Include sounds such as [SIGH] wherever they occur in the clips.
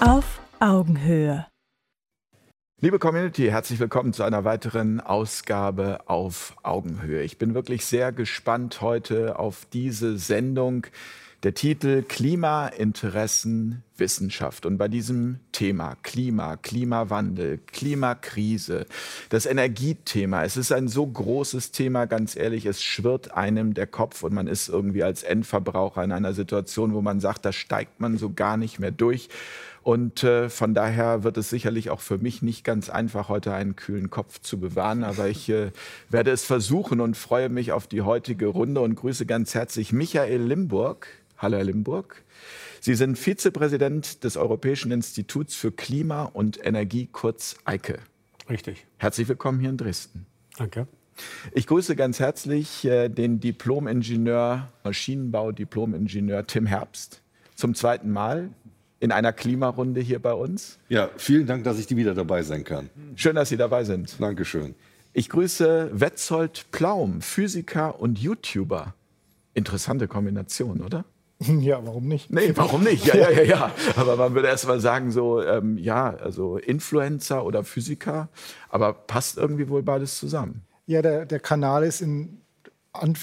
Auf Augenhöhe. Liebe Community, herzlich willkommen zu einer weiteren Ausgabe auf Augenhöhe. Ich bin wirklich sehr gespannt heute auf diese Sendung. Der Titel Klima, Interessen, Wissenschaft. Und bei diesem Thema Klima, Klimawandel, Klimakrise, das Energiethema, es ist ein so großes Thema, ganz ehrlich, es schwirrt einem der Kopf und man ist irgendwie als Endverbraucher in einer Situation, wo man sagt, da steigt man so gar nicht mehr durch. Und äh, von daher wird es sicherlich auch für mich nicht ganz einfach, heute einen kühlen Kopf zu bewahren. Aber ich äh, werde es versuchen und freue mich auf die heutige Runde und grüße ganz herzlich Michael Limburg. Hallo, Herr Limburg. Sie sind Vizepräsident des Europäischen Instituts für Klima und Energie, kurz EIKE. Richtig. Herzlich willkommen hier in Dresden. Danke. Ich grüße ganz herzlich äh, den Diplom-Ingenieur, Maschinenbau, Diplom-Ingenieur Tim Herbst. Zum zweiten Mal in einer Klimarunde hier bei uns. Ja, vielen Dank, dass ich die wieder dabei sein kann. Schön, dass Sie dabei sind. Dankeschön. Ich grüße Wetzold Plaum, Physiker und YouTuber. Interessante Kombination, oder? [LAUGHS] Ja, warum nicht? Nee, warum nicht? Ja, ja, ja, ja. Aber man würde erst mal sagen, so, ähm, ja, also Influencer oder Physiker, aber passt irgendwie wohl beides zusammen. Ja, der, der Kanal ist in,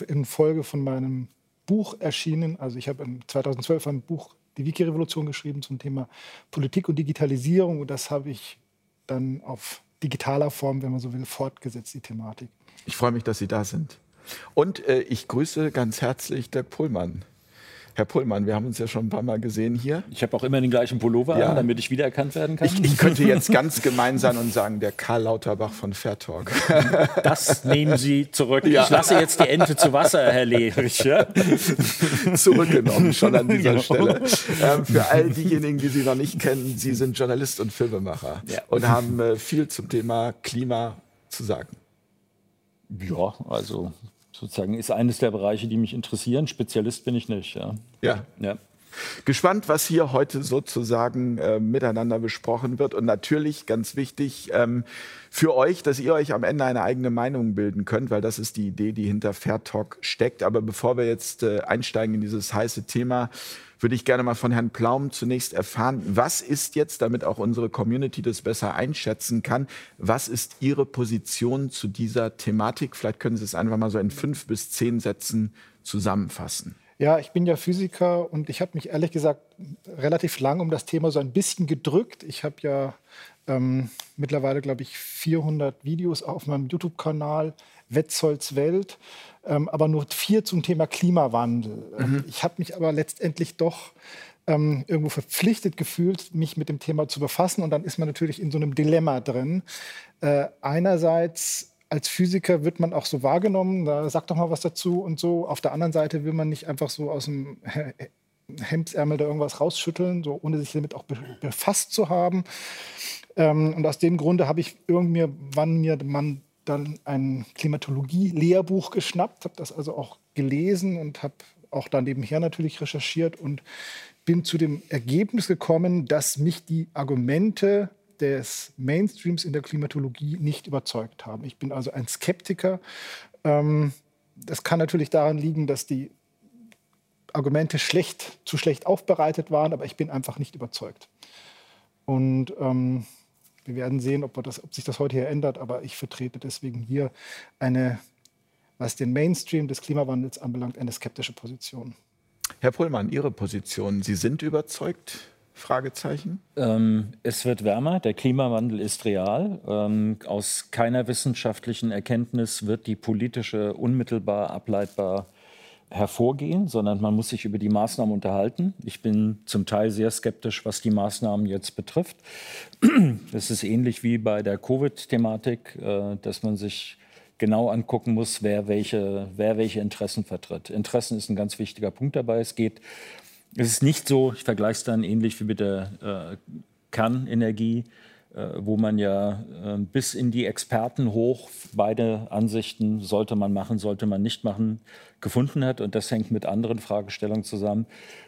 in Folge von meinem Buch erschienen. Also ich habe 2012 ein Buch, die Wiki-Revolution, geschrieben zum Thema Politik und Digitalisierung. Und das habe ich dann auf digitaler Form, wenn man so will, fortgesetzt, die Thematik. Ich freue mich, dass Sie da sind. Und äh, ich grüße ganz herzlich Dirk Pohlmann. Herr Pullmann, wir haben uns ja schon ein paar Mal gesehen hier. Ich habe auch immer den gleichen Pullover ja. an, damit ich wiedererkannt werden kann. Ich, ich, könnte jetzt ganz gemein sein und sagen, der Karl Lauterbach von Fairtalk. Das nehmen Sie zurück. Ja. Ich lasse jetzt die Ente zu Wasser, Herr Lehrich. Ja? Zurückgenommen, schon an dieser genau. Stelle. Ähm, für all diejenigen, die Sie noch nicht kennen, Sie sind Journalist und Filmemacher ja. und haben äh, viel zum Thema Klima zu sagen. Ja, also sozusagen ist eines der Bereiche, die mich interessieren. Spezialist bin ich nicht. Ja. ja. ja. Gespannt, was hier heute sozusagen äh, miteinander besprochen wird. Und natürlich ganz wichtig ähm, für euch, dass ihr euch am Ende eine eigene Meinung bilden könnt, weil das ist die Idee, die hinter Fair Talk steckt. Aber bevor wir jetzt äh, einsteigen in dieses heiße Thema, würde ich gerne mal von Herrn Plaum zunächst erfahren, was ist jetzt, damit auch unsere Community das besser einschätzen kann, was ist Ihre Position zu dieser Thematik? Vielleicht können Sie es einfach mal so in fünf bis zehn Sätzen zusammenfassen. Ja, ich bin ja Physiker und ich habe mich ehrlich gesagt relativ lang um das Thema so ein bisschen gedrückt. Ich habe ja ähm, mittlerweile, glaube ich, 400 Videos auf meinem YouTube-Kanal Wetzolds Welt, ähm, aber nur vier zum Thema Klimawandel. Ähm, mhm. Ich habe mich aber letztendlich doch ähm, irgendwo verpflichtet gefühlt, mich mit dem Thema zu befassen. Und dann ist man natürlich in so einem Dilemma drin. Äh, einerseits als Physiker wird man auch so wahrgenommen, da sag doch mal was dazu und so. Auf der anderen Seite will man nicht einfach so aus dem Hemdsärmel da irgendwas rausschütteln, so ohne sich damit auch befasst zu haben. Ähm, und aus dem Grunde habe ich irgendwann mir man dann ein Klimatologie-Lehrbuch geschnappt, habe das also auch gelesen und habe auch dann nebenher natürlich recherchiert und bin zu dem Ergebnis gekommen, dass mich die Argumente des Mainstreams in der Klimatologie nicht überzeugt haben. Ich bin also ein Skeptiker. Ähm, das kann natürlich daran liegen, dass die Argumente schlecht, zu schlecht aufbereitet waren, aber ich bin einfach nicht überzeugt. Und ähm, wir werden sehen, ob, das, ob, sich das heute hier ändert, aber ich vertrete deswegen hier eine, was den Mainstream des Klimawandels anbelangt, eine skeptische Position. Herr Pullmann, Ihre Position, Sie sind überzeugt? Fragezeichen? Ähm, es wird wärmer, der Klimawandel ist real. Ähm, aus keiner wissenschaftlichen Erkenntnis wird die politische unmittelbar ableitbar hervorgehen, sondern man muss sich über die Maßnahmen unterhalten. Ich bin zum Teil sehr skeptisch, was die Maßnahmen jetzt betrifft. Das ist ähnlich wie bei der Covid-Thematik, äh, dass man sich genau angucken muss, wer welche, wer welche Interessen vertritt. Interessen ist ein ganz wichtiger Punkt dabei. Es geht, es ist nicht so, ich vergleiche es dann ähnlich wie mit der äh, Kernenergie, äh, wo man ja äh, bis in die Experten hoch beide Ansichten sollte man machen, sollte man nicht machen, gefunden hat. Und das hängt mit anderen Fragestellungen zusammen.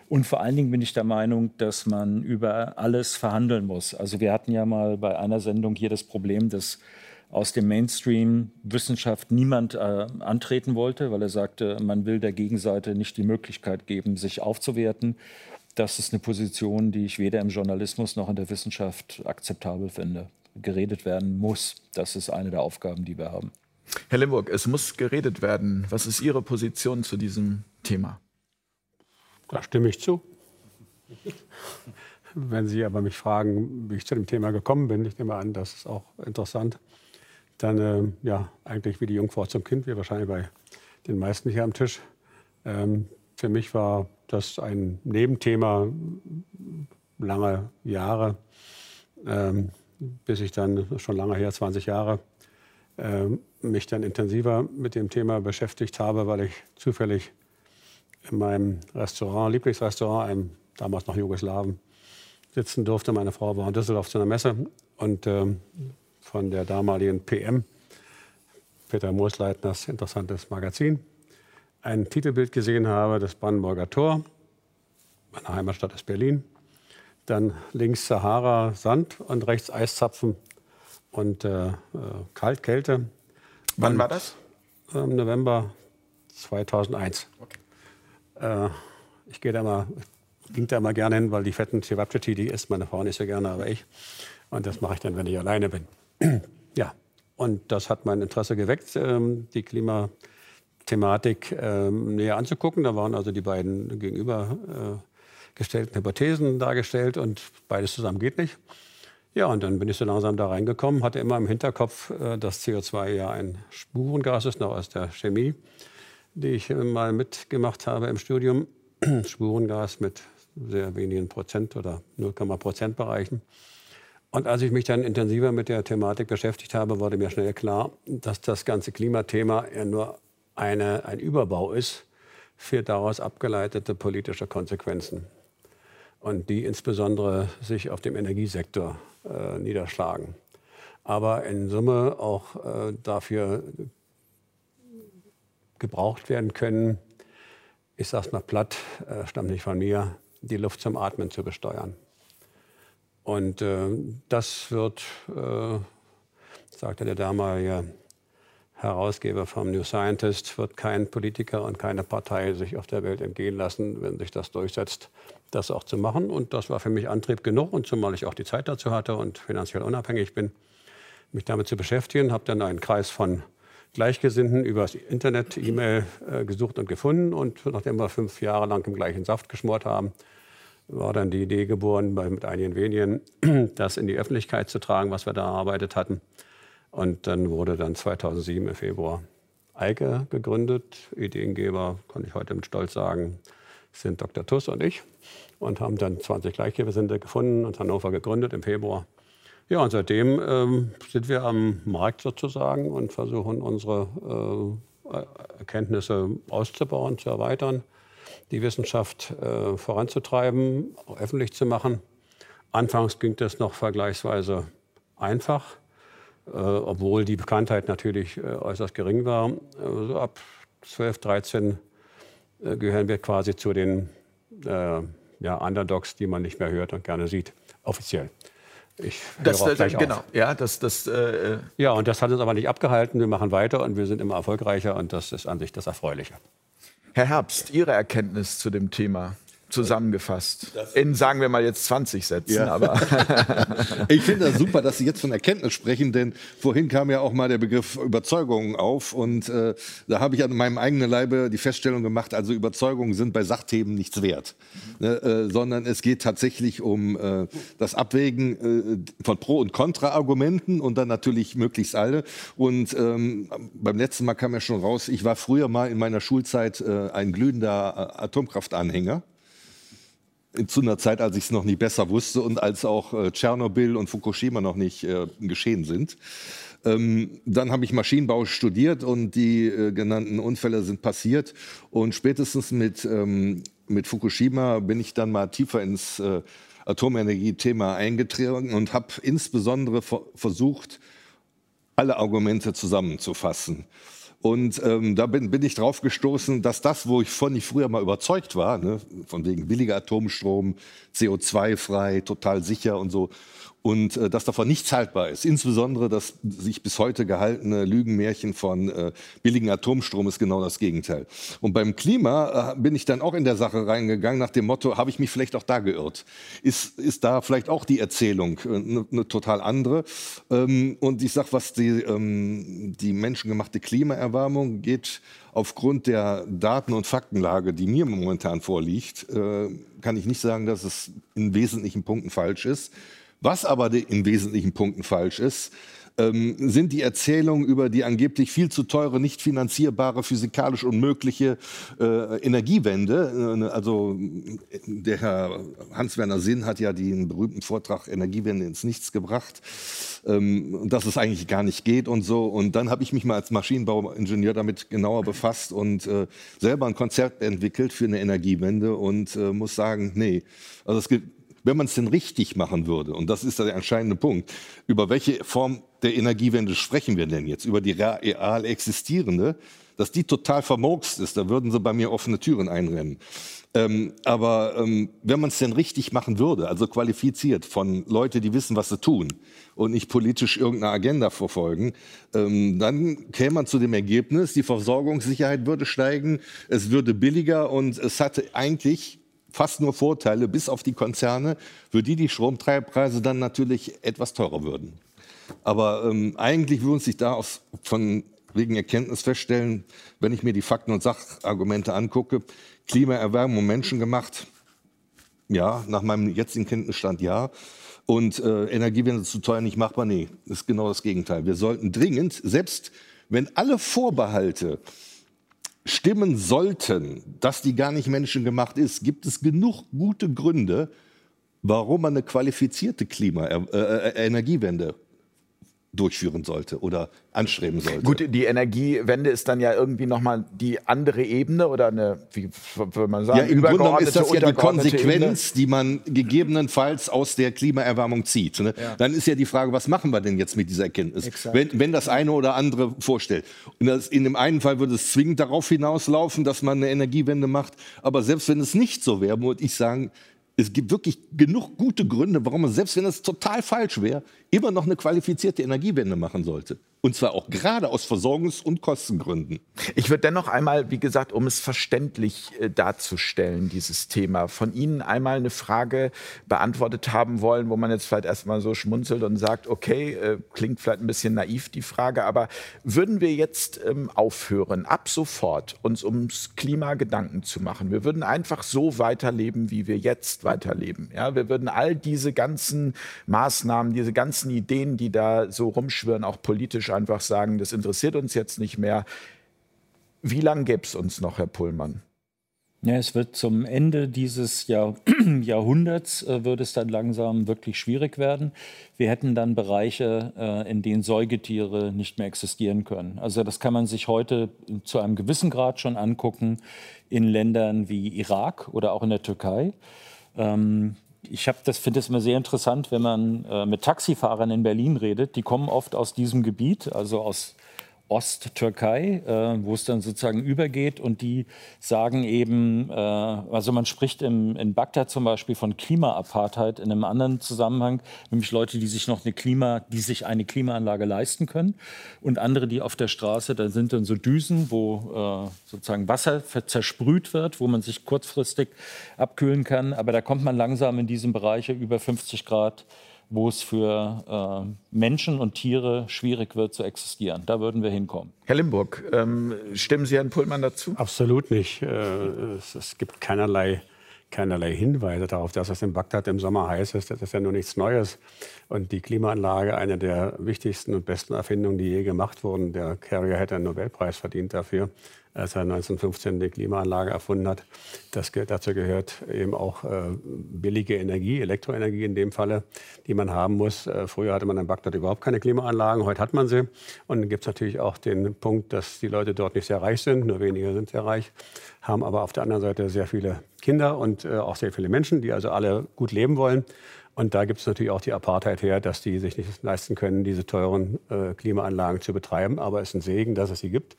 Und vor allen Dingen bin ich der Meinung, dass man über alles verhandeln muss. Also wir hatten ja mal bei einer Sendung hier das Problem, dass aus dem Mainstream Wissenschaft niemand äh, antreten wollte, weil er sagte, man will der Gegenseite nicht die Möglichkeit geben, sich aufzuwerten. das ist eine Position, die ich weder im Journalismus noch in der Wissenschaft akzeptabel finde. Geredet werden muss. Das ist eine der Aufgaben, die wir haben. Herr Limburg, es muss geredet werden. Was ist Ihre Position zu diesem Thema? Da stimme ich zu. Wenn Sie aber mich fragen, wie ich zu dem Thema gekommen bin, ich nehme an, das ist auch interessant, dann äh, ja, eigentlich wie die Jungfrau zum Kind, wie wahrscheinlich bei den meisten hier am Tisch. Ähm, für mich war das ein Nebenthema lange Jahre, ähm, bis ich dann schon lange her, 20 Jahre, mich dann intensiver mit dem Thema beschäftigt habe, weil ich zufällig in meinem Restaurant, Lieblingsrestaurant, einem damals noch Jugoslawen, sitzen durfte. Meine Frau war in Düsseldorf zu einer Messe und ähm, von der damaligen PM, Peter Moosleitners interessantes Magazin, ein Titelbild gesehen habe, das Brandenburger Tor. Meine Heimatstadt ist Berlin. Dann links Sahara, Sand und rechts Eiszapfen und äh, äh Kalt, Kälte. Wann war das? Im November 2001. Okay. Äh, ich gehe da mal, ging da mal gerne hin, weil die fetten Cevapcici, die isst meine Frau nicht so gerne, aber ich. Und das mache ich dann, wenn ich alleine bin. [CLEARS THROAT] ja, und das hat mein Interesse geweckt, ähm, die Klimathematik ähm, näher anzugucken. Da waren also die beiden gegenübergestellten Hypothesen dargestellt und beides zusammen geht nicht. Ja, und dann bin ich so langsam da reingekommen, hatte immer im Hinterkopf, äh, dass CO2 ja ein Spurengas ist, noch aus der Chemie, die ich mal mitgemacht habe im Studium. [CLEARS THROAT] Spurengas mit sehr wenigen Prozent oder 0, Prozent Bereichen. Und als ich mich dann intensiver mit der Thematik beschäftigt habe, wurde mir schnell klar, dass das ganze Klimathema ja nur eine, ein Überbau ist für daraus abgeleitete politische Konsequenzen. Und die insbesondere sich auf dem Energiesektor äh, niederschlagen. Aber in Summe auch äh, dafür gebraucht werden können, ich sage es mal platt, äh, stammt nicht von mir, die Luft zum Atmen zu besteuern. Und äh, das wird, äh, sagte der damalige Herausgeber vom New Scientist, wird kein Politiker und keine Partei sich auf der Welt entgehen lassen, wenn sich das durchsetzt, das auch zu machen. Und das war für mich Antrieb genug. Und zumal ich auch die Zeit dazu hatte und finanziell unabhängig bin, mich damit zu beschäftigen, habe dann einen Kreis von Gleichgesinnten übers Internet, E-Mail äh, gesucht und gefunden. Und nachdem wir fünf Jahre lang im gleichen Saft geschmort haben, war dann die Idee geboren, mit einigen wenigen [CLEARS THROAT] das in die Öffentlichkeit zu tragen, was wir da erarbeitet hatten. Und dann wurde dann 2007 im Februar Eike gegründet. Ideengeber, kann ich heute mit Stolz sagen, sind Dr. Tuss und ich. Und haben dann 20 Gleichgesinnte gefunden und Hannover gegründet im Februar. Ja, und seitdem ähm, sind wir am Markt sozusagen und versuchen unsere äh, Erkenntnisse auszubauen, zu erweitern die Wissenschaft äh, voranzutreiben, auch öffentlich zu machen. Anfangs ging das noch vergleichsweise einfach, äh, obwohl die Bekanntheit natürlich äh, äußerst gering war. Also ab 12, 13 äh, gehören wir quasi zu den äh, ja, Underdogs, die man nicht mehr hört und gerne sieht, offiziell. Ich das, das, genau, auf. ja, das, das, äh, ja, und das hat uns aber nicht abgehalten. Wir machen weiter und wir sind immer erfolgreicher und das ist an sich das Erfreuliche. Herr Herbst, Ihre Erkenntnis zu dem Thema zusammengefasst. In, sagen wir mal jetzt 20 Sätzen. Ja. Aber [LAUGHS] ich finde das super, dass Sie jetzt von Erkenntnis sprechen, denn vorhin kam ja auch mal der Begriff Überzeugung auf. Und äh, da habe ich an meinem eigenen Leibe die Feststellung gemacht, also Überzeugungen sind bei Sachthemen nichts wert. Ne, äh, sondern es geht tatsächlich um äh, das Abwägen äh, von Pro- und Kontra-Argumenten und dann natürlich möglichst alle. Und ähm, beim letzten Mal kam ja schon raus, ich war früher mal in meiner Schulzeit äh, ein glühender Atomkraftanhänger zu einer Zeit, als ich es noch nicht besser wusste und als auch äh, Tschernobyl und Fukushima noch nicht äh, geschehen sind. Ähm, dann habe ich Maschinenbau studiert und die äh, genannten Unfälle sind passiert. Und spätestens mit, ähm, mit Fukushima bin ich dann mal tiefer ins äh, Atomenergie-Thema eingetreten und habe insbesondere versucht, alle Argumente zusammenzufassen. Und ähm, da bin, bin ich drauf gestoßen, dass das, wo ich von ich früher mal überzeugt war, ne, von wegen billiger Atomstrom, CO2-frei, total sicher und so, und äh, dass davon nichts haltbar ist. Insbesondere das sich bis heute gehaltene Lügenmärchen von äh, billigen Atomstrom ist genau das Gegenteil. Und beim Klima äh, bin ich dann auch in der Sache reingegangen nach dem Motto, habe ich mich vielleicht auch da geirrt? Ist, ist da vielleicht auch die Erzählung eine, eine total andere? Ähm, und ich sage, was die, ähm, die menschengemachte Klimaerwärmung geht, aufgrund der Daten- und Faktenlage, die mir momentan vorliegt, äh, kann ich nicht sagen, dass es in wesentlichen Punkten falsch ist. Was aber in wesentlichen Punkten falsch ist, ähm, sind die Erzählungen über die angeblich viel zu teure, nicht finanzierbare, physikalisch unmögliche äh, Energiewende. Äh, also der Herr Hans-Werner Sinn hat ja den berühmten Vortrag Energiewende ins Nichts gebracht, ähm, dass es eigentlich gar nicht geht und so. Und dann habe ich mich mal als Maschinenbauingenieur damit genauer befasst und äh, selber ein Konzept entwickelt für eine Energiewende und äh, muss sagen, nee, also es gibt wenn man es denn richtig machen würde, und das ist der entscheidende Punkt, über welche Form der Energiewende sprechen wir denn jetzt? Über die real existierende, dass die total vermurkst ist, da würden sie bei mir offene Türen einrennen. Ähm, aber ähm, wenn man es denn richtig machen würde, also qualifiziert von Leuten, die wissen, was sie tun und nicht politisch irgendeine Agenda verfolgen, ähm, dann käme man zu dem Ergebnis, die Versorgungssicherheit würde steigen, es würde billiger und es hatte eigentlich fast nur Vorteile, bis auf die Konzerne, für die die Strompreise dann natürlich etwas teurer würden. Aber ähm, eigentlich würde sich da aus, von wegen Erkenntnis feststellen, wenn ich mir die Fakten und Sachargumente angucke, Klimaerwärmung menschengemacht, ja, nach meinem jetzigen Kenntnisstand ja. Und äh, Energiewende zu teuer nicht machbar, nee, ist genau das Gegenteil. Wir sollten dringend, selbst wenn alle Vorbehalte stimmen sollten, dass die gar nicht menschengemacht ist, gibt es genug gute Gründe, warum man eine qualifizierte Klima äh, äh, Energiewende durchführen sollte oder anstreben sollte. Gut, die Energiewende ist dann ja irgendwie nochmal die andere Ebene oder eine, wie würde man sagen, ja, im Grunde ist das ja die Konsequenz, Ebene. die man gegebenenfalls aus der Klimaerwärmung zieht. Ne? Ja. Dann ist ja die Frage, was machen wir denn jetzt mit dieser Erkenntnis, wenn, wenn das eine oder andere vorstellt. In, das, in dem einen Fall würde es zwingend darauf hinauslaufen, dass man eine Energiewende macht, aber selbst wenn es nicht so wäre, würde ich sagen, es gibt wirklich genug gute Gründe, warum man, selbst wenn es total falsch wäre, immer noch eine qualifizierte Energiewende machen sollte. Und zwar auch gerade aus Versorgungs- und Kostengründen. Ich würde dennoch einmal, wie gesagt, um es verständlich äh, darzustellen, dieses Thema, von Ihnen einmal eine Frage beantwortet haben wollen, wo man jetzt vielleicht erstmal so schmunzelt und sagt, okay, äh, klingt vielleicht ein bisschen naiv die Frage, aber würden wir jetzt ähm, aufhören, ab sofort uns ums Klima Gedanken zu machen? Wir würden einfach so weiterleben, wie wir jetzt weiterleben. Ja, wir würden all diese ganzen Maßnahmen, diese ganzen Ideen, die da so rumschwirren, auch politisch einfach sagen, das interessiert uns jetzt nicht mehr. Wie lange gäbe es uns noch, Herr Pullmann? Ja, es wird zum Ende dieses Jahr, [CLEARS THROAT] Jahrhunderts äh, wird es dann langsam wirklich schwierig werden. Wir hätten dann Bereiche, äh, in denen Säugetiere nicht mehr existieren können. Also das kann man sich heute zu einem gewissen Grad schon angucken in Ländern wie Irak oder auch in der Türkei. Ähm, ich das finde es immer sehr interessant, wenn man äh, mit Taxifahrern in Berlin redet. Die kommen oft aus diesem Gebiet, also aus Osttürkei, äh, wo es dann sozusagen übergeht. Und die sagen eben, äh, also man spricht im, in Bagdad zum Beispiel von Klimaapartheid in einem anderen Zusammenhang, nämlich Leute, die sich noch eine Klima, die sich eine Klimaanlage leisten können. Und andere, die auf der Straße, da sind dann so Düsen, wo äh, sozusagen Wasser zersprüht wird, wo man sich kurzfristig abkühlen kann. Aber da kommt man langsam in diesem Bereich über 50 Grad wo es für äh, Menschen und Tiere schwierig wird zu existieren. Da würden wir hinkommen. Herr Limburg, ähm, stimmen Sie Herrn Pullmann dazu? Absolut nicht. Äh, es, es, gibt keinerlei, keinerlei Hinweise darauf, dass es in Bagdad im Sommer heiß ist. Das ist ja nur nichts Neues. Und die Klimaanlage, eine der wichtigsten und besten Erfindungen, die je gemacht wurden. Der Carrier hätte einen Nobelpreis verdient dafür als er 1915 die Klimaanlage erfunden hat. Das, dazu gehört eben auch äh, billige Energie, Elektroenergie in dem Falle, die man haben muss. Äh, früher hatte man in Bagdad überhaupt keine Klimaanlagen, heute hat man sie. Und dann gibt es natürlich auch den Punkt, dass die Leute dort nicht sehr reich sind, nur wenige sind sehr reich, haben aber auf der anderen Seite sehr viele Kinder und äh, auch sehr viele Menschen, die also alle gut leben wollen. Und da gibt es natürlich auch die Apartheid her, dass die sich nicht leisten können, diese teuren äh, Klimaanlagen zu betreiben. Aber es ist ein Segen, dass es sie gibt.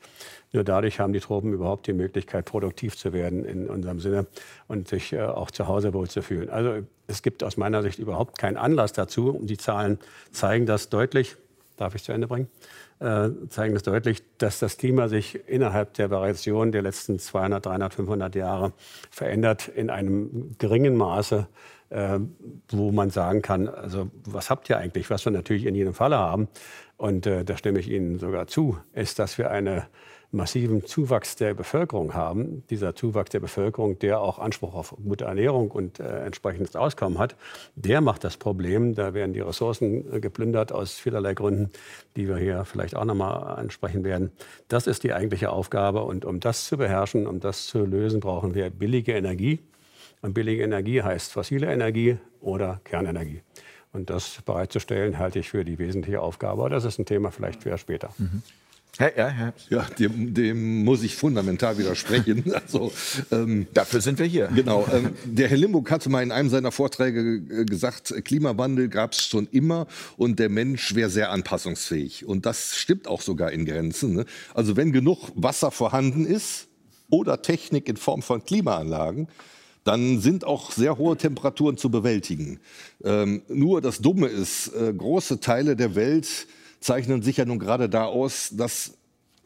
Nur dadurch haben die Tropen überhaupt die Möglichkeit, produktiv zu werden in unserem Sinne und sich äh, auch zu Hause wohlzufühlen. Also es gibt aus meiner Sicht überhaupt keinen Anlass dazu. Und die Zahlen zeigen das deutlich. Darf ich zu Ende bringen? Äh, zeigen das deutlich, dass das Klima sich innerhalb der Variation der letzten 200, 300, 500 Jahre verändert in einem geringen Maße, wo man sagen kann, also was habt ihr eigentlich? Was wir natürlich in jedem Falle haben, und äh, da stimme ich Ihnen sogar zu, ist, dass wir eine massiven Zuwachs der Bevölkerung haben, dieser Zuwachs der Bevölkerung, der auch Anspruch auf gute Ernährung und äh, entsprechendes Auskommen hat, der macht das Problem. Da werden die Ressourcen äh, geplündert aus vielerlei Gründen, die wir hier vielleicht auch nochmal ansprechen werden. Das ist die eigentliche Aufgabe. Und um das zu beherrschen, um das zu lösen, brauchen wir billige Energie. Und billige Energie heißt fossile Energie oder Kernenergie. Und das bereitzustellen, halte ich für die wesentliche Aufgabe. Aber das ist ein Thema vielleicht für später. Mhm. Ja, ja, ja. dem, dem, muss ich fundamental widersprechen. [LAUGHS] Also, ähm, Dafür sind wir hier. Genau. Ähm, der Herr Limburg hatte mal in einem seiner Vorträge gesagt, Klimawandel gab es schon immer und der Mensch wäre sehr anpassungsfähig. Und das stimmt auch sogar in Grenzen. Ne? Also wenn genug Wasser vorhanden ist oder Technik in Form von Klimaanlagen, dann sind auch sehr hohe Temperaturen zu bewältigen. Ähm, nur das Dumme ist, äh, große Teile der Welt zeichnen sich ja nun gerade da aus, dass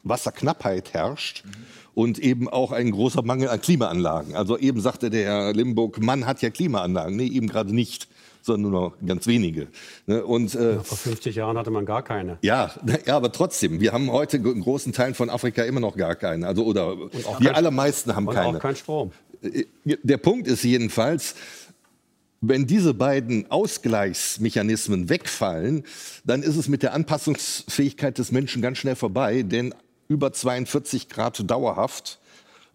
Wasserknappheit herrscht. Mhm. Und eben auch ein großer Mangel an Klimaanlagen. Also eben sagte der Herr Limburg, Mann hat ja Klimaanlagen. Nee, eben gerade nicht sondern nur noch ganz wenige. Ne, und, äh, ja, vor 50 Jahren hatte man gar keine. Ja, [LAUGHS] ja, aber trotzdem, wir haben heute in großen Teilen von Afrika immer noch gar keine. Also, oder die allermeisten haben und keine. Auch kein Strom. Der Punkt ist jedenfalls, wenn diese beiden Ausgleichsmechanismen wegfallen, dann ist es mit der Anpassungsfähigkeit des Menschen ganz schnell vorbei, denn über 42 Grad dauerhaft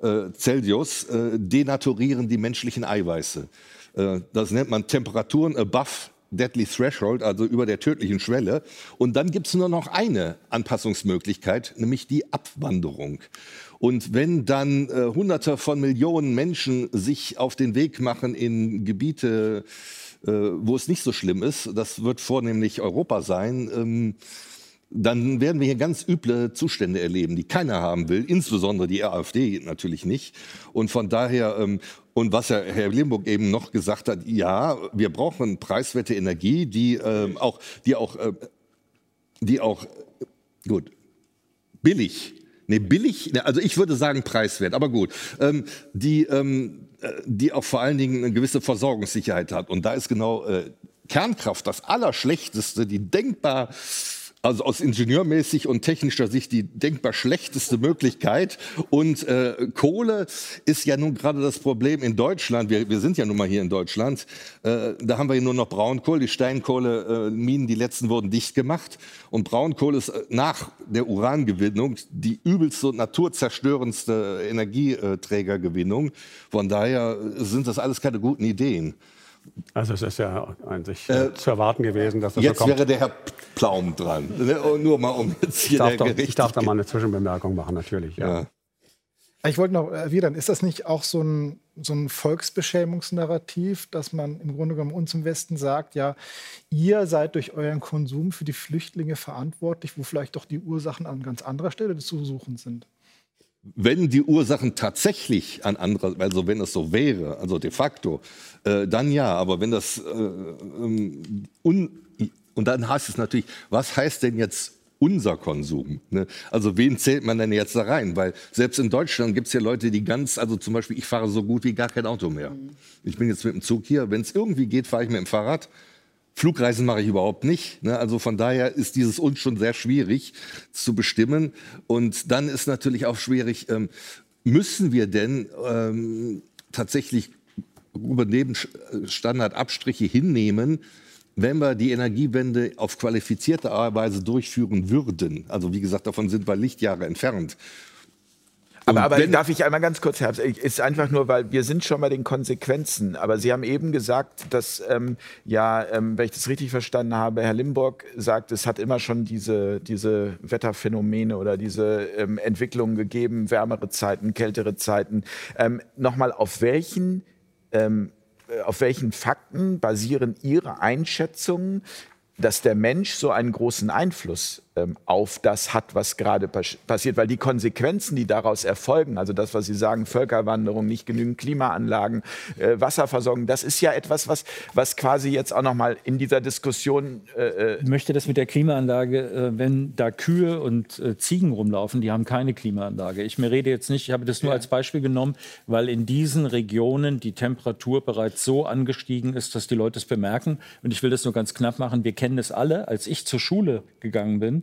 äh, Celsius äh, denaturieren die menschlichen Eiweiße. Äh, das nennt man Temperaturen above Deadly Threshold, also über der tödlichen Schwelle. Und dann gibt es nur noch eine Anpassungsmöglichkeit, nämlich die Abwanderung. Und wenn dann äh, Hunderte von Millionen Menschen sich auf den Weg machen in Gebiete, äh, wo es nicht so schlimm ist, das wird vornehmlich Europa sein, ähm, dann werden wir hier ganz üble Zustände erleben, die keiner haben will, insbesondere die AfD natürlich nicht. Und von daher, ähm, und was Herr Limburg eben noch gesagt hat, ja, wir brauchen preiswerte Energie, die ähm, auch, die auch, äh, die auch, gut, billig Nee, billig, ne, also ich würde sagen preiswert, aber gut. Ähm, die, ähm, äh, die auch vor allen Dingen eine gewisse Versorgungssicherheit hat. Und da ist genau äh, Kernkraft das Allerschlechteste, die denkbar also aus ingenieurmäßig und technischer Sicht die denkbar schlechteste Möglichkeit. Und äh, Kohle ist ja nun gerade das Problem in Deutschland. Wir, wir sind ja nun mal hier in Deutschland. Äh, da haben wir nur noch Braunkohle. Die Steinkohleminen, äh, die letzten wurden dicht gemacht. Und Braunkohle ist äh, nach der Urangewinnung die übelste und naturzerstörendste Energieträgergewinnung. Von daher sind das alles keine guten Ideen. Also es ist ja an sich äh, zu erwarten gewesen, dass das jetzt so kommt. wäre der Herr Plaum dran. Ne? Nur mal um jetzt hier ich darf, doch, ich darf da mal eine Zwischenbemerkung machen, natürlich. Ja. ja. Ich wollte noch erwidern, ist das nicht auch so ein, so ein Volksbeschämungsnarrativ, dass man im Grunde genommen uns im Westen sagt, ja, ihr seid durch euren Konsum für die Flüchtlinge verantwortlich, wo vielleicht doch die Ursachen an ganz anderer Stelle zu suchen sind? Wenn die Ursachen tatsächlich an anderer, also wenn es so wäre, also de facto, äh, dann ja. Aber wenn das äh, ähm, un, und dann heißt es natürlich, was heißt denn jetzt unser Konsum? Ne? Also wen zählt man denn jetzt da rein? Weil selbst in Deutschland gibt es ja Leute, die ganz, also zum Beispiel, ich fahre so gut wie gar kein Auto mehr. Mhm. Ich bin jetzt mit dem Zug hier. Wenn es irgendwie geht, fahre ich mit dem Fahrrad. Flugreisen mache ich überhaupt nicht. Ne? Also von daher ist dieses uns schon sehr schwierig zu bestimmen. Und dann ist natürlich auch schwierig, ähm, müssen wir denn ähm, tatsächlich über Nebenstandardabstriche hinnehmen, wenn wir die Energiewende auf qualifizierte Weise durchführen würden. Also wie gesagt, davon sind wir Lichtjahre entfernt. Aber, aber darf ich einmal ganz kurz, Herbst, ist einfach nur, weil wir sind schon bei den Konsequenzen. Aber Sie haben eben gesagt, dass, ähm, ja, ähm, wenn ich das richtig verstanden habe, Herr Limburg sagt, es hat immer schon diese, diese Wetterphänomene oder diese ähm, Entwicklungen gegeben, wärmere Zeiten, kältere Zeiten. Ähm, Nochmal, auf welchen ähm, äh, auf welchen Fakten basieren Ihre Einschätzungen, dass der Mensch so einen großen Einfluss ähm, auf das hat, was gerade passiert. Weil die Konsequenzen, die daraus erfolgen, also das, was Sie sagen, Völkerwanderung, nicht genügend Klimaanlagen, äh, Wasserversorgung, das ist ja etwas, was, was quasi jetzt auch noch mal in dieser Diskussion... Äh, ich möchte das mit der Klimaanlage, äh, wenn da Kühe und äh, Ziegen rumlaufen, die haben keine Klimaanlage. Ich mir rede jetzt nicht, ich habe das nur ja. als Beispiel genommen, weil in diesen Regionen die Temperatur bereits so angestiegen ist, dass die Leute es bemerken. Und ich will das nur ganz knapp machen. Wir kennen es alle. Als ich zur Schule gegangen bin,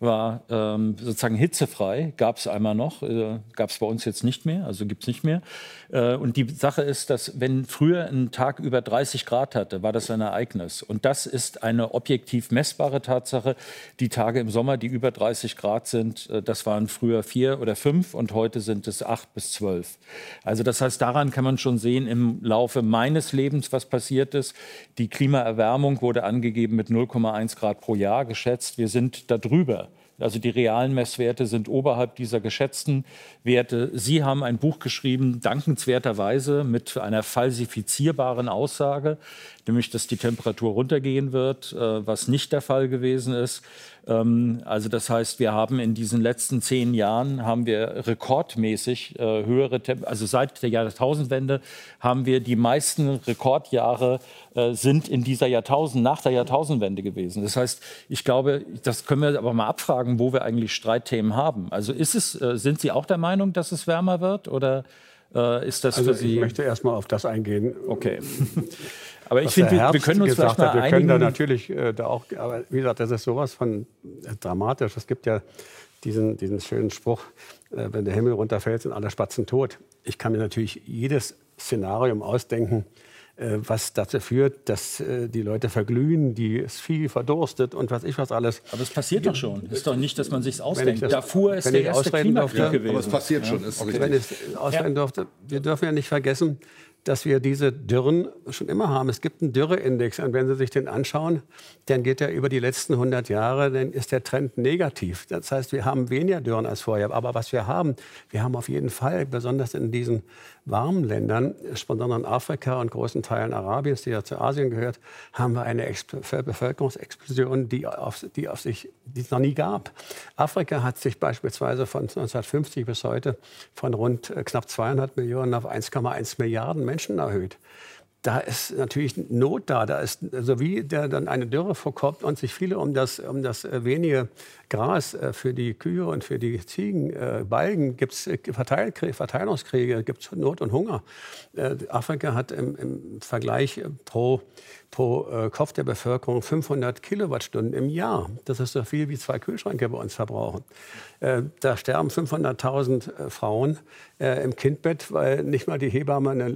war ähm, sozusagen hitzefrei, gab es einmal noch, äh, gab es bei uns jetzt nicht mehr, also gibt es nicht mehr. Äh, und die Sache ist, dass wenn früher ein Tag über 30 Grad hatte, war das ein Ereignis. Und das ist eine objektiv messbare Tatsache. Die Tage im Sommer, die über 30 Grad sind, äh, das waren früher vier oder fünf und heute sind es acht bis zwölf. Also das heißt, daran kann man schon sehen im Laufe meines Lebens, was passiert ist. Die Klimaerwärmung wurde angegeben mit 0,1 Grad pro Jahr geschätzt. Wir sind darüber drüber. Also die realen Messwerte sind oberhalb dieser geschätzten Werte. Sie haben ein Buch geschrieben, dankenswerterweise mit einer falsifizierbaren Aussage, nämlich dass die Temperatur runtergehen wird, äh, was nicht der Fall gewesen ist. Ähm, also das heißt, wir haben in diesen letzten zehn Jahren haben wir rekordmäßig äh, höhere, Tem also seit der Jahrtausendwende haben wir die meisten Rekordjahre äh, sind in dieser Jahrtausend, nach der Jahrtausendwende gewesen. Das heißt, ich glaube, das können wir aber mal abfragen, wo wir eigentlich Streitthemen haben. Also ist es, äh, sind Sie auch der Meinung, dass es wärmer wird oder äh, ist das also für Sie? Ich möchte erst mal auf das eingehen. Okay. [LAUGHS] Aber ich finde, wir, wir, können uns vielleicht mal Wir einigen. können da natürlich äh, da auch, aber wie gesagt, das ist sowas von äh, dramatisch. Es gibt ja diesen, diesen schönen Spruch, äh, wenn der Himmel runterfällt, sind alle Spatzen tot. Ich kann mir natürlich jedes Szenarium ausdenken, äh, was dazu führt, dass äh, die Leute verglühen, die es Vieh verdurstet und was ich was alles. Aber es passiert doch schon. Es ist doch nicht, dass man sich ausdenkt. Das, Darfur ist der erste Klimakrieg gewesen. Aber es passiert schon. Ja? Okay. Wenn ich ausreden ja. durfte, wir dürfen ja nicht vergessen, dass wir diese Dürren schon immer haben. Es gibt einen Dürreindex und wenn Sie sich den anschauen, dann geht er über die letzten 100 Jahre, dann ist der Trend negativ. Das heißt, wir haben weniger Dürren als vorher. Aber was wir haben, wir haben auf jeden Fall, besonders in diesen warmen Ländern, insbesondere in Afrika und großen Teilen Arabiens, die ja zu Asien gehört, haben wir eine Bevölkerungsexplosion, die, auf, die, auf sich, die es noch nie gab. Afrika hat sich beispielsweise von 1950 bis heute von rund äh, knapp 200 Millionen auf 1,1 Milliarden Menschen erhöht da ist natürlich Not da. Da ist, also wie der dann eine Dürre vorkommt und sich viele um das, um das äh, wenige Gras äh, für die Kühe und für die Ziegen äh, balgen, gibt es Verteilungskriege, gibt es Not und Hunger. Afrika hat im, im Vergleich pro pro äh, Kopf der Bevölkerung 500 Kilowattstunden im Jahr. Das ist so viel wie zwei Kühlschränke bei uns verbrauchen. Äh, da sterben 500.000 äh, Frauen im Kindbett, weil nicht mal die Hebamme eine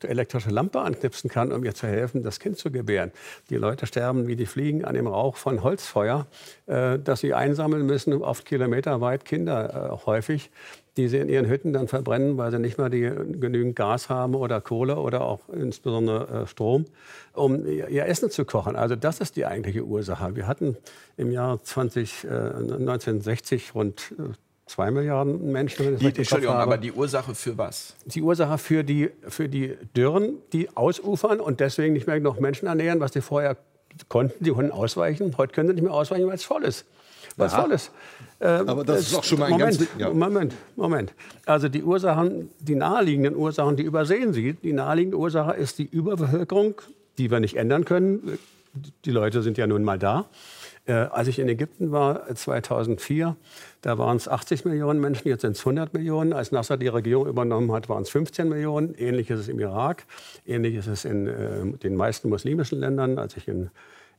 elektrische Lampe anknipsen kann, um ihr zu helfen, das Kind zu gebären. Die Leute sterben wie die Fliegen an dem Rauch von Holzfeuer, das sie einsammeln müssen, oft kilometerweit Kinder häufig die sie in ihren Hütten dann verbrennen, weil sie nicht mehr die, genügend Gas haben oder Kohle oder auch insbesondere äh, Strom, um ihr Essen zu kochen. Also das ist die eigentliche Ursache. Wir hatten im Jahr 20, äh, 1960 rund äh, zwei Milliarden Menschen. Die, Entschuldigung, aber die Ursache für was? Die Ursache für die, für die Dürren, die ausufern und deswegen nicht mehr genug Menschen ernähren, was sie vorher konnten. Die konnten ausweichen. Heute können sie nicht mehr ausweichen, weil es voll ist was ja. Tolles. Äh, Aber das ist auch schon mal ein Moment, ganz... Ja. Moment, Moment. Also die Ursachen, die naheliegenden Ursachen, die übersehen Sie. Die naheliegende Ursache ist die Überbevölkerung, die wir nicht ändern können. Die Leute sind ja nun mal da. Äh, als ich in Ägypten war, 2004, da waren es 80 Millionen Menschen, jetzt sind es 100 Millionen. Als Nasser die Regierung übernommen hat, waren es 15 Millionen. Ähnlich ist es im Irak, ähnlich ist es in äh, den meisten muslimischen Ländern. Als ich in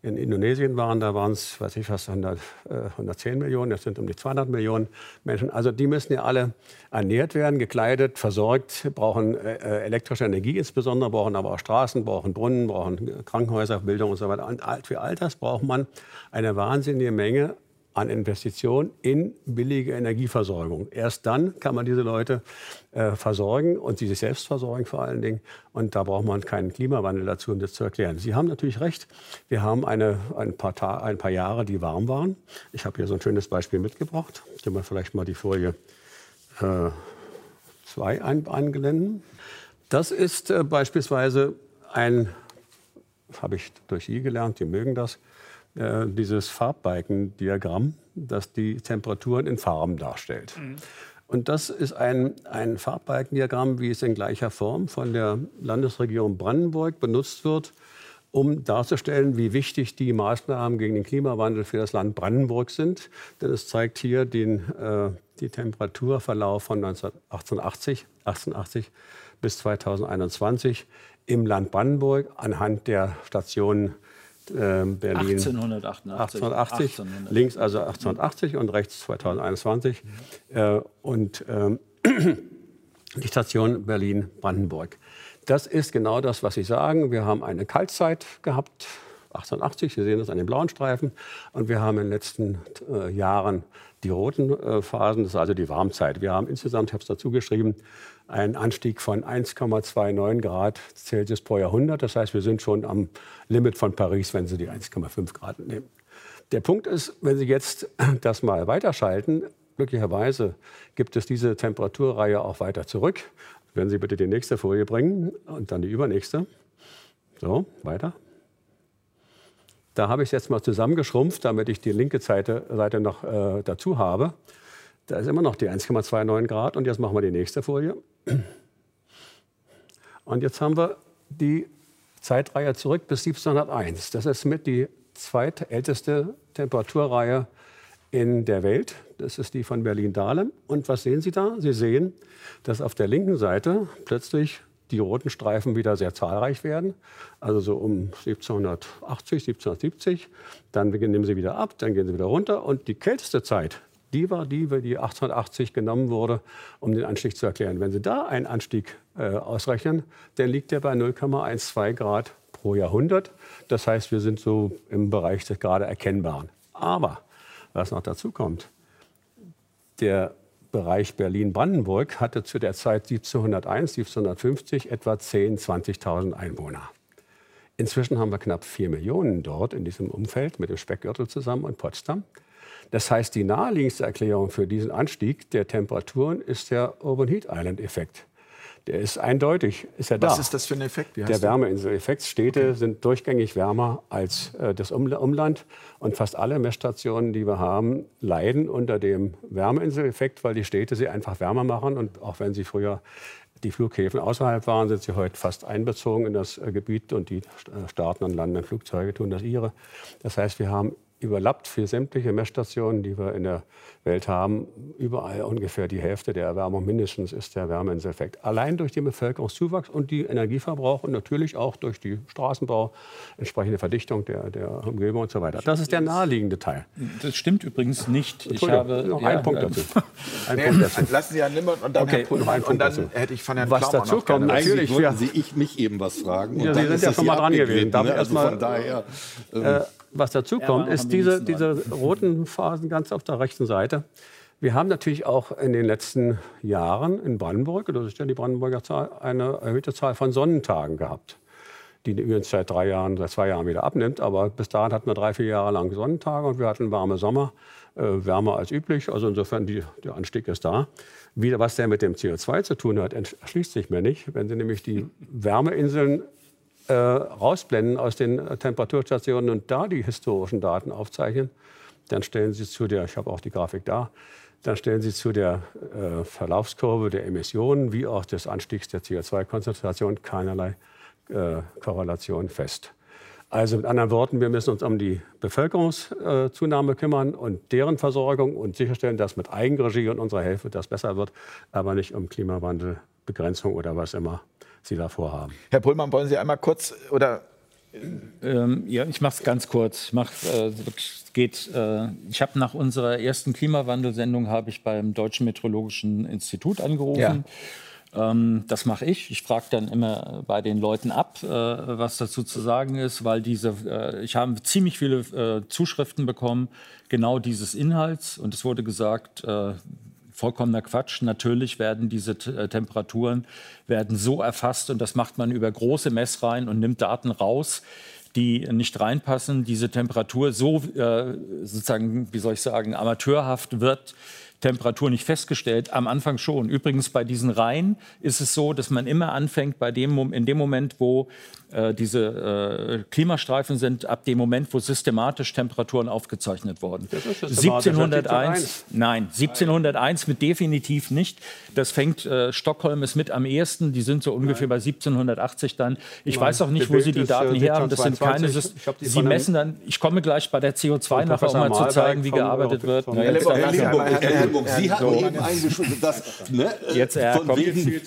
in Indonesien waren, da waren es, weiß ich was, 100, äh, 110 Millionen, jetzt sind um die 200 Millionen Menschen. Also die müssen ja alle ernährt werden, gekleidet, versorgt, brauchen äh, äh, elektrische Energie insbesondere, brauchen aber auch Straßen, brauchen Brunnen, brauchen Krankenhäuser, Bildung und so weiter. Und für all das braucht man eine wahnsinnige Menge an Investitionen in billige Energieversorgung. Erst dann kann man diese Leute äh, versorgen und sie sich selbst versorgen vor allen Dingen. Und da braucht man keinen Klimawandel dazu, um das zu erklären. Sie haben natürlich recht. Wir haben eine, ein, paar ein paar Jahre, die warm waren. Ich habe hier so ein schönes Beispiel mitgebracht. Kann mal vielleicht mal die Folie 2 äh, einblenden. Das ist äh, beispielsweise ein, habe ich durch Sie gelernt, die mögen das, äh, dieses Farbbalkendiagramm, das die Temperaturen in Farben darstellt. Mhm. Und das ist ein, ein Farbbalkendiagramm, wie es in gleicher Form von der Landesregierung Brandenburg benutzt wird, um darzustellen, wie wichtig die Maßnahmen gegen den Klimawandel für das Land Brandenburg sind. Denn es zeigt hier den, äh, die Temperaturverlauf von 1880, 1880 bis 2021 im Land Brandenburg anhand der Stationen äh, Berlin 1888. 1880, 1800. links also 1880 und rechts 2021 mhm. äh, und ähm, [CLEARS THROAT] die Station Berlin-Brandenburg. Das ist genau das, was Sie sagen. Wir haben eine Kaltzeit gehabt, 1880, Sie sehen das an den blauen Streifen, und wir haben in den letzten äh, Jahren die roten Phasen, das ist also die Warmzeit. Wir haben insgesamt, ich habe es dazu geschrieben, einen Anstieg von 1,29 Grad Celsius pro Jahrhundert. Das heißt, wir sind schon am Limit von Paris, wenn Sie die 1,5 Grad nehmen. Der Punkt ist, wenn Sie jetzt [CLEARS THROAT] das mal weiterschalten, glücklicherweise gibt es diese Temperaturreihe auch weiter zurück. Wenn Sie bitte die nächste Folie bringen und dann die übernächste. So, weiter. Da habe ich es jetzt mal zusammengeschrumpft, damit ich die linke Seite, Seite noch äh, dazu habe. Da ist immer noch die 1,29 Grad. Und jetzt machen wir die nächste Folie. Und jetzt haben wir die Zeitreihe zurück bis 1701. Das ist mit die zweitälteste Temperaturreihe in der Welt. Das ist die von Berlin-Dahlem. Und was sehen Sie da? Sie sehen, dass auf der linken Seite plötzlich die roten Streifen wieder sehr zahlreich werden. Also so um 1780, 1770. Dann nehmen sie wieder ab, dann gehen sie wieder runter. Und die kälteste Zeit die war die, die 1880 genommen wurde, um den Anstieg zu erklären. Wenn Sie da einen Anstieg äh, ausrechnen, dann liegt der bei 0,12 Grad pro Jahrhundert. Das heißt, wir sind so im Bereich des gerade Erkennbaren. Aber was noch dazu kommt, der Bereich Berlin-Brandenburg hatte zu der Zeit 1701, 1750 etwa 10.000, 20.000 Einwohner. Inzwischen haben wir knapp 4 Millionen dort in diesem Umfeld mit dem Speckgürtel zusammen und Potsdam. Das heißt, die naheliegendste Erklärung für diesen Anstieg der Temperaturen ist der Urban Heat Island Effekt. Der ist eindeutig, ist er da. Was ist das für ein Effekt? der Wärmeinsel-Effekt. Städte okay. sind durchgängig wärmer als äh, das Umland. Und fast alle Messstationen, die wir haben, leiden unter dem Wärmeinsel-Effekt, weil die Städte sie einfach wärmer machen. Und auch wenn sie früher die Flughäfen außerhalb waren, sind sie heute fast einbezogen in das äh, Gebiet und die äh, starten und landen Flugzeuge tun das ihre. Das heißt, wir haben überlappt für sämtliche Messstationen, die wir in der Welt haben. Überall ungefähr die Hälfte der Erwärmung mindestens ist der Wärmeinseffekt. Allein durch den Bevölkerungszuwachs und die Energieverbrauch und natürlich auch durch die Straßenbau, entsprechende Verdichtung der, der Umgebung und so weiter. Das ist der naheliegende Teil. Das stimmt übrigens nicht. Ich habe noch einen ja, Punkt dazu. [LAUGHS] Ein nee, Punkt dazu. [LAUGHS] Lassen Sie Herrn Nimmert und dann okay, Herrn noch einen Punkt und dann dazu. hätte ich von Herrn Was dazu kommt, natürlich wollten Sie ich mich eben was fragen. Ja, Sie sind ja schon mal dran gewesen. Ne? Also von daher. Ähm, äh, was dazu kommt, ist diese, diese roten Phasen ganz auf der rechten Seite. Wir haben natürlich auch in den letzten Jahren in Brandenburg, das ist ja die Brandenburger Zahl, eine erhöhte Zahl von Sonnentagen gehabt, die übrigens seit drei Jahren, seit zwei Jahren wieder abnimmt. Aber bis dahin hatten wir drei, vier Jahre lang Sonnentage und wir hatten warme Sommer, äh, wärmer als üblich. Also insofern, die, der Anstieg ist da. Wie, was der mit dem CO2 zu tun hat, erschließt sich mir nicht. Wenn Sie nämlich die [LAUGHS] Wärmeinseln äh, rausblenden aus den Temperaturstationen und da die historischen Daten aufzeichnen, dann stellen Sie zu der, ich habe auch die Grafik da, dann stellen Sie zu der äh, Verlaufskurve der Emissionen wie auch des Anstiegs der CO2-Konzentration keinerlei äh, Korrelation fest. Also mit anderen Worten, wir müssen uns um die Bevölkerungszunahme kümmern und deren Versorgung und sicherstellen, dass mit Eigenregie und unserer Hilfe das besser wird, aber nicht um Klimawandelbegrenzung oder was immer Sie da vorhaben. Herr Pullmann, wollen Sie einmal kurz oder ähm, ja, ich mache es ganz kurz. Ich mach, äh, geht. Äh, ich habe nach unserer ersten Klimawandelsendung habe ich beim Deutschen Meteorologischen Institut angerufen. Ja. Ähm, das mache ich. Ich frage dann immer bei den Leuten ab, äh, was dazu zu sagen ist, weil diese, äh, ich habe ziemlich viele äh, Zuschriften bekommen, genau dieses Inhalts. Und es wurde gesagt, äh, vollkommener Quatsch. Natürlich werden diese äh, Temperaturen werden so erfasst und das macht man über große Messreihen und nimmt Daten raus, die nicht reinpassen. Diese Temperatur so äh, sozusagen, wie soll ich sagen, amateurhaft wird Temperatur nicht festgestellt. Am Anfang schon. Übrigens bei diesen Reihen ist es so, dass man immer anfängt bei dem, in dem Moment, wo äh, diese äh, Klimastreifen sind, ab dem Moment, wo systematisch Temperaturen aufgezeichnet wurden. 1701, nein, 1701 mit definitiv nicht. Das fängt, äh, Stockholm ist mit am ehesten, die sind so ungefähr nein. bei 1780 dann. Ich nein. weiß auch nicht, wo Sie die Daten her haben. Das sind keine, Sie messen dann, ich komme gleich bei der CO2 nachher, um mal zu zeigen, wie gearbeitet wird. Sie hatten eben eingeschrieben, dass, ne, jetzt, äh, von, wegen,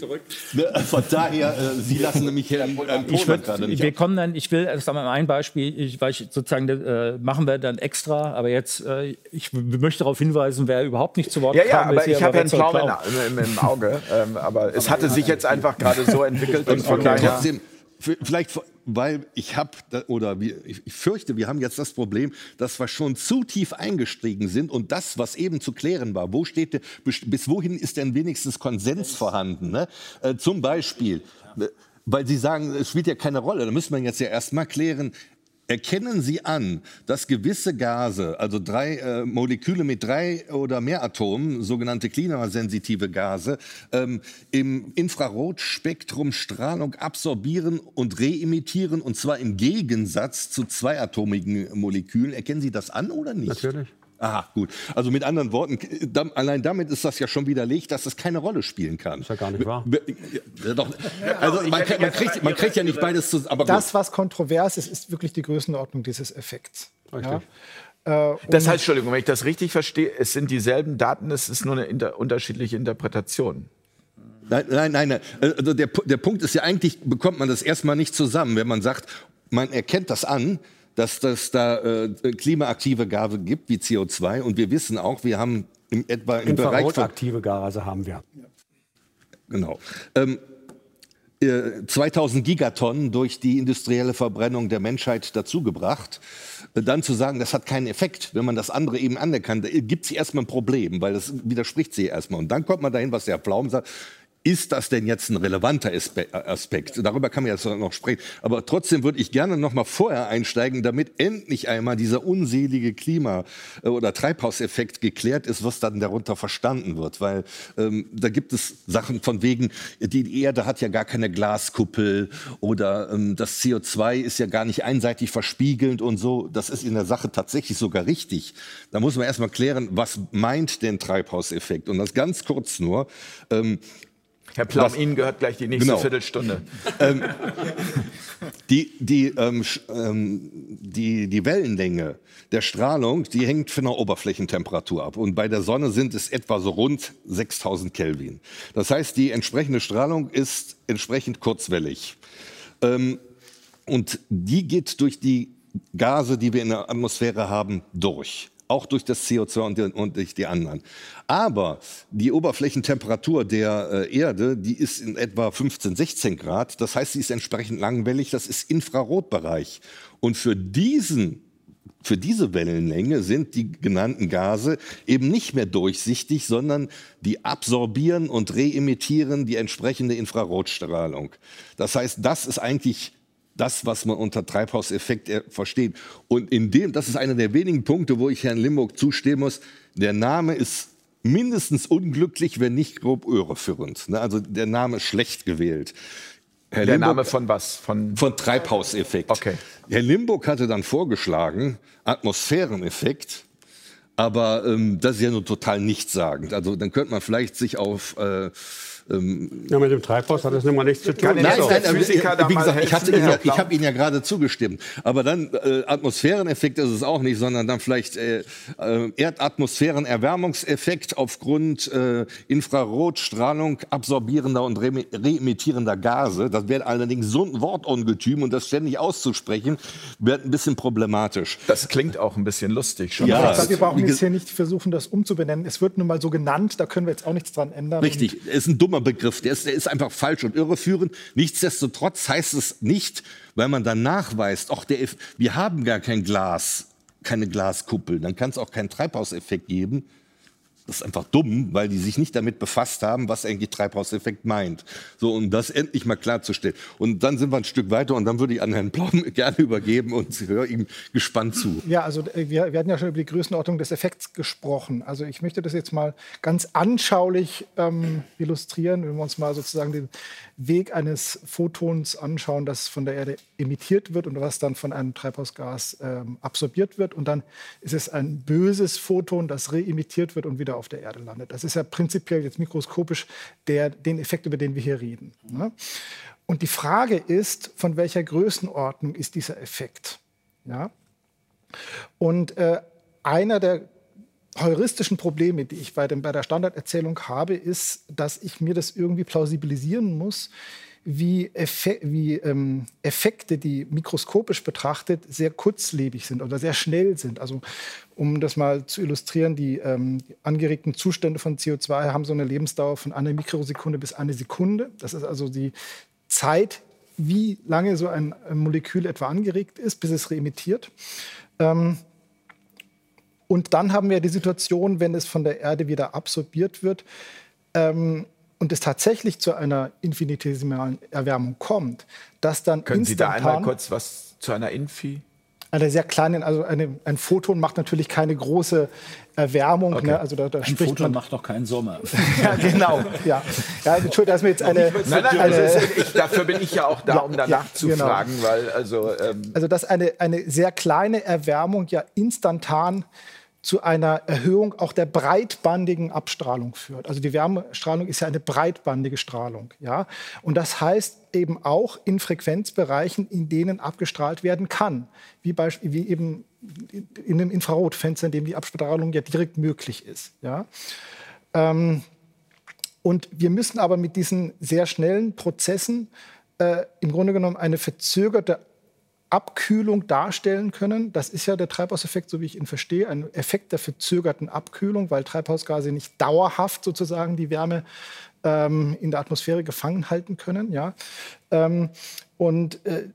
ne, von daher, äh, Sie lassen nämlich Herrn, Herrn Pohlmann gerade nicht. Wir kommen dann, ich will erst einmal ein Beispiel, ich, weil ich sozusagen, äh, machen wir dann extra, aber jetzt, äh, ich möchte darauf hinweisen, wer überhaupt nicht zu Wort ja, ja, aber ich habe einen Pflaum im, im, im, Auge, ähm, aber es hatte sich jetzt einfach gerade so entwickelt und von daher... Trotzdem, vielleicht, weil ich habe, oder wir, ich fürchte, wir haben jetzt das Problem, dass wir schon zu tief eingestiegen sind und das, was eben zu klären war, wo steht, bis wohin ist denn wenigstens Konsens vorhanden? Ne? Äh, zum Beispiel, weil Sie sagen, es spielt ja keine Rolle. Da müssen wir jetzt ja erst mal klären, erkennen Sie an, dass gewisse Gase, also drei äh, Moleküle mit drei oder mehr Atomen, sogenannte klimasensitive Gase, ähm, im Infrarotspektrum Strahlung absorbieren und reemittieren, und zwar im Gegensatz zu zweiatomigen Molekülen. Erkennen Sie das an oder nicht? Natürlich. Aha, gut. Also mit anderen Worten, allein damit ist das ja schon widerlegt, dass das keine Rolle spielen kann. Das ist ja gar nicht wahr. Ja, doch, also man, man, kriegt, man, kriegt, ja nicht beides zusammen. das, was kontrovers ist, ist wirklich die Größenordnung dieses Effekts. Richtig. Ja? Äh, das heißt, Entschuldigung, wenn ich das richtig verstehe, es sind dieselben Daten, es ist nur eine inter unterschiedliche Interpretation. Nein, nein, nein. Also der, der Punkt ist ja eigentlich, bekommt man das erstmal nicht zusammen, wenn man sagt, man erkennt das an, dass es da äh, klimaaktive Gase gibt wie CO2 und wir wissen auch, wir haben im etwa im Bereich von aktive Gase haben wir. Genau. Ähm, 2000 äh, Gigatonnen durch die industrielle Verbrennung der Menschheit dazugebracht. Äh, dann zu sagen, das hat keinen Effekt, wenn man das andere eben anerkannt, gibt es erstmal ein Problem, weil das widerspricht sie erstmal. Und dann kommt man dahin, was der Pflaum sagt, ist das denn jetzt ein relevanter Aspekt? Darüber kann man jetzt noch sprechen. Aber trotzdem würde ich gerne noch mal vorher einsteigen, damit endlich einmal dieser unselige Klima- äh, oder Treibhauseffekt geklärt ist, was dann darunter verstanden wird. Weil ähm, da gibt es Sachen von wegen, die Erde hat ja gar keine Glaskuppel oder ähm, das CO2 ist ja gar nicht einseitig verspiegelnd und so. Das ist in der Sache tatsächlich sogar richtig. Da muss man erstmal klären, was meint denn Treibhauseffekt? Und das ganz kurz nur. Ähm, Herr Plaum, was, Ihnen gehört gleich die nächste genau. Viertelstunde. [LAUGHS] Ähm, die, die, ähm, ähm, die, die Wellenlänge der Strahlung, die hängt von der Oberflächentemperatur ab. Und bei der Sonne sind es etwa so rund 6000 Kelvin. Das heißt, die entsprechende Strahlung ist entsprechend kurzwellig. Ähm, und die geht durch die Gase, die wir in der Atmosphäre haben, durch auch durch das CO2 und, und durch die anderen. Aber die Oberflächentemperatur der äh, Erde, die ist in etwa 15, 16 Grad. Das heißt, sie ist entsprechend langwellig. Das ist Infrarotbereich. Und für diesen für diese Wellenlänge sind die genannten Gase eben nicht mehr durchsichtig, sondern die absorbieren und reemittieren die entsprechende Infrarotstrahlung. Das heißt, das ist eigentlich das, was man unter Treibhauseffekt äh, versteht. Und in dem, das ist einer der wenigen Punkte, wo ich Herrn Limburg zustimmen muss, der Name ist mindestens unglücklich, wenn nicht grob irreführend. Ne? Also der Name ist schlecht gewählt. Herr der Limburg, Name von was? Von, von Treibhauseffekt. Okay. Herr Limburg hatte dann vorgeschlagen, Atmosphäreneffekt. Aber ähm, das ist ja nur total nichtssagend. Also dann könnte man vielleicht sich auf äh, ähm, ja, mit dem Treibhaus hat das immer nichts zu tun. Nein, nein, nein, nein wie gesagt, ich, hatte ja, ich habe Ihnen ja gerade zugestimmt. Aber dann äh, Atmosphäreneffekt ist es auch nicht, sondern dann vielleicht äh, äh Erdatmosphärenerwärmungseffekt aufgrund äh, Infrarotstrahlung absorbierender und re reemittierender Gase. Das wäre allerdings so ein Wortungetüm und das ständig auszusprechen, wird ein bisschen problematisch. Das klingt auch ein bisschen lustig schon. Ja, glaube, wir brauchen jetzt hier nicht versuchen, das umzubenennen. Es wird nun mal so genannt, da können wir jetzt auch nichts dran ändern. Richtig, es ist ein dummer Begriff, der ist, der ist einfach falsch und irreführend. Nichtsdestotrotz heißt es nicht, weil man dann nachweist, ach, der, wir haben gar kein Glas, keine Glaskuppel, dann kann es auch keinen Treibhauseffekt geben. Das ist einfach dumm, weil die sich nicht damit befasst haben, was eigentlich Treibhauseffekt meint. So, um das endlich mal klarzustellen. Und dann sind wir ein Stück weiter und dann würde ich an Herrn Blom [LAUGHS] gerne übergeben und höre ihm gespannt zu. Ja, also äh, wir, wir hatten ja schon über die Größenordnung des Effekts gesprochen. Also ich möchte das jetzt mal ganz anschaulich ähm, illustrieren, wenn wir uns mal sozusagen den Weg eines Photons anschauen, das von der Erde emittiert wird und was dann von einem Treibhausgas ähm, absorbiert wird. Und dann ist es ein böses Photon, das reemittiert wird und wieder auf der Erde landet. Das ist ja prinzipiell jetzt mikroskopisch der, den Effekt, über den wir hier reden. Ne? Und die Frage ist, von welcher Größenordnung ist dieser Effekt? Ja? Und äh, einer der heuristischen Probleme, die ich bei, dem, bei der Standarderzählung habe, ist, dass ich mir das irgendwie plausibilisieren muss, wie, Effe wie ähm, Effekte, die mikroskopisch betrachtet sehr kurzlebig sind oder sehr schnell sind. Also um das mal zu illustrieren, die, ähm, die angeregten Zustände von CO2 haben so eine Lebensdauer von einer Mikrosekunde bis eine Sekunde. Das ist also die Zeit, wie lange so ein, ein Molekül etwa angeregt ist, bis es reemittiert. Ähm, und dann haben wir die Situation, wenn es von der Erde wieder absorbiert wird, ähm, und es tatsächlich zu einer infinitesimalen Erwärmung kommt, dass dann Können Sie da einmal kurz was zu einer Infi? Eine sehr kleine, also eine, ein Photon macht natürlich keine große Erwärmung. Okay. Ne? Also da, da ein Photon man, macht doch keinen Sommer. [LAUGHS] ja, genau. Ja, ja Entschuldigung, dass mir jetzt eine. Nein, nein, eine, ist, ich, dafür bin ich ja auch da, um danach ja, zu genau. fragen, weil also. Ähm also dass eine, eine sehr kleine Erwärmung ja instantan zu einer Erhöhung auch der breitbandigen Abstrahlung führt. Also die Wärmestrahlung ist ja eine breitbandige Strahlung. Ja? Und das heißt eben auch in Frequenzbereichen, in denen abgestrahlt werden kann, wie, wie eben in einem Infrarotfenster, in dem die Abstrahlung ja direkt möglich ist. Ja? Ähm, und wir müssen aber mit diesen sehr schnellen Prozessen äh, im Grunde genommen eine verzögerte Abkühlung darstellen können. Das ist ja der Treibhauseffekt, so wie ich ihn verstehe, ein Effekt der verzögerten Abkühlung, weil Treibhausgase nicht dauerhaft sozusagen die Wärme ähm, in der Atmosphäre gefangen halten können. Ja? Ähm, und äh,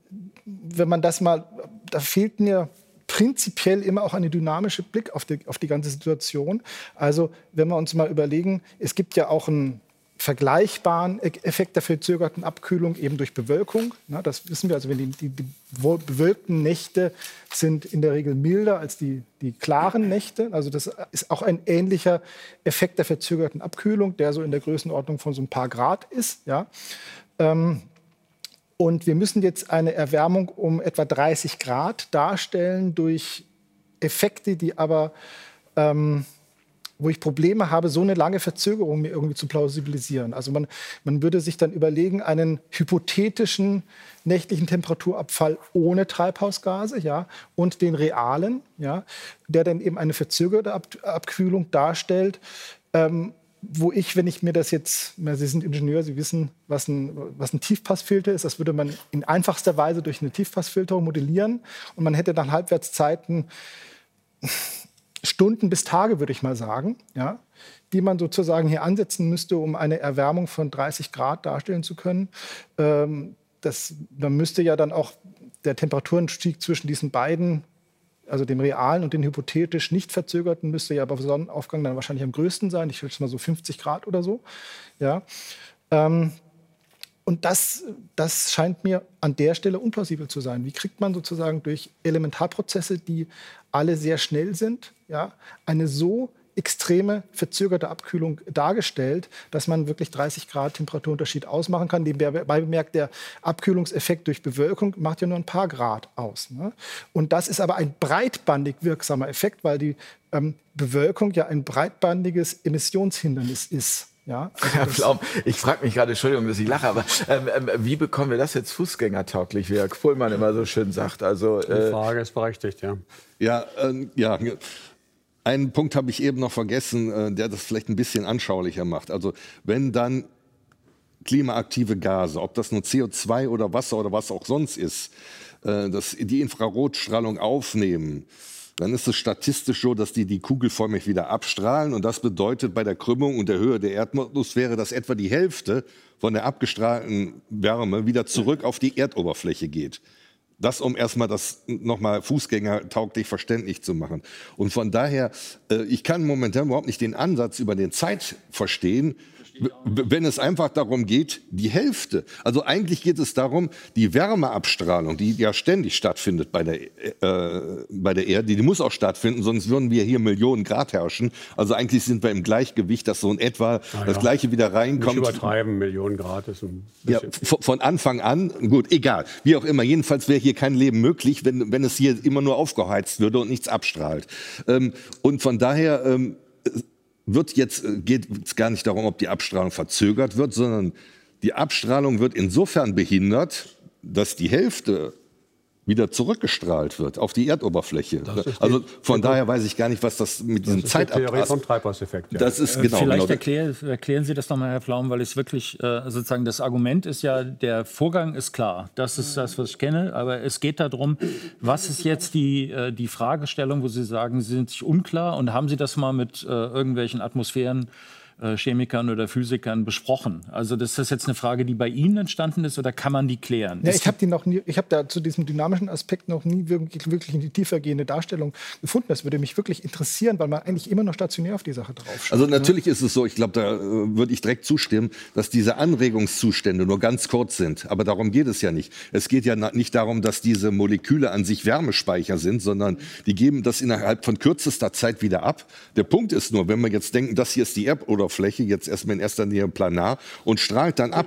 wenn man das mal, da fehlt mir prinzipiell immer auch eine dynamische Blick auf die, auf die ganze Situation. Also wenn wir uns mal überlegen, es gibt ja auch ein vergleichbaren e-, Effekt der verzögerten Abkühlung eben durch Bewölkung. Na, das wissen wir. Also wenn die, die, die, bewölkten Nächte sind in der Regel milder als die, die klaren Nächte. Also das ist auch ein ähnlicher Effekt der verzögerten Abkühlung, der so in der Größenordnung von so ein paar Grad ist. Ja. Ähm, und wir müssen jetzt eine Erwärmung um etwa 30 Grad darstellen durch Effekte, die aber ähm, wo ich Probleme habe, so eine lange Verzögerung mir irgendwie zu plausibilisieren. Also man, man würde sich dann überlegen, einen hypothetischen nächtlichen Temperaturabfall ohne Treibhausgase, ja, und den realen, ja, der dann eben eine verzögerte Ab Abkühlung darstellt. Ähm, wo ich, wenn ich mir das jetzt, Sie sind Ingenieur, Sie wissen, was ein, was ein Tiefpassfilter ist, das würde man in einfachster Weise durch eine Tiefpassfilterung modellieren und man hätte dann Halbwertszeiten Stunden bis Tage, würde ich mal sagen, ja, die man sozusagen hier ansetzen müsste, um eine Erwärmung von 30 Grad darstellen zu können. Ähm, das, man müsste ja dann auch der Temperaturenstieg zwischen diesen beiden, also dem realen und den hypothetisch nicht verzögerten, müsste ja bei Sonnenaufgang dann wahrscheinlich am größten sein. Ich schätze mal so 50 Grad oder so. Ja. Ähm, und das, das scheint mir an der Stelle unplausibel zu sein. Wie kriegt man sozusagen durch Elementarprozesse, die alle sehr schnell sind, ja, eine so extreme verzögerte Abkühlung dargestellt, dass man wirklich 30 Grad Temperaturunterschied ausmachen kann. Nebenbei bemerkt, der Abkühlungseffekt durch Bewölkung macht ja nur ein paar Grad aus. Ne? Und das ist aber ein breitbandig wirksamer Effekt, weil die ähm, Bewölkung ja ein breitbandiges Emissionshindernis ist. [LAUGHS] Ja, also Herr Pflaum, ich frage mich gerade, Entschuldigung, dass ich lache, aber ähm, ähm, wie bekommen wir das jetzt fußgängertauglich, wie Herr Pohlmann immer so schön sagt? Also, äh Die Frage ist berechtigt, ja. Ja, äh, ja. Einen Punkt habe ich eben noch vergessen, äh, der das vielleicht ein bisschen anschaulicher macht. Also wenn dann klimaaktive Gase, ob das nur CO2 oder Wasser oder was auch sonst ist, äh, das, die Infrarotstrahlung aufnehmen, dann ist es statistisch so, dass die die kugelförmig wieder abstrahlen. Und das bedeutet bei der Krümmung und der Höhe der Erdatmosphäre, dass etwa die Hälfte von der abgestrahlten Wärme wieder zurück auf die Erdoberfläche geht. Das, um erstmal das nochmal Fußgänger tauglich verständlich zu machen. Und von daher, äh, ich kann momentan überhaupt nicht den Ansatz über den Zeit verstehen, wenn es einfach darum geht, die Hälfte. Also eigentlich geht es darum, die Wärmeabstrahlung, die ja ständig stattfindet bei der, äh, bei der Erde, die muss auch stattfinden, sonst würden wir hier Millionen Grad herrschen. Also eigentlich sind wir im Gleichgewicht, dass so in etwa ja, das Gleiche wieder reinkommt. Nicht übertreiben, Millionen Grad ist ein Ja, von Anfang an, gut, egal, wie auch immer. Jedenfalls wäre hier kein Leben möglich, wenn, wenn es hier immer nur aufgeheizt würde und nichts abstrahlt. Ähm, und von daher ähm, wird jetzt, äh, geht es gar nicht darum, ob die Abstrahlung verzögert wird, sondern die Abstrahlung wird insofern behindert, dass die Hälfte wieder zurückgestrahlt wird auf die Erdoberfläche. Also von daher weiß ich gar nicht, was das mit diesem Zeitablauf... vom Treibhauseffekt. Ja. Das ist genau. Vielleicht genau. Erklär, erklären Sie das nochmal, Herr Pflaum, weil es wirklich äh, sozusagen das Argument ist ja, der Vorgang ist klar. Das ist das, was ich kenne. Aber es geht darum, was ist jetzt die, äh, die Fragestellung, wo Sie sagen, Sie sind sich unklar und haben Sie das mal mit äh, irgendwelchen Atmosphären äh, Chemikern oder Physikern besprochen? Also das ist jetzt eine Frage, die bei Ihnen entstanden ist oder kann man die klären? Ja, ich habe die noch nie, ich habe da zu diesem dynamischen Aspekt noch nie wirklich, wirklich in die tiefergehende Darstellung gefunden. Das würde mich wirklich interessieren, weil man eigentlich immer noch stationär auf die Sache drauf schaut. Also ne? natürlich ne? ist es so, ich glaube, da äh, würde ich direkt zustimmen, dass diese Anregungszustände nur ganz kurz sind. Aber darum geht es ja nicht. Es geht ja nicht darum, dass diese Moleküle an sich Wärmespeicher sind, sondern die geben das innerhalb von kürzester Zeit wieder ab. Der Punkt ist nur, wenn wir jetzt denken, das hier ist die Erd- oder Oberfläche, jetzt erstmal in erster Linie planar, und strahlt dann ab.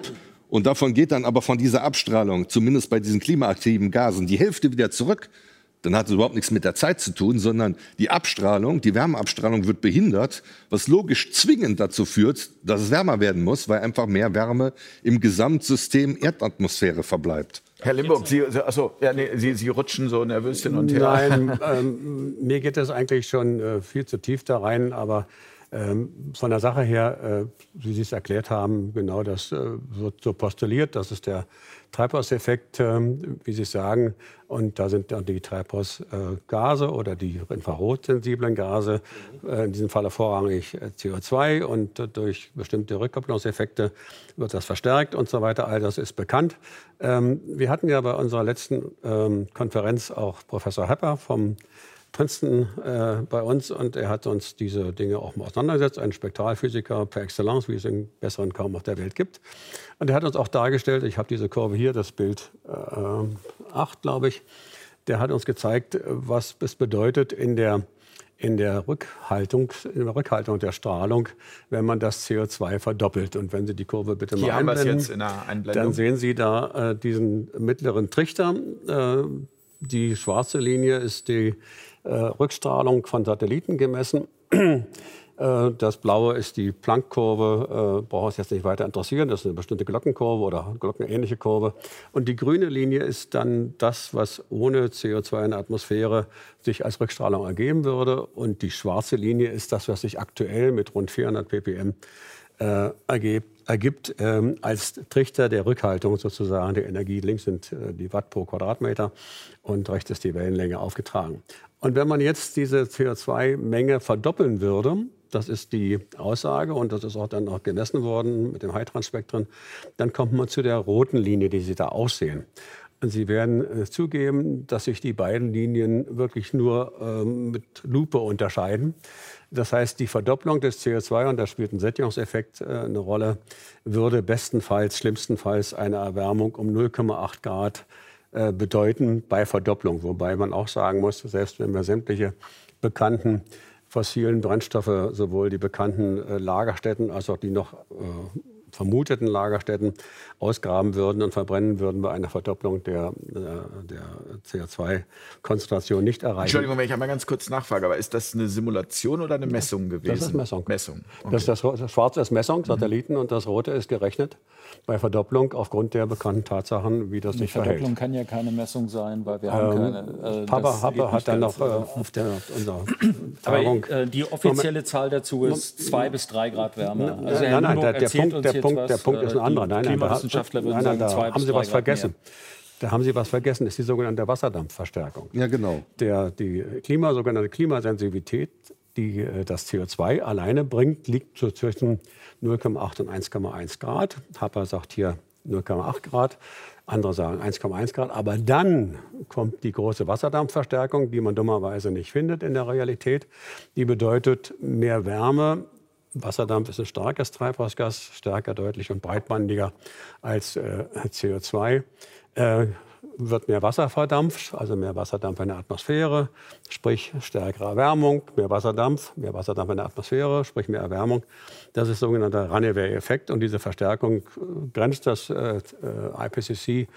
Und davon geht dann aber von dieser Abstrahlung, zumindest bei diesen klimaaktiven Gasen, die Hälfte wieder zurück. Dann hat es überhaupt nichts mit der Zeit zu tun, sondern die Abstrahlung, die Wärmeabstrahlung wird behindert, was logisch zwingend dazu führt, dass es wärmer werden muss, weil einfach mehr Wärme im Gesamtsystem Erdatmosphäre verbleibt. Herr Limburg, Sie, achso, ja, nee, Sie, Sie rutschen so nervös hin und her. Nein, ähm, mir geht das eigentlich schon äh, viel zu tief da rein, aber ähm, von der Sache her, äh, wie Sie es erklärt haben, genau das äh, wird so postuliert. Das ist der Treibhauseffekt, äh, wie Sie sagen. Und da sind dann die Treibhausgase oder die infrarotsensiblen Gase, äh, in diesem Falle vorrangig äh, CO2. Und durch bestimmte Rückkopplungseffekte wird das verstärkt und so weiter. All das ist bekannt. Ähm, wir hatten ja bei unserer letzten ähm, Konferenz auch Professor Hepper vom Princeton äh, bei uns und er hat uns diese Dinge auch mal auseinandergesetzt, ein Spektralphysiker per Excellence, wie es einen besseren kaum auf der Welt gibt. Und er hat uns auch dargestellt, ich habe diese Kurve hier, das Bild äh, 8, glaube ich, der hat uns gezeigt, was es bedeutet in der, in der, Rückhaltung, in der Rückhaltung der Strahlung, wenn man das CO2 verdoppelt. Und wenn Sie die Kurve bitte hier mal einblenden, dann sehen Sie da äh, diesen mittleren Trichter. Äh, die schwarze Linie ist die Rückstrahlung von Satelliten gemessen. [CLEARS THROAT] Äh, das Blaue ist die Planck-Kurve, äh, braucht uns jetzt nicht weiter interessieren. Das ist eine bestimmte Glockenkurve oder glockenähnliche Kurve. Und die grüne Linie ist dann das, was ohne CO2 in der Atmosphäre sich als Rückstrahlung ergeben würde. Und die schwarze Linie ist das, was sich aktuell mit rund 400 ppm äh, ergibt, ergibt ähm, als Trichter der Rückhaltung sozusagen der Energie. Links sind äh, die Watt pro Quadratmeter und rechts ist die Wellenlänge aufgetragen. Und wenn man jetzt diese CO2-Menge verdoppeln würde, das ist die Aussage und das ist auch dann noch gemessen worden mit dem Hightranspektren, dann kommt man zu der roten Linie, die Sie da aussehen. Und Sie werden äh, zugeben, dass sich die beiden Linien wirklich nur ähm, mit Lupe unterscheiden. Das heißt, die Verdopplung des CO2, und da spielt ein Sättigungseffekt äh, eine Rolle, würde bestenfalls, schlimmstenfalls eine Erwärmung um 0,8 Grad bedeuten bei Verdopplung. Wobei man auch sagen muss, selbst wenn wir sämtliche bekannten fossilen Brennstoffe, sowohl die bekannten äh, Lagerstätten als auch die noch äh, vermuteten Lagerstätten ausgraben würden und verbrennen würden, bei einer Verdopplung der, äh, der CO2-Konzentration nicht erreichen. Entschuldigung, wenn ich einmal ganz kurz nachfrage, aber ist das eine Simulation oder eine Messung gewesen? Das ist Messung. Messung. Okay. Das, das, das Schwarze ist Messung, Satelliten, mhm. und das Rote ist gerechnet bei Verdopplung aufgrund der bekannten Tatsachen, wie das sich verhält. Verdopplung kann ja keine Messung sein, weil wir haben ähm, keine. Äh, Papa Happe hat dann noch äh, auf der unserer Tagung. Aber, äh, die offizielle Zahl dazu ist zwei bis drei Grad Wärme. Also nein, nein, der, der Punkt, der Punkt, der Punkt ist ein äh, anderer. Nein, nein, Klimawissenschaftler würden sagen, da haben Sie was vergessen. Da haben Sie was vergessen, das ist die sogenannte Wasserdampfverstärkung. Ja, genau. Der, die Klima, sogenannte Klimasensitivität, die äh, das CO2 alleine bringt, liegt so zwischen 0,8 und 1,1 Grad. Happer sagt hier 0,8 Grad. andere sagen 1,1 Grad. Aber dann kommt die große Wasserdampfverstärkung, die man dummerweise nicht findet in der Realität. Die bedeutet mehr Wärme. Wasserdampf ist ein starkes Treibhausgas, stärker, deutlich und breitbandiger als äh, CO2. Äh, wird mehr Wasser verdampft, also mehr Wasserdampf in der Atmosphäre, sprich stärkere Erwärmung, mehr Wasserdampf, mehr Wasserdampf in der Atmosphäre, sprich mehr Erwärmung. Das ist sogenannter Runaway-Effekt und diese Verstärkung äh, grenzt das äh, äh IPCC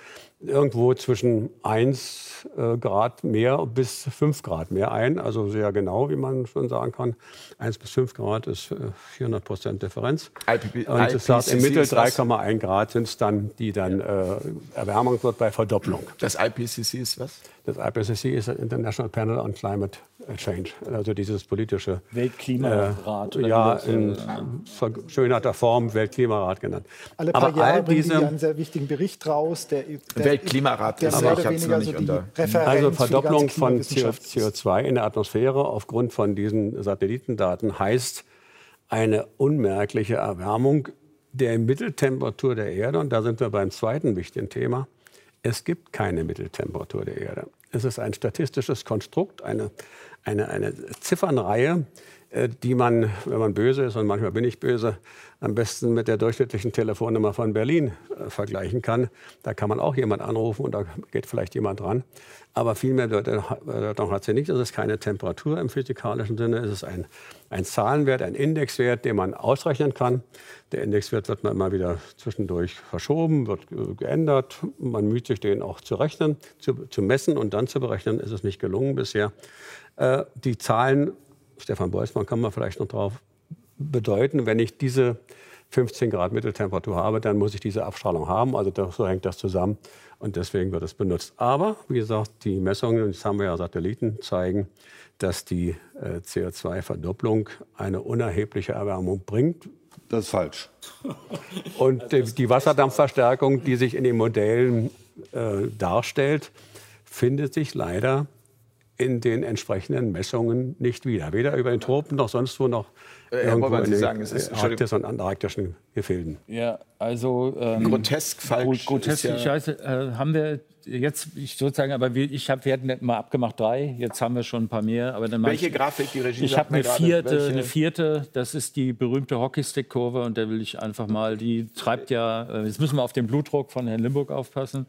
irgendwo zwischen 1 äh, Grad mehr bis 5 Grad mehr ein. Also sehr genau, wie man schon sagen kann. 1 bis 5 Grad ist äh, 400 Prozent Differenz. IPP, und es sagt, im Mittel 3,1 Grad sind es dann, die dann äh, Erwärmung wird bei Verdopplung. Das IPCC ist was? Das IPCC ist das International Panel on Climate Change, also dieses politische Weltklimarat. Äh, ja, in verschönerter Form Weltklimarat genannt. Alle paar Aber Jahre all diese, einen sehr wichtigen Bericht raus. Der, der Weltklimarat der ist mehr oder weniger so die Also Verdopplung von CO2 in der Atmosphäre aufgrund von diesen Satellitendaten heißt eine unmerkliche Erwärmung der Mitteltemperatur der Erde. Und da sind wir beim zweiten wichtigen Thema. Es gibt keine Mitteltemperatur der Erde. Es ist ein statistisches Konstrukt, eine, eine, eine Ziffernreihe, äh, die man, wenn man böse ist, und manchmal bin ich böse, am besten mit der durchschnittlichen Telefonnummer von Berlin äh, vergleichen kann. Da kann man auch jemand anrufen und da geht vielleicht jemand dran. Aber viel mehr Bedeutung hat sie nicht. Es ist keine Temperatur im physikalischen Sinne. Es ist ein, ein Zahlenwert, ein Indexwert, den man ausrechnen kann. Der Indexwert wird man immer wieder zwischendurch verschoben, wird geändert. Man müht sich den auch zu rechnen, zu, zu messen und dann zu berechnen. Ist es nicht gelungen bisher. Äh, die Zahlen, Stefan Beusmann kann man vielleicht noch drauf bedeuten, wenn ich diese 15 Grad Mitteltemperatur habe, dann muss ich diese Abstrahlung haben. Also so hängt das zusammen und deswegen wird es benutzt. Aber wie gesagt, die Messungen, das haben wir ja Satelliten, zeigen, dass die äh, CO2-Verdopplung eine unerhebliche Erwärmung bringt. Das ist falsch. [LAUGHS] Und die, die Wasserdampfverstärkung, die sich in den Modellen äh, darstellt, findet sich leider in den entsprechenden Messungen nicht wieder. Weder über den Tropen noch sonst wo noch äh, irgendwo in den sagen, es ist Arktis und antarktischen Gefilden. Ja, also ähm, grotesk falsch. Grotesk, ja ich weiß, äh, haben wir jetzt ich sozusagen, aber wir, ich habe, wir hatten mal abgemacht drei, jetzt haben wir schon ein paar mehr. Aber dann Welche ich, Grafik, die Regie Ich habe eine vierte, eine vierte, das ist die berühmte Hockeystick-Kurve und da will ich einfach mal, die treibt ja, äh, jetzt müssen wir auf den Blutdruck von Herrn Limburg aufpassen.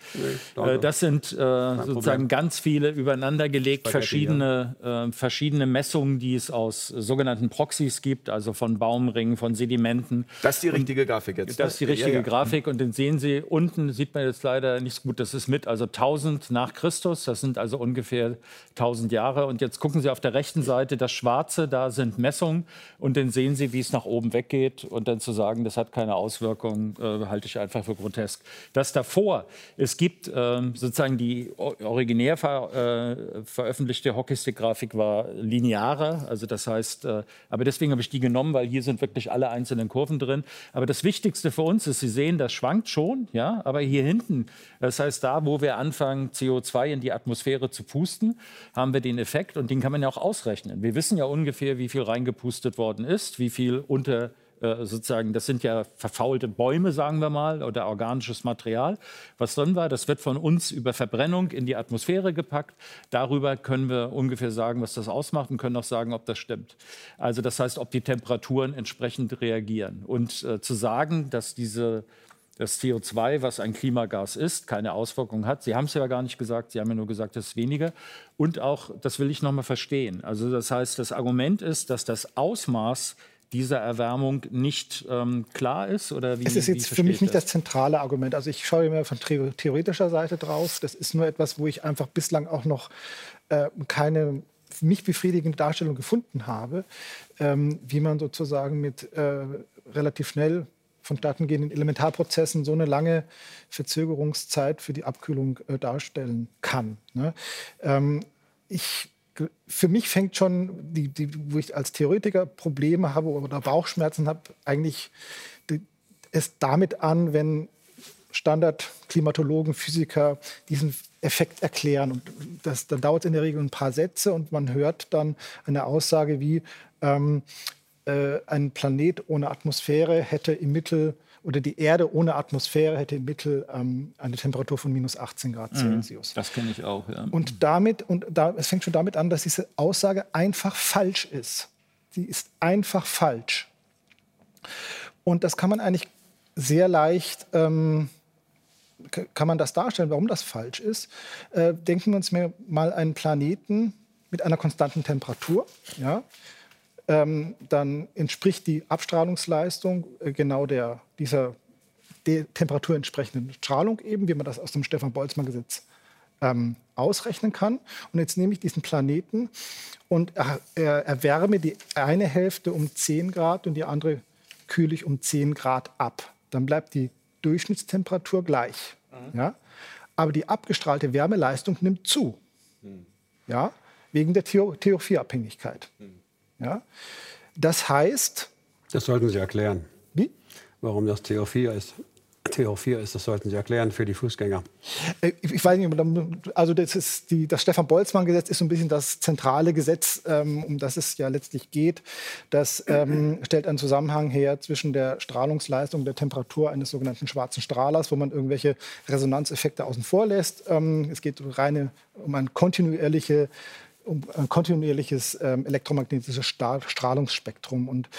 Nee, das sind äh, sozusagen Problem. ganz viele übereinandergelegt, verschiedene, äh, verschiedene Messungen, die es aus sogenannten Proxys gibt, also von Baumringen, von Sedimenten. Das ist die richtige Grafik jetzt. Das ist die richtige ja, ja. Grafik und den sehen Sie unten, sieht man jetzt leider nicht so gut, das ist mit, also also 1000 nach Christus, das sind also ungefähr 1000 Jahre. Und jetzt gucken Sie auf der rechten Seite, das Schwarze, da sind Messungen und dann sehen Sie, wie es nach oben weggeht. Und dann zu sagen, das hat keine Auswirkungen, äh, halte ich einfach für grotesk. Das davor, es gibt äh, sozusagen die originär ver, äh, veröffentlichte Hockeystick-Grafik war linearer, also das heißt, äh, aber deswegen habe ich die genommen, weil hier sind wirklich alle einzelnen Kurven drin. Aber das Wichtigste für uns ist, Sie sehen, das schwankt schon, ja, aber hier hinten, das heißt da, wo wir anfangen, CO2 in die Atmosphäre zu pusten, haben wir den Effekt und den kann man ja auch ausrechnen. Wir wissen ja ungefähr, wie viel reingepustet worden ist, wie viel unter sozusagen, das sind ja verfaulte Bäume, sagen wir mal, oder organisches Material. Was drin war, das wird von uns über Verbrennung in die Atmosphäre gepackt. Darüber können wir ungefähr sagen, was das ausmacht und können auch sagen, ob das stimmt. Also das heißt, ob die Temperaturen entsprechend reagieren. Und äh, zu sagen, dass diese das CO2, was ein Klimagas ist, keine Auswirkungen hat. Sie haben es ja gar nicht gesagt, Sie haben ja nur gesagt, es ist weniger. Und auch, das will ich noch mal verstehen. Also das heißt, das Argument ist, dass das Ausmaß dieser Erwärmung nicht ähm, klar ist? Oder wie, es ist jetzt für mich nicht das? das zentrale Argument. Also ich schaue mir von theoretischer Seite drauf. Das ist nur etwas, wo ich einfach bislang auch noch äh, keine für mich befriedigende Darstellung gefunden habe, ähm, wie man sozusagen mit äh, relativ schnell vonstatten gehenden Elementarprozessen so eine lange Verzögerungszeit für die Abkühlung äh, darstellen kann. Ne? Ähm, ich, für mich fängt schon, die, die, wo ich als Theoretiker Probleme habe oder Bauchschmerzen habe, eigentlich es damit an, wenn Standardklimatologen, Physiker diesen Effekt erklären. Und das, dann dauert es in der Regel ein paar Sätze und man hört dann eine Aussage wie, ähm, äh, ein Planet ohne Atmosphäre hätte im Mittel oder die Erde ohne Atmosphäre hätte im Mittel ähm, eine Temperatur von minus 18 Grad Celsius. Das kenne ich auch, ja. Und damit, und da, es fängt schon damit an, dass diese Aussage einfach falsch ist. Sie ist einfach falsch. Und das kann man eigentlich sehr leicht, ähm, kann man das darstellen, warum das falsch ist. Äh, denken wir uns mal einen Planeten mit einer konstanten Temperatur. Ja? Ähm, dann entspricht die Abstrahlungsleistung äh, genau der, dieser der Temperatur entsprechenden Strahlung eben, wie man das aus dem Stefan-Boltzmann-Gesetz ähm, ausrechnen kann. Und jetzt nehme ich diesen Planeten und er, er, erwärme die eine Hälfte um 10 Grad und die andere kühle ich um 10 Grad ab. Dann bleibt die Durchschnittstemperatur gleich. Mhm. Ja? Aber die abgestrahlte Wärmeleistung nimmt zu. Mhm. Ja? Wegen der Theophie-Abhängigkeit. Mhm. Ja? Das heißt. Das sollten Sie erklären. Warum das Theophie ist. TH4 ist, das sollten Sie erklären für die Fußgänger. Äh, ich weiß nicht, also das, ist die, das Stefan-Boltzmann-Gesetz ist so ein bisschen das zentrale Gesetz, ähm, um das es ja letztlich geht. Das ähm, stellt einen Zusammenhang her zwischen der Strahlungsleistung, der Temperatur eines sogenannten schwarzen Strahlers, wo man irgendwelche Resonanzeffekte außen vor lässt. Ähm, es geht reine, um ein kontinuierliche um ein kontinuierliches ähm, elektromagnetisches Strahlungsspektrum. Und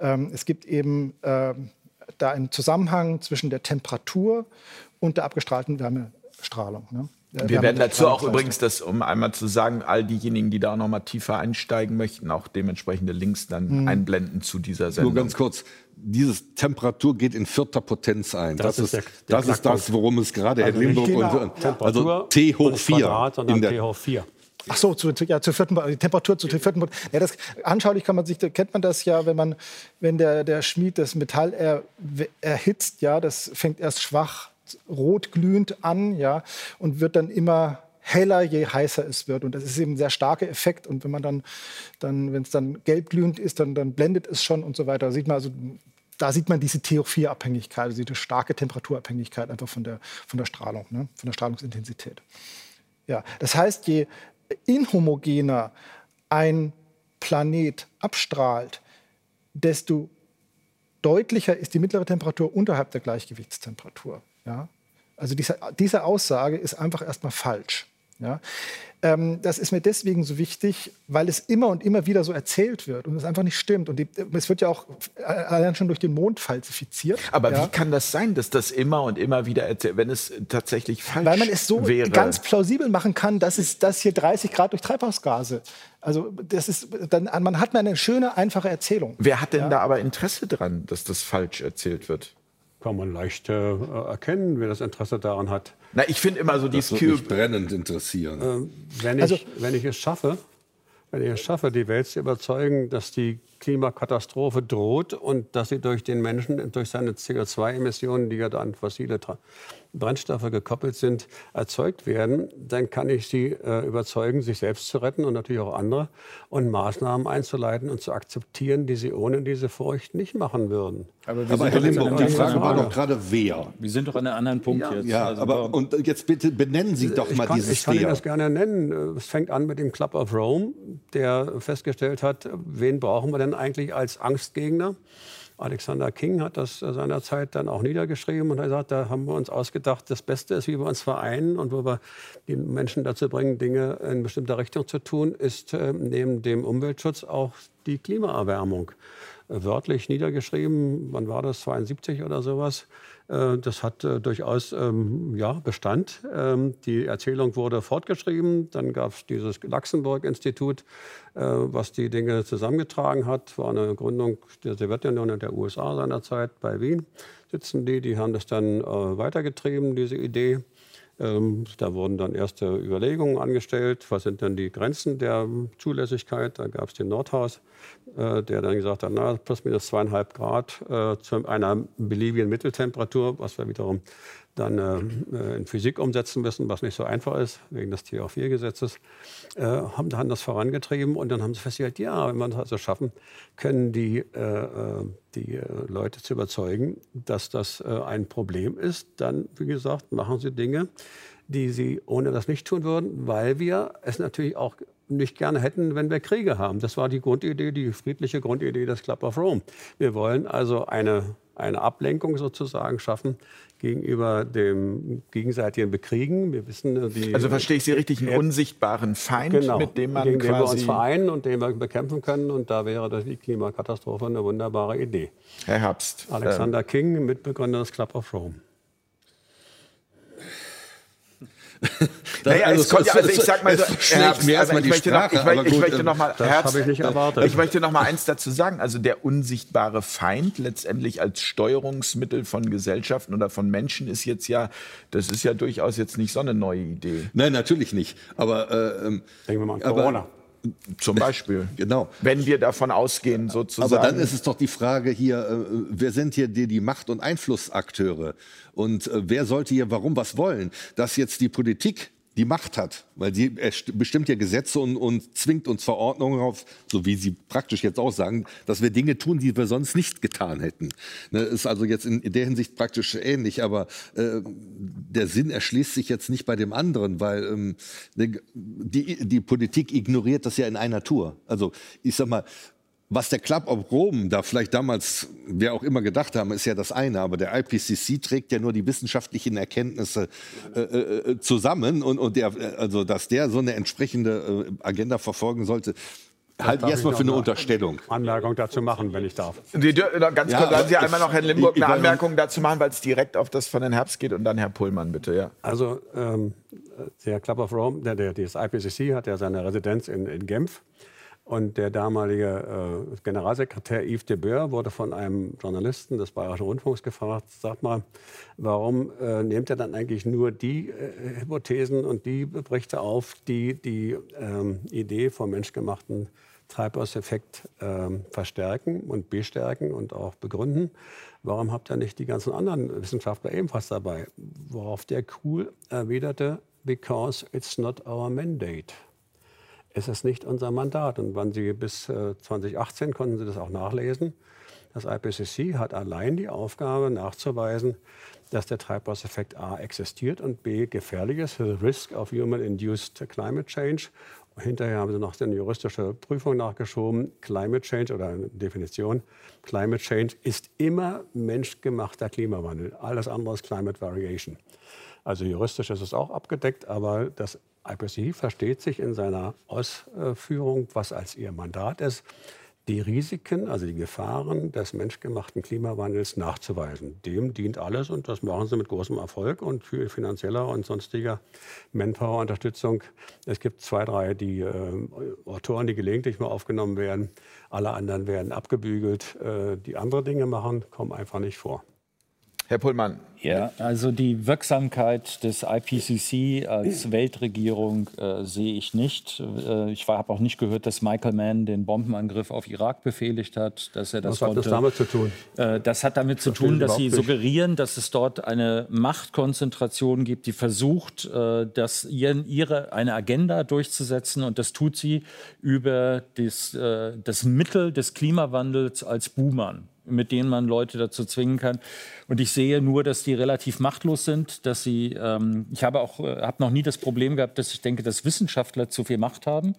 ähm, es gibt eben ähm, da einen Zusammenhang zwischen der Temperatur und der abgestrahlten Wärmestrahlung. Ne? Wir werden dazu auch übrigens, das, um einmal zu sagen, all diejenigen, die da noch mal tiefer einsteigen möchten, auch dementsprechende Links dann mhm. einblenden zu dieser Sendung. Nur ganz kurz, dieses Temperatur geht in vierter Potenz ein. Das, das ist, der, der das, ist das, worum es gerade also Limburg und also T hoch 4 Quadrat, in der T hoch 4. Ach so, zu, ja, zur vierten, die Temperatur zu vierten. Ja, das, anschaulich kann man sich, kennt man das ja, wenn man, wenn der, der Schmied das Metall er, erhitzt, ja, das fängt erst schwach rotglühend an, ja, und wird dann immer heller, je heißer es wird. Und das ist eben ein sehr starker Effekt. Und wenn man dann, dann wenn es dann gelbglühend ist, dann, dann blendet es schon und so weiter. Da sieht man also, da sieht man diese TO4-Abhängigkeit, also diese starke Temperaturabhängigkeit einfach von der, von der Strahlung, ne? von der Strahlungsintensität. Ja, das heißt, je inhomogener ein Planet abstrahlt, desto deutlicher ist die mittlere Temperatur unterhalb der Gleichgewichtstemperatur. Ja? Also diese, diese Aussage ist einfach erstmal falsch. Ja? Ähm, das ist mir deswegen so wichtig, weil es immer und immer wieder so erzählt wird und es einfach nicht stimmt. Und die, es wird ja auch äh, allein schon durch den Mond falsifiziert. Aber ja? wie kann das sein, dass das immer und immer wieder erzählt, wenn es tatsächlich falsch wäre? Weil man es so wäre. ganz plausibel machen kann, dass es das hier 30 Grad durch Treibhausgase. Also das ist, dann, man hat eine schöne, einfache Erzählung. Wer hat denn ja? da aber Interesse dran, dass das falsch erzählt wird? Kann man leicht äh, erkennen, wer das Interesse daran hat. Na, ich finde immer so das die mich brennend interessieren. Äh, wenn, ich, also, wenn ich es schaffe, wenn ich es schaffe, die Welt zu überzeugen, dass die Klimakatastrophe droht und dass sie durch den Menschen, durch seine CO2-Emissionen, die ja da an fossile Brennstoffe gekoppelt sind, erzeugt werden, dann kann ich sie äh, überzeugen, sich selbst zu retten und natürlich auch andere und Maßnahmen einzuleiten und zu akzeptieren, die sie ohne diese Furcht nicht machen würden. Aber, aber Herr Limburg, die Frage war doch gerade wer. Wir sind doch an einem anderen Punkt ja, jetzt. Ja, also aber und jetzt bitte benennen Sie doch ich mal kann, dieses Ich kann Ihnen das gerne nennen. Es fängt an mit dem Club of Rome, der festgestellt hat, wen brauchen wir denn eigentlich als Angstgegner? Alexander King hat das seinerzeit dann auch niedergeschrieben und hat gesagt, da haben wir uns ausgedacht, das Beste ist, wie wir uns vereinen und wo wir die Menschen dazu bringen, Dinge in bestimmter Richtung zu tun, ist äh, neben dem Umweltschutz auch die Klimaerwärmung. Wörtlich niedergeschrieben, wann war das, 72 oder sowas. Äh, das hat äh, durchaus ähm, ja, Bestand. Ähm, die Erzählung wurde fortgeschrieben. Dann gab es dieses Luxemburg-Institut, äh, was die Dinge zusammengetragen hat. War eine Gründung der Sowjetunion und der USA seinerzeit bei Wien. Sitzen die, die haben das dann weitergetrieben, diese Idee. Ähm, da wurden dann erste Überlegungen angestellt, was sind denn die Grenzen der Zulässigkeit. Da gab es den Nordhaus, äh, der dann gesagt hat, na, plus minus zweieinhalb Grad äh, zu einer beliebigen Mitteltemperatur, was wir wiederum dann äh, in Physik umsetzen müssen, was nicht so einfach ist, wegen des TH4-Gesetzes, äh, haben dann das vorangetrieben und dann haben sie festgestellt, ja, wenn wir das also schaffen, können die, äh, äh die äh, Leute zu überzeugen, dass das äh, ein Problem ist, dann, wie gesagt, machen sie Dinge, die sie ohne das nicht tun würden, weil wir es natürlich auch nicht gerne hätten, wenn wir Kriege haben. Das war die Grundidee, die friedliche Grundidee des Club of Rome. Wir wollen also eine, eine Ablenkung sozusagen schaffen gegenüber dem gegenseitigen Bekriegen. Wir wissen, die, also verstehe ich Sie richtig, einen unsichtbaren Feind, genau, mit dem man gegen quasi... den wir uns vereinen und den wir bekämpfen können. Und da wäre die Klimakatastrophe eine wunderbare Idee. Herr Herbst. Alexander äh, King, Mitbegründer des Club of Rome. [LAUGHS] naja, also, es kommt, also ich sag mal so, Herbst, mir also ich, möchte noch, ich, ich, ich möchte noch mal, Herbst, ich, nicht erwartet. ich möchte noch mal eins dazu sagen. Also der unsichtbare Feind letztendlich als Steuerungsmittel von Gesellschaften oder von Menschen ist jetzt ja, das ist ja durchaus jetzt nicht so eine neue Idee. Nein, natürlich nicht. Aber äh, denken wir mal an Corona. Aber, zum Beispiel. Genau. Wenn wir davon ausgehen, sozusagen. Aber dann ist es doch die Frage hier, äh, wer sind hier die, die Macht- und Einflussakteure? Und äh, wer sollte hier warum was wollen? Dass jetzt die Politik die Macht hat, weil sie bestimmt ja Gesetze und, und zwingt uns Verordnungen auf, so wie Sie praktisch jetzt auch sagen, dass wir Dinge tun, die wir sonst nicht getan hätten. Ne, ist also jetzt in, in der Hinsicht praktisch ähnlich, aber äh, der Sinn erschließt sich jetzt nicht bei dem anderen, weil ähm, die, die Politik ignoriert das ja in einer Tour. Also ich sag mal, was der Club of Rome da vielleicht damals, wer auch immer gedacht haben, ist ja das eine, aber der IPCC trägt ja nur die wissenschaftlichen Erkenntnisse äh, äh, zusammen und, und der, also dass der so eine entsprechende äh, Agenda verfolgen sollte, halte ich erstmal für eine Unterstellung. Anmerkung dazu machen, wenn ich darf. Die, ganz ja, kurz, lassen Sie einmal noch Herrn Limburg eine Anmerkung dazu machen, weil es direkt auf das von Herrn Herbst geht und dann Herr Pullmann, bitte. Ja. Also ähm, der Club of Rome, der, der, das IPCC hat ja seine Residenz in, in Genf. Und der damalige äh, Generalsekretär Yves de Boer wurde von einem Journalisten des Bayerischen Rundfunks gefragt, sag mal, warum äh, nehmt ihr dann eigentlich nur die äh, Hypothesen und die Berichte auf, die die ähm, Idee vom menschgemachten Treibhauseffekt ähm, verstärken und bestärken und auch begründen? Warum habt ihr nicht die ganzen anderen Wissenschaftler ebenfalls dabei? Worauf der cool erwiderte, because it's not our mandate ist es nicht unser Mandat. Und wann Sie bis 2018 äh, konnten Sie das auch nachlesen. Das IPCC hat allein die Aufgabe nachzuweisen, dass der Treibhauseffekt A existiert und B gefährlich ist, risk of human-induced climate change. Hinterher haben sie noch eine juristische Prüfung nachgeschoben. Climate Change oder Definition. Climate Change ist immer menschgemachter Klimawandel. Alles andere ist Climate Variation. Also juristisch ist es auch abgedeckt, aber das IPCC versteht sich in seiner Ausführung, was als ihr Mandat ist, die Risiken, also die Gefahren des menschgemachten Klimawandels nachzuweisen. Dem dient alles und das machen sie mit großem Erfolg und viel finanzieller und sonstiger Manpower-Unterstützung. Es gibt zwei, drei die, äh, Autoren, die gelegentlich mal aufgenommen werden. Alle anderen werden abgebügelt. Äh, die andere Dinge machen, kommen einfach nicht vor. Herr Pullmann, ja, also die Wirksamkeit des IPCC als Weltregierung äh, sehe ich nicht. Äh, ich habe auch nicht gehört, dass Michael Mann den Bombenangriff auf Irak befehligt hat, dass er das Was hat das damit zu tun? Äh, das hat damit zu tun, dass sie suggerieren, dass es dort eine Machtkonzentration gibt, die versucht, äh, dass ihren, ihre eine Agenda durchzusetzen. Und das tut sie über das, äh, das Mittel des Klimawandels als Boomern mit denen man Leute dazu zwingen kann. Und ich sehe nur, dass die relativ machtlos sind, dass sie, ähm, ich habe auch, äh, habe noch nie das Problem gehabt, dass ich denke, dass Wissenschaftler zu viel Macht haben.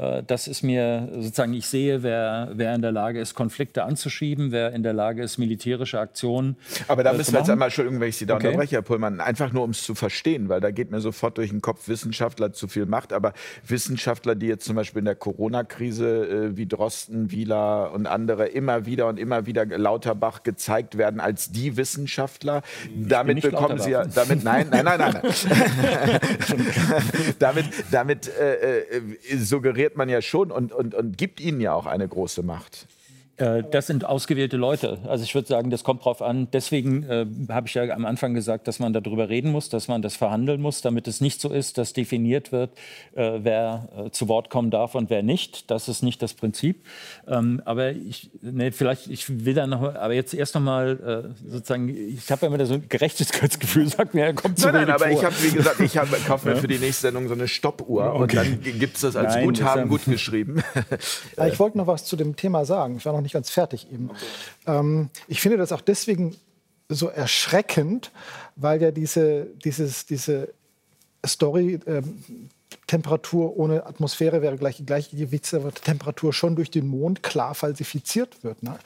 Äh, das ist mir sozusagen, ich sehe, wer, wer in der Lage ist, Konflikte anzuschieben, wer in der Lage ist, militärische Aktionen Aber da äh, müssen wir jetzt einmal, Entschuldigung, wenn ich Sie da okay. unterbreche, Herr Pullmann, einfach nur, um es zu verstehen, weil da geht mir sofort durch den Kopf, Wissenschaftler zu viel Macht, aber Wissenschaftler, die jetzt zum Beispiel in der Corona-Krise äh, wie Drosten, Wieler und andere immer wieder und immer wieder Lauterbach gezeigt werden als die Wissenschaftler, damit bekommen sie ja, damit, nein, nein, nein, nein, nein. [LAUGHS] [LAUGHS] damit, damit äh, äh, suggeriert man ja schon und, und, und gibt ihnen ja auch eine große Macht. Äh, das sind ausgewählte Leute. Also ich würde sagen, das kommt drauf an. Deswegen äh, habe ich ja am Anfang gesagt, dass man darüber reden muss, dass man das verhandeln muss, damit es nicht so ist, dass definiert wird, äh, wer äh, zu Wort kommen darf und wer nicht. Das ist nicht das Prinzip. Ähm, aber ich, nee, vielleicht, ich will da noch, aber jetzt erst noch mal äh, sozusagen, ich habe ja immer so ein Gerechtigkeitsgefühl, sagt mir, er kommt zu Nein, nein, aber vor. ich habe, wie gesagt, ich [LAUGHS] kaufe mir für die nächste Sendung so eine Stoppuhr okay. und dann gibt es das als nein, Guthaben gut geschrieben. Ja, [LAUGHS] [LAUGHS] ich wollte noch was zu dem Thema sagen. Ich war noch nicht nicht ganz fertig eben. Okay. Ähm, ich finde das auch deswegen so erschreckend, weil ja diese, dieses, diese Story ähm, Temperatur ohne Atmosphäre wäre gleich die gleiche Gewichtstemperatur schon durch den Mond klar falsifiziert wird. Ne?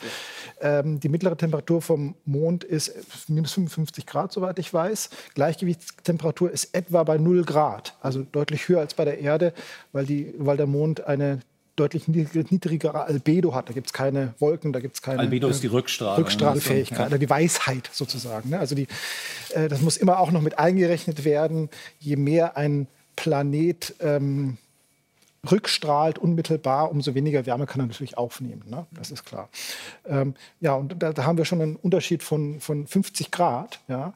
Ähm, die mittlere Temperatur vom Mond ist minus 55 Grad, soweit ich weiß. Gleichgewichtstemperatur ist etwa bei 0 Grad, also deutlich höher als bei der Erde, weil, die, weil der Mond eine deutlich niedrigere Albedo hat. Da gibt es keine Wolken, da gibt es keine. Albedo ist die Rückstrahlung. Rückstrahlfähigkeit, ja. die Weisheit sozusagen. Ne? Also die, äh, das muss immer auch noch mit eingerechnet werden. Je mehr ein Planet ähm, rückstrahlt unmittelbar, umso weniger Wärme kann er natürlich aufnehmen. Ne? Das ist klar. Ähm, ja, und da, da, haben wir schon einen Unterschied von, von 50 Grad. Ja?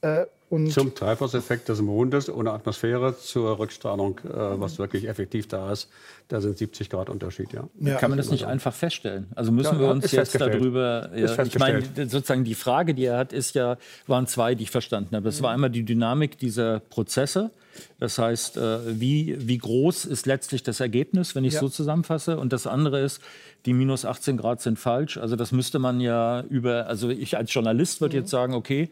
Äh, und Zum Treibhauseffekt des Mondes ohne Atmosphäre zur Rückstrahlung, äh, was wirklich effektiv da ist, da sind 70 Grad Unterschied. Ja. ja Kann man das nicht einfach feststellen? Also müssen ja, wir uns jetzt darüber. Ja, ich meine, sozusagen die Frage, die er hat, ist ja, waren zwei, die ich verstanden habe. Es war einmal die Dynamik dieser Prozesse. Das heißt, äh, wie, wie groß ist letztlich das Ergebnis, wenn ich es ja. so zusammenfasse? Und das andere ist, die minus 18 Grad sind falsch. Also das müsste man ja über, also ich als Journalist würde mhm. jetzt sagen, okay,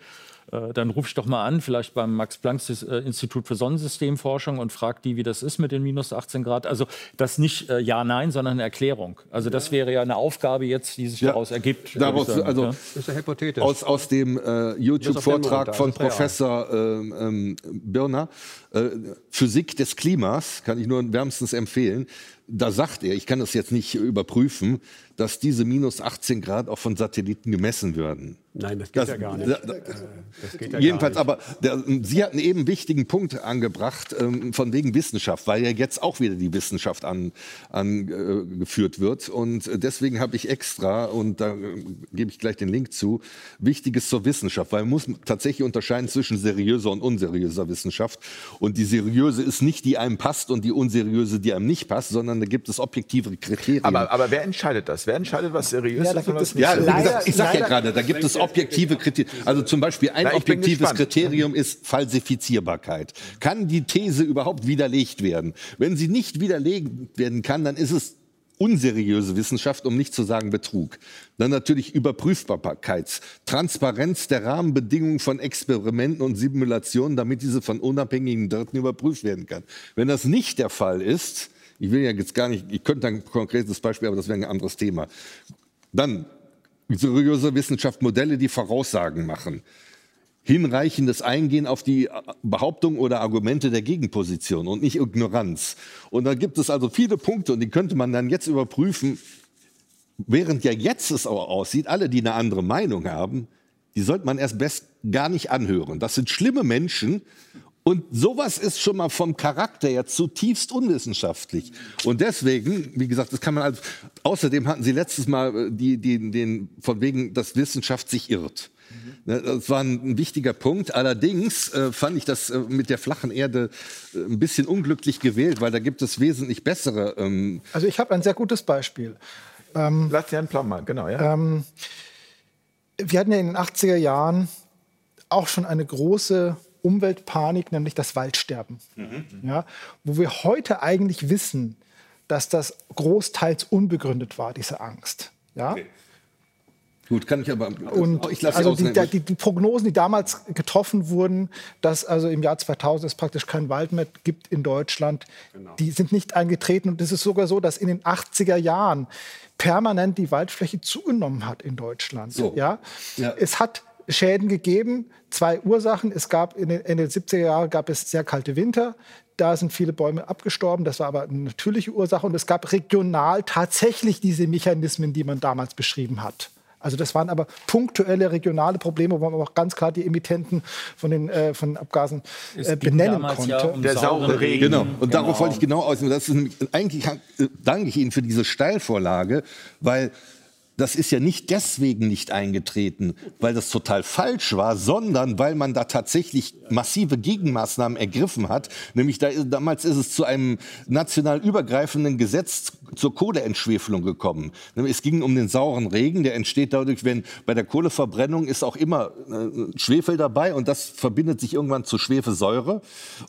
dann ruf ich doch mal an, vielleicht beim Max-Planck-Institut für Sonnensystemforschung und frag die, wie das ist mit den minus 18 Grad. Also das nicht äh, Ja, Nein, sondern eine Erklärung. Also das wäre ja eine Aufgabe jetzt, die sich ja, daraus ergibt. Daraus, also ja? ist ja hypothetisch. Aus, aus dem äh, YouTube-Vortrag von Professor ähm, ähm, Birner, äh, Physik des Klimas, kann ich nur wärmstens empfehlen. Da sagt er, ich kann das jetzt nicht überprüfen, dass diese minus 18 Grad auch von Satelliten gemessen werden. Nein, das geht das, ja gar nicht. Da, das geht ja jedenfalls, gar nicht. aber der, Sie hatten eben einen wichtigen Punkt angebracht, ähm, von wegen Wissenschaft, weil ja jetzt auch wieder die Wissenschaft angeführt an, äh, wird. Und deswegen habe ich extra, und da äh, gebe ich gleich den Link zu, Wichtiges zur Wissenschaft, weil man muss tatsächlich unterscheiden zwischen seriöser und unseriöser Wissenschaft. Und die seriöse ist nicht, die einem passt und die unseriöse, die einem nicht passt, sondern da gibt es objektive Kriterien. Aber, aber wer entscheidet das? Wer entscheidet, was seriös ja, ist und was nicht? Ja, leider, ich sage ja gerade, da gibt es objektive Kriterien. Also zum Beispiel ein Na, objektives Kriterium ist Falsifizierbarkeit. Kann die These überhaupt widerlegt werden? Wenn sie nicht widerlegt werden kann, dann ist es unseriöse Wissenschaft, um nicht zu sagen Betrug. Dann natürlich Überprüfbarkeit, Transparenz der Rahmenbedingungen von Experimenten und Simulationen, damit diese von unabhängigen Dritten überprüft werden kann. Wenn das nicht der Fall ist, ich will ja jetzt gar nicht, ich könnte ein konkretes Beispiel, aber das wäre ein anderes Thema. Dann seriöse Wissenschaft, Modelle, die Voraussagen machen. Hinreichendes Eingehen auf die Behauptungen oder Argumente der Gegenposition und nicht Ignoranz. Und da gibt es also viele Punkte und die könnte man dann jetzt überprüfen, während ja jetzt es auch aussieht, alle, die eine andere Meinung haben, die sollte man erst best gar nicht anhören. Das sind schlimme Menschen und sowas ist schon mal vom Charakter her zutiefst unwissenschaftlich. Und deswegen, wie gesagt, das kann man als, außerdem hatten Sie letztes Mal äh, die, die, den, von wegen, dass Wissenschaft sich irrt. Mhm. Das war ein, wichtiger Punkt. Allerdings äh, fand ich das äh, mit der flachen Erde äh, ein bisschen unglücklich gewählt, weil da gibt es wesentlich bessere. Ähm also ich habe ein sehr gutes Beispiel. Ähm, Lass dir einen Plan mal, genau. Ja. Ähm, wir hatten ja in den 80er Jahren auch schon eine große Umweltpanik, nämlich das Waldsterben. Mhm. Ja, wo wir heute eigentlich wissen, dass das großteils unbegründet war, diese Angst. Ja? Okay. Gut, kann ich aber. Und ich also die, die, die, Prognosen, die damals getroffen wurden, dass also im Jahr 2000 es praktisch keinen Wald mehr gibt in Deutschland, genau. die sind nicht eingetreten. Und es ist sogar so, dass in den 80er Jahren permanent die Waldfläche zugenommen hat in Deutschland. So. Ja? ja? Es hat Schäden gegeben. Zwei Ursachen. Es gab in den, in den 70er Jahren gab es sehr kalte Winter. Da sind viele Bäume abgestorben. Das war aber eine natürliche Ursache. Und es gab regional tatsächlich diese Mechanismen, die man damals beschrieben hat. Also das waren aber punktuelle regionale Probleme, wo man auch ganz klar die Emittenten von den äh, von Abgasen äh, benennen konnte. Ja um der saure Regen. Genau. Und genau. darauf wollte ich genau aus. Das ist, eigentlich danke ich Ihnen für diese Steilvorlage, weil das ist ja nicht deswegen nicht eingetreten, weil das total falsch war, sondern weil man da tatsächlich massive Gegenmaßnahmen ergriffen hat. Nämlich da, damals ist es zu einem national übergreifenden Gesetz zur Kohleentschwefelung gekommen. Es ging um den sauren Regen, der entsteht dadurch, wenn bei der Kohleverbrennung ist auch immer äh, Schwefel dabei und das verbindet sich irgendwann zu Schwefelsäure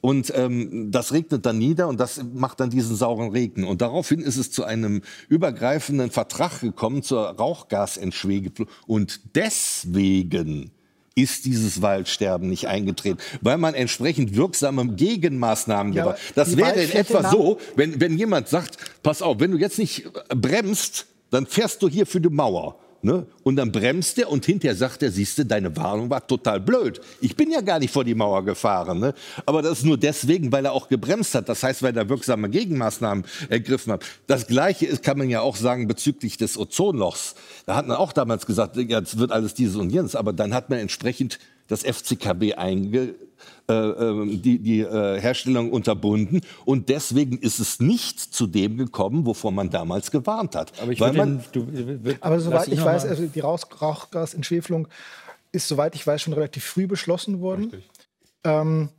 und ähm, das regnet dann nieder und das macht dann diesen sauren Regen. Und daraufhin ist es zu einem übergreifenden Vertrag gekommen zur Rauchgasentschwefelung und deswegen ist dieses Waldsterben nicht eingetreten, weil man entsprechend wirksame Gegenmaßnahmen Ja, aber Das wäre in etwa so, wenn, wenn jemand sagt, pass auf, wenn du jetzt nicht bremst, dann fährst du hier für die Mauer. Ne? Und dann bremst er und hinterher sagt er, siehst du, deine Warnung war total blöd. Ich bin ja gar nicht vor die Mauer gefahren. Ne? Aber das ist nur deswegen, weil er auch gebremst hat. Das heißt, weil er wirksame Gegenmaßnahmen ergriffen hat. Das Gleiche ist, kann man ja auch sagen bezüglich des Ozonlochs. Da hat man auch damals gesagt, jetzt wird alles dieses und jenes. Aber dann hat man entsprechend das FCKB einge, äh, ähm, die, die äh, Herstellung unterbunden. Und deswegen ist es nicht zu dem gekommen, wovor man damals gewarnt hat. Aber ich Weil man, den, du, Aber soweit ich noch weiß, also die Rauch Rauchgasentschwefelung ist, soweit ich weiß, schon relativ früh beschlossen worden. Ähm,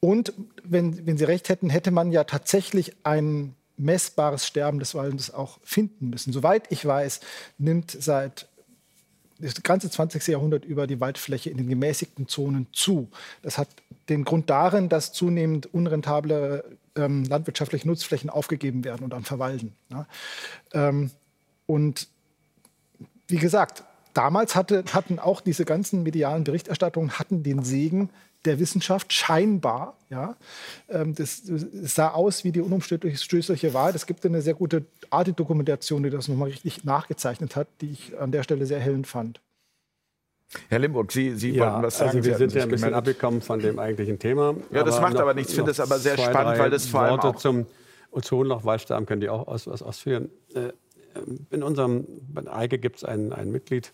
und wenn, wenn Sie recht hätten, hätte man ja tatsächlich ein messbares Sterben des Waldes auch finden müssen. Soweit ich weiß, nimmt seit das ganze 20. Jahrhundert über die Waldfläche in den gemäßigten Zonen zu. Das hat den Grund darin, dass zunehmend unrentable ähm, landwirtschaftliche Nutzflächen aufgegeben werden und dann verwalden. Ja. Ähm, und wie gesagt, damals hatte, hatten auch diese ganzen medialen Berichterstattungen hatten den Segen der Wissenschaft scheinbar. Ja, ähm, das, das sah aus wie die unumstößliche Wahrheit. Es gibt eine sehr gute Arte-Dokumentation, die das nochmal richtig nachgezeichnet hat, die ich an der Stelle sehr hellend fand. Herr Limburg, Sie, Sie Ja, wollten was sagen. also Sie wir hatten sind ja ein bisschen gemeldet. abgekommen von dem eigentlichen Thema. Ja, das macht noch- aber nichts. Ich finde das aber sehr zwei, spannend, weil das vor allem Worte auch- zum Ozonloch, Waldsterben können die auch aus, was ausführen. Äh, In unserem, bei Eike gibt es ein, ein Mitglied,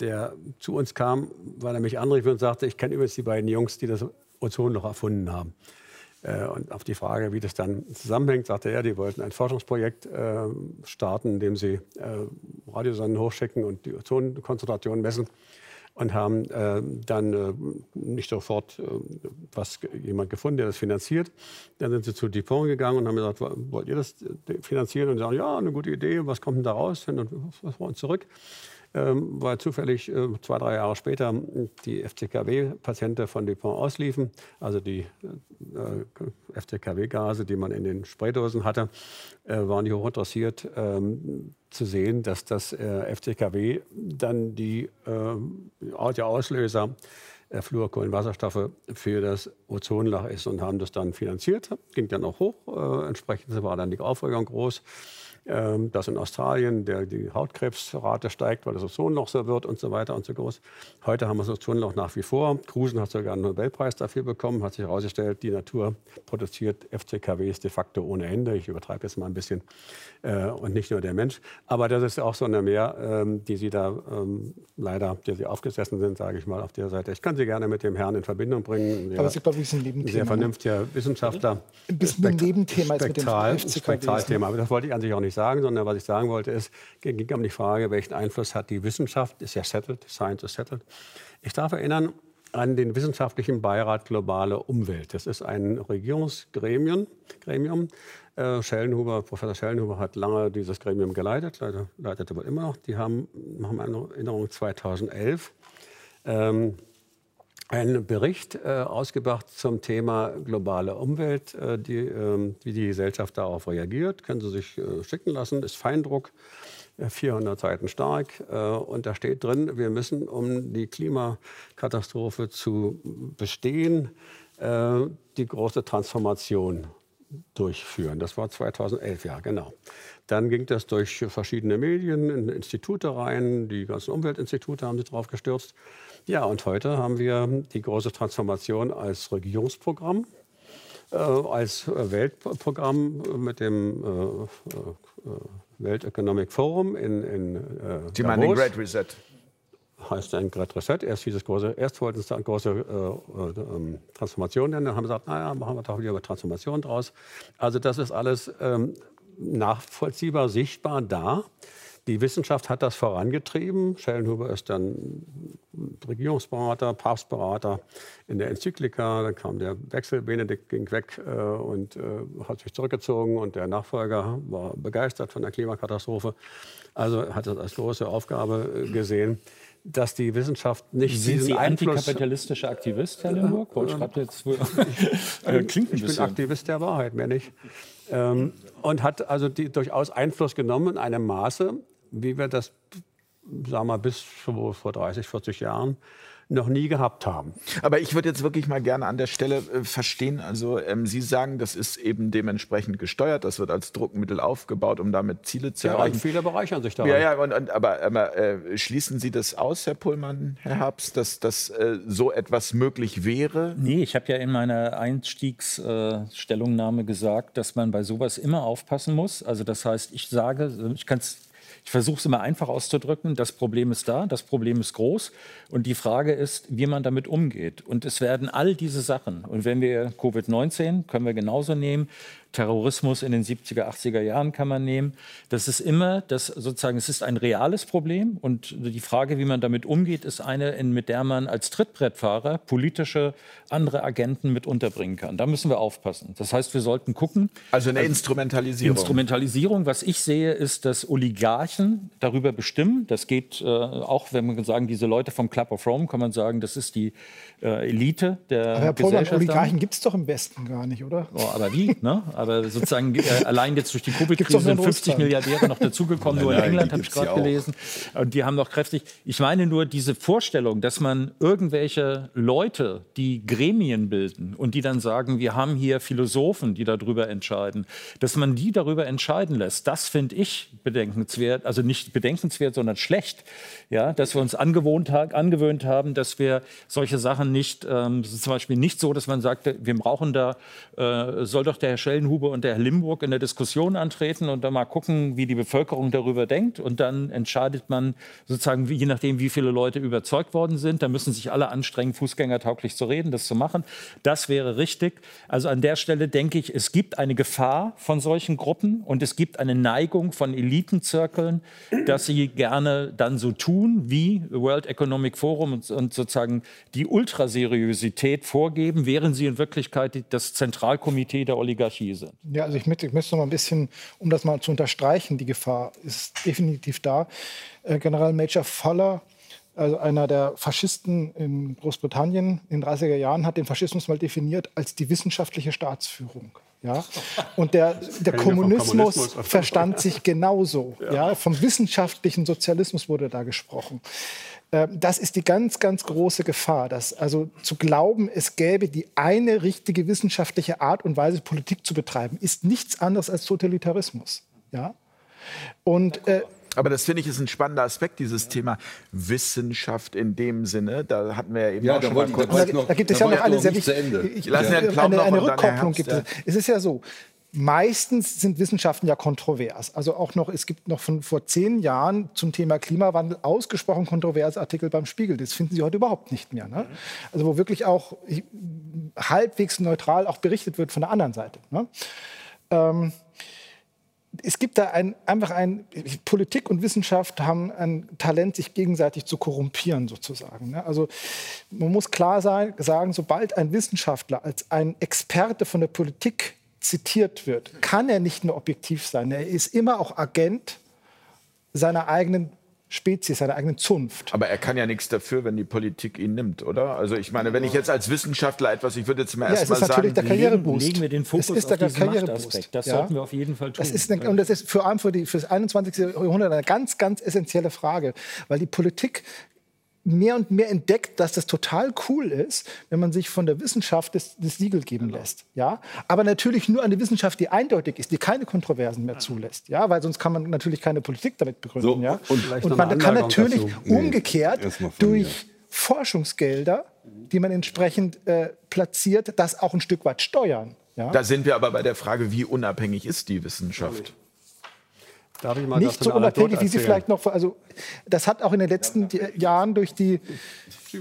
der zu uns kam, weil er mich anrief und sagte, ich kenne übrigens die beiden Jungs, die das Ozonloch erfunden haben. Äh, Und auf die Frage, wie das dann zusammenhängt, sagte er, die wollten ein Forschungsprojekt äh, starten, in dem sie äh, Radiosonnen hochschicken und die Ozonkonzentration messen und haben äh, dann äh, nicht sofort äh, was jemand gefunden, der das finanziert. Dann sind sie zu Dupont gegangen und haben gesagt, "Wo- wollt ihr das äh, finanzieren? Und sagen, ja, eine gute Idee, was kommt denn da raus? Und was wollen zurück? Ähm, weil zufällig äh, zwei, drei Jahre später die FCKW-Patienten von Dupont ausliefen, also die äh, FCKW-Gase, die man in den Spraydosen hatte, äh, waren die hochinteressiert ähm, zu sehen, dass das äh, FCKW dann die äh, Art der Auslöser äh, Fluorkohlenwasserstoffe für das Ozonloch ist und haben das dann finanziert. Ging dann auch hoch. Äh, entsprechend war dann die Aufregung groß ähm, dass in Australien der, die Hautkrebsrate steigt, weil das Ozonloch so wird und so weiter und so groß. Heute haben wir das Ozonloch nach wie vor. Krusen hat sogar einen Nobelpreis dafür bekommen, hat sich herausgestellt, die Natur produziert FCKWs de facto ohne Ende. Ich übertreibe jetzt mal ein bisschen. Äh, und nicht nur der Mensch. Aber das ist auch so eine Mehr, ähm, die Sie da ähm, leider, die Sie aufgesessen sind, sage ich mal, auf der Seite. Ich kann Sie gerne mit dem Herrn in Verbindung bringen. Aber Ja, ist, glaube ich, ein Nebenthema. sehr vernünftiger Wissenschaftler. Ein bisschen ein Nebenthema jetzt mit dem Spektral, FCKWs, ne? Spektralthema. Aber das wollte ich an sich auch nicht sagen, sondern was ich sagen wollte, ist, ging um die Frage, welchen Einfluss hat die Wissenschaft, ist ja settled, Science is settled. Ich darf erinnern an den Wissenschaftlichen Beirat Globale Umwelt. Das ist ein Regierungsgremium. Gremium. Äh, Schellenhuber, Professor Schellenhuber hat lange dieses Gremium geleitet, leider, leitet aber immer noch. Die haben, haben eine Erinnerung 2011. Ähm, einen Bericht äh, ausgebracht zum Thema globale Umwelt, äh, die, ähm, wie die Gesellschaft darauf reagiert. Können Sie sich äh, schicken lassen, ist Feindruck, äh, 400 Seiten stark. Äh, und da steht drin, wir müssen, um die Klimakatastrophe zu bestehen, äh, die große Transformation durchführen. Das war 2011, ja, genau. Dann ging das durch verschiedene Medien, in Institute rein. Die ganzen Umweltinstitute haben sich drauf gestürzt. Ja, und heute haben wir die große Transformation als Regierungsprogramm, äh, als äh, Weltprogramm mit dem äh, äh, Welt Economic Forum in, in äh, den Davos Great Reset. heißt ein Great Reset. Erst, dieses große, erst wollten sie eine große äh, äh, ähm, Transformation nennen, dann haben sie gesagt, naja, machen wir doch lieber Transformation draus. Also das ist alles ähm, nachvollziehbar, sichtbar da. Die Wissenschaft hat das vorangetrieben. Schellenhuber ist dann Regierungsberater, Papstberater in der Enzyklika. Dann kam der Wechsel, Benedikt ging weg äh, und äh, hat sich zurückgezogen. Und der Nachfolger war begeistert von der Klimakatastrophe. Also hat das als große Aufgabe äh, gesehen, dass die Wissenschaft nicht Sind diesen Sie Einfluss... antikapitalistischer Aktivist, Herr Limburg? Ich grad jetzt wohl- Äh, [LAUGHS] Klingt ein Ich bin bisschen. Aktivist der Wahrheit, mehr nicht. Ähm, und hat also die, durchaus Einfluss genommen in einem Maße, wie wir das, sagen wir mal, bis vor vor 30, 40 Jahren noch nie gehabt haben. Aber ich würde jetzt wirklich mal gerne an der Stelle äh, verstehen, also ähm, Sie sagen, das ist eben dementsprechend gesteuert, das wird als Druckmittel aufgebaut, um damit Ziele zu Ja, erreichen. viele bereichern sich daran. Ja, ja, und, und, aber, aber äh, schließen Sie das aus, Herr Pullmann, Herr Herbst, dass, dass äh, so etwas möglich wäre? Nee, ich habe ja in meiner Einstiegsstellungnahme gesagt, dass man bei sowas immer aufpassen muss. Also das heißt, ich sage, ich kann es ich versuche es immer einfach auszudrücken. Das Problem ist da, das Problem ist groß. Und die Frage ist, wie man damit umgeht. Und es werden all diese Sachen, und wenn wir Covid-19, können wir genauso nehmen, Terrorismus in den 70er, 80er Jahren kann man nehmen. Das ist immer, das sozusagen, es ist ein reales Problem. Und die Frage, wie man damit umgeht, ist eine, in, mit der man als Trittbrettfahrer politische andere Agenten mit unterbringen kann. Da müssen wir aufpassen. Das heißt, wir sollten gucken, Also eine Instrumentalisierung. Instrumentalisierung, was ich sehe, ist, dass Oligarchen darüber bestimmen. Das geht äh, auch, wenn man sagen, diese Leute vom Club of Rome, kann man sagen, das ist die äh, Elite der Aber Herr Gesellschaft. Oligarchen gibt es doch im Westen gar nicht, oder? Oh, aber wie? Ne? Aber sozusagen äh, [LAUGHS] allein jetzt durch die Covid-Krise sind in 50 Russland. Milliardäre noch dazugekommen, nur in England habe ich gerade gelesen. Und die haben noch kräftig. Ich meine nur diese Vorstellung, dass man irgendwelche Leute, die Gremien bilden und die dann sagen, wir haben hier Philosophen, die darüber entscheiden, dass man die darüber entscheiden lässt, das finde ich bedenkenswert, also nicht bedenkenswert, sondern schlecht. Ja, dass wir uns angewohnt, angewöhnt haben, dass wir solche Sachen nicht, ähm, zum Beispiel nicht so, dass man sagt, wir brauchen da, äh, soll doch der Herr Schellenhuber und der Herr Limburg in der Diskussion antreten und dann mal gucken, wie die Bevölkerung darüber denkt. Und dann entscheidet man sozusagen, je nachdem, wie viele Leute überzeugt worden sind. Da müssen sich alle anstrengen, fußgängertauglich zu reden, das zu machen. Das wäre richtig. Also an der Stelle denke ich, es gibt eine Gefahr von solchen Gruppen und es gibt eine Neigung von Elitenzirkeln, dass sie gerne dann so tun, wie World Economic Forum und, und sozusagen die Ultraseriosität vorgeben, während sie in Wirklichkeit das Zentralkomitee der Oligarchie sind. Ja, also ich ich möchte noch mal ein bisschen, um das mal zu unterstreichen, die Gefahr ist definitiv da. Äh, General Major Fuller, also einer der Faschisten in Großbritannien in den 30er Jahren, hat den Faschismus mal definiert als die wissenschaftliche Staatsführung. Ja? Und der, der Kommunismus Kommunismus. verstand sich genauso. Ja. Vom wissenschaftlichen Sozialismus wurde da gesprochen. Ähm, Das ist die ganz, ganz große Gefahr, dass also zu glauben, es gäbe die eine richtige wissenschaftliche Art und Weise, Politik zu betreiben, ist nichts anderes als Totalitarismus. Ja? Und äh, Aber das finde ich ist ein spannender Aspekt, dieses Thema Wissenschaft in dem Sinne. Da hatten wir ja eben Ja, auch schon mal kurz. da, noch- da gibt es ja noch eine sehr wichtige Plaum eine, noch eine Rückkopplung gibt ja. es. Es ist ja so, meistens sind Wissenschaften ja kontrovers. Also auch noch, es gibt noch von vor zehn Jahren zum Thema Klimawandel ausgesprochen kontroverse Artikel beim Spiegel. Das finden Sie heute überhaupt nicht mehr. Ne? Also wo wirklich auch halbwegs neutral auch berichtet wird von der anderen Seite. Ne? Ähm, es gibt da ein, einfach ein, Politik und Wissenschaft haben ein Talent, sich gegenseitig zu korrumpieren sozusagen. ne? Also man muss klar sein, sagen, sobald ein Wissenschaftler als ein Experte von der Politik zitiert wird, kann er nicht mehr objektiv sein. Er ist immer auch Agent seiner eigenen Spezies, seiner eigenen Zunft. Aber er kann ja nichts dafür, wenn die Politik ihn nimmt, oder? Also ich meine, wenn ich jetzt als Wissenschaftler etwas, ich würde jetzt mal Ja, es erst mal ist natürlich sagen, der Karriereboost. Legen wir den Fokus Es ist auf der diesen Karriereboost. Das Ja. sollten wir auf jeden Fall tun. Das ist eine, und das ist vor allem für, die, für das 21. Jahrhundert eine ganz, ganz essentielle Frage, weil die Politik mehr und mehr entdeckt, dass das total cool ist, wenn man sich von der Wissenschaft das, das Siegel geben Genau. lässt. Ja? Aber natürlich nur eine Wissenschaft, die eindeutig ist, die keine Kontroversen mehr zulässt. Ja? Weil sonst kann man natürlich keine Politik damit begründen. So, ja? und und man kann natürlich dazu. umgekehrt von durch mir. Forschungsgelder, die man entsprechend äh, platziert, das auch ein Stück weit steuern. Ja? da sind wir aber bei der Frage, wie unabhängig ist die Wissenschaft? Darf ich mal nicht so unabhängig, wie sie vielleicht noch. Also, das hat auch in den letzten die- Jahren durch die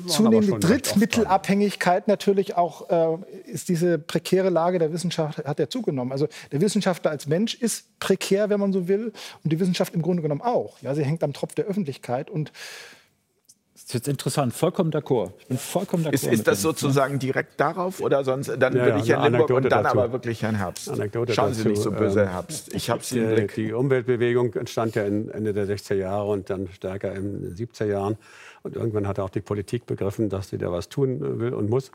zunehmende Drittmittelabhängigkeit natürlich auch äh, ist diese prekäre Lage der Wissenschaft hat ja zugenommen. Also der Wissenschaftler als Mensch ist prekär, wenn man so will, und die Wissenschaft im Grunde genommen auch. Ja, sie hängt am Tropf der Öffentlichkeit und Das ist jetzt interessant, vollkommen d'accord. Ich bin vollkommen d'accord. Ist, ist das dem. sozusagen direkt darauf oder sonst? Dann Ja, würde ja, ich Herrn eine Limburg und dann dazu. aber wirklich Herrn Herbst. Anekdote Schauen Sie dazu, nicht so böse, ähm, Herbst. Ich habe Sie im Die, Blick. die Umweltbewegung entstand ja in Ende der 60er Jahre und dann stärker in den 70er Jahren. Und irgendwann hat auch die Politik begriffen, dass sie da was tun will und muss.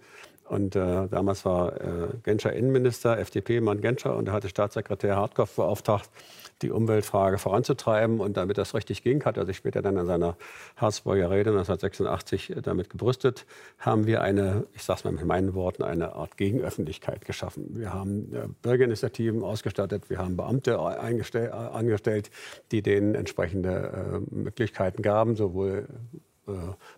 Und äh, damals war äh, Genscher Innenminister, FDP-Mann Genscher, und er hatte Staatssekretär Hartkopf beauftragt, die Umweltfrage voranzutreiben. Und damit das richtig ging, hat er sich später dann in seiner Harzburger Rede 1986 damit gebrüstet, haben wir eine, ich sage es mal mit meinen Worten, eine Art Gegenöffentlichkeit geschaffen. Wir haben äh, Bürgerinitiativen ausgestattet, wir haben Beamte angestellt, die denen entsprechende äh, Möglichkeiten gaben, sowohl äh,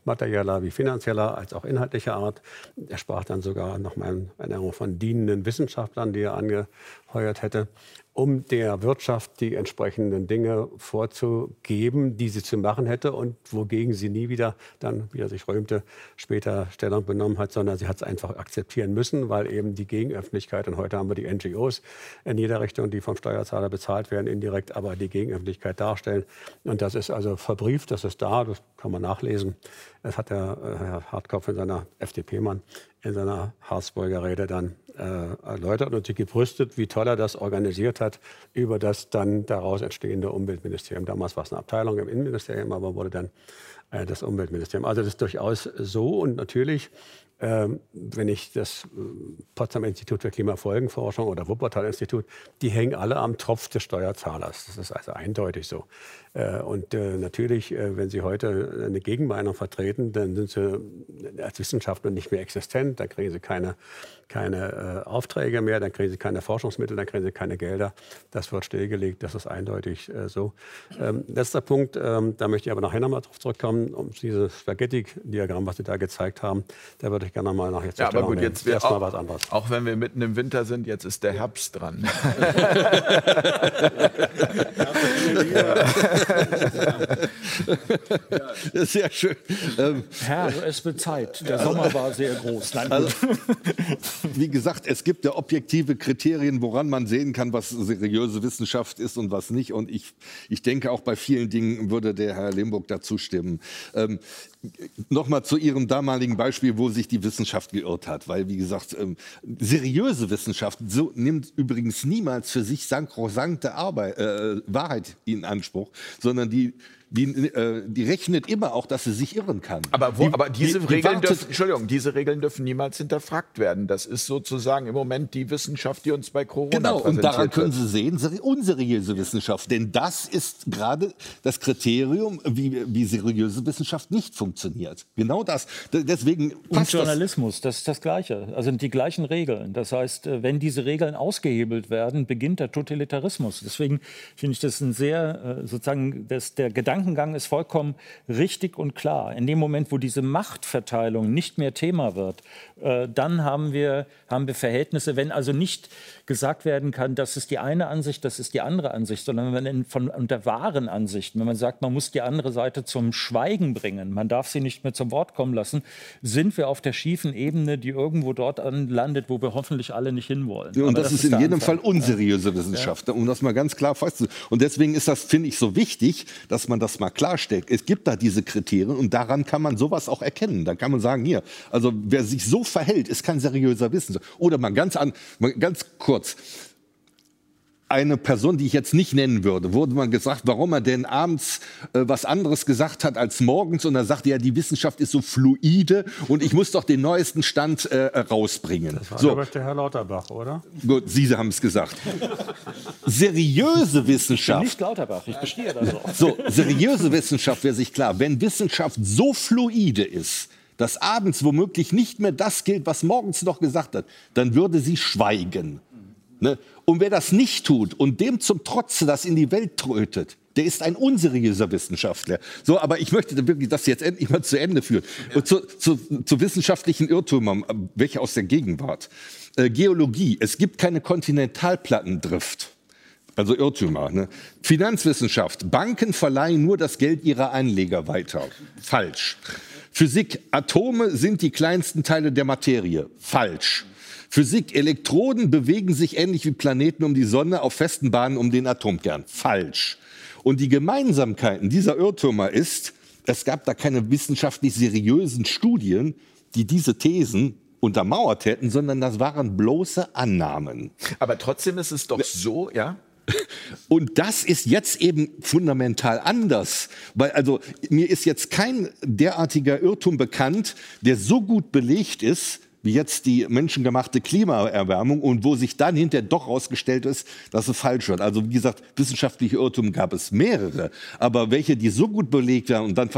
materieller wie finanzieller als auch inhaltlicher Art. Er sprach dann sogar noch mal von dienenden Wissenschaftlern, die er angeheuert hätte um der Wirtschaft die entsprechenden Dinge vorzugeben, die sie zu machen hätte und wogegen sie nie wieder dann, wie er sich rühmte, später Stellung benommen hat, sondern sie hat es einfach akzeptieren müssen, weil eben die Gegenöffentlichkeit, und heute haben wir die NGOs in jeder Richtung, die vom Steuerzahler bezahlt werden, indirekt aber die Gegenöffentlichkeit darstellen. Und das ist also verbrieft, das ist da, das kann man nachlesen. Das hat der äh, Herr Hartkopf in seiner FDP-Mann in seiner Harzburger Rede dann erläutert und sich gebrüstet, wie toll er das organisiert hat über das dann daraus entstehende Umweltministerium. Damals war es eine Abteilung im Innenministerium, aber wurde dann äh, das Umweltministerium. Also das ist durchaus so und natürlich ähm, wenn ich das äh, Potsdam Institut für Klimafolgenforschung oder Wuppertal Institut, die hängen alle am Tropf des Steuerzahlers. Das ist also eindeutig so. Äh, und äh, natürlich, wenn Sie heute eine Gegenmeinung vertreten, dann sind Sie als Wissenschaftler nicht mehr existent. Dann kriegen Sie keine, keine Aufträge mehr, dann kriegen Sie keine Forschungsmittel, dann kriegen Sie keine Gelder. Das wird stillgelegt, das ist eindeutig so. Ähm, letzter Punkt, ähm, da möchte ich aber nachher nochmal drauf zurückkommen, um dieses Spaghetti-Diagramm, was Sie da gezeigt haben. Da würde ich gerne mal nach jetzt ja, aber gut, jetzt auch, was anderes. Auch wenn wir mitten im Winter sind, jetzt ist der Herbst dran. [LAUGHS] [LAUGHS] sehr schön. Ähm, Herr, es wird Zeit. Der Sommer war sehr groß. Nein, also, wie gesagt, es gibt ja objektive Kriterien, woran man sehen kann, was seriöse Wissenschaft ist und was nicht. Und ich, ich denke, auch bei vielen Dingen würde der Herr Limburg dazu stimmen. Ähm, Nochmal zu Ihrem damaligen Beispiel, wo sich die Wissenschaft geirrt hat. Weil, wie gesagt, ähm, seriöse Wissenschaft so, nimmt übrigens niemals für sich sankrosankte Arbeit, äh, Wahrheit in Anspruch, sondern die die, äh, die rechnet immer auch, dass sie sich irren kann. Aber, wo, die, aber diese, die, Regeln dürfen, Entschuldigung, diese Regeln dürfen niemals hinterfragt werden. Das ist sozusagen im Moment die Wissenschaft, die uns bei Corona Genau, und daran können Sie sehen, unseriöse Wissenschaft. Denn das ist gerade das Kriterium, wie, wie seriöse Wissenschaft nicht funktioniert. Genau das. Deswegen und Journalismus, das. das ist das Gleiche. Also die gleichen Regeln. Das heißt, äh, wenn diese Regeln ausgehebelt werden, beginnt der Totalitarismus. Deswegen finde ich das ein sehr, äh, sozusagen, das, der Gedanke, Gedankengang ist vollkommen richtig und klar. In dem Moment, wo diese Machtverteilung nicht mehr Thema wird, äh, dann haben wir, haben wir Verhältnisse, wenn also nicht gesagt werden kann, das ist die eine Ansicht, das ist die andere Ansicht, sondern wenn man von unter wahren Ansichten, wenn man sagt, man muss die andere Seite zum Schweigen bringen, man darf sie nicht mehr zum Wort kommen lassen, sind wir auf der schiefen Ebene, die irgendwo dort landet, wo wir hoffentlich alle nicht hinwollen. Ja, und das, das, ist, in jedem Anfang. Fall unseriöse Wissenschaft, ja. um das mal ganz klar festzustellen. Und deswegen ist das, finde ich, so wichtig, dass man das das mal klarstellt. Es gibt da diese Kriterien und daran kann man sowas auch erkennen. Da kann man sagen, hier, also wer sich so verhält, ist kein seriöser Wissenschaftler. Oder mal ganz, an, mal ganz kurz, eine Person, die ich jetzt nicht nennen würde, wurde man gesagt, warum er denn abends äh, was anderes gesagt hat als morgens. Und er sagte, ja, die Wissenschaft ist so fluide und ich muss doch den neuesten Stand äh, rausbringen. Das war so. aber der Herr Lauterbach, oder? Gut, Sie haben es gesagt. seriöse Wissenschaft. nicht Lauterbach, ich bestehe das auch. So, seriöse Wissenschaft wäre sich klar, wenn Wissenschaft so fluide ist, dass abends womöglich nicht mehr das gilt, was morgens noch gesagt hat, dann würde sie schweigen. Ne? Und wer das nicht tut und dem zum Trotze das in die Welt trötet, der ist ein unseriöser Wissenschaftler. So, aber ich möchte wirklich das jetzt endlich mal zu Ende führen. Und zu, zu, zu wissenschaftlichen Irrtümern, welche aus der Gegenwart. Äh, Geologie. Es gibt keine Kontinentalplattendrift. Also Irrtümer. Ne? Finanzwissenschaft. Banken verleihen nur das Geld ihrer Anleger weiter. Falsch. Physik. Atome sind die kleinsten Teile der Materie. Falsch. Physik, Elektroden bewegen sich ähnlich wie Planeten um die Sonne auf festen Bahnen um den Atomkern. Falsch. Und die Gemeinsamkeiten dieser Irrtümer ist, es gab da keine wissenschaftlich seriösen Studien, die diese Thesen untermauert hätten, sondern das waren bloße Annahmen. Aber trotzdem ist es doch so, ja? [LAUGHS] Und das ist jetzt eben fundamental anders, weil also mir ist jetzt kein derartiger Irrtum bekannt, der so gut belegt ist, wie jetzt die menschengemachte Klimaerwärmung und wo sich dann hinterher doch herausgestellt ist, dass es falsch wird. Also wie gesagt, wissenschaftliche Irrtümer gab es mehrere, aber welche, die so gut belegt werden und dann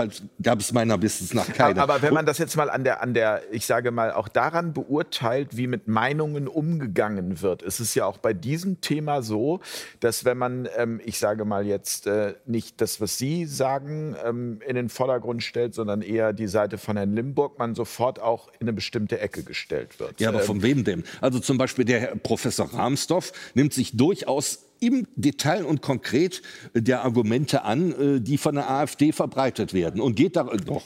gab es meiner Wissens nach keine. Aber, aber wenn man das jetzt mal an der, an der, ich sage mal, auch daran beurteilt, wie mit Meinungen umgegangen wird, ist es ja auch bei diesem Thema so, dass wenn man, ähm, ich sage mal jetzt äh, nicht das, was Sie sagen, ähm, in den Vordergrund stellt, sondern eher die Seite von Herrn Limburg, man sofort auch in eine bestimmte Ecke gestellt wird. Ja, aber von ähm, wem denn? Also zum Beispiel der Herr Professor Rahmsdorf nimmt sich durchaus im Detail und konkret der Argumente an, äh, die von der AfD verbreitet werden. Und geht da doch,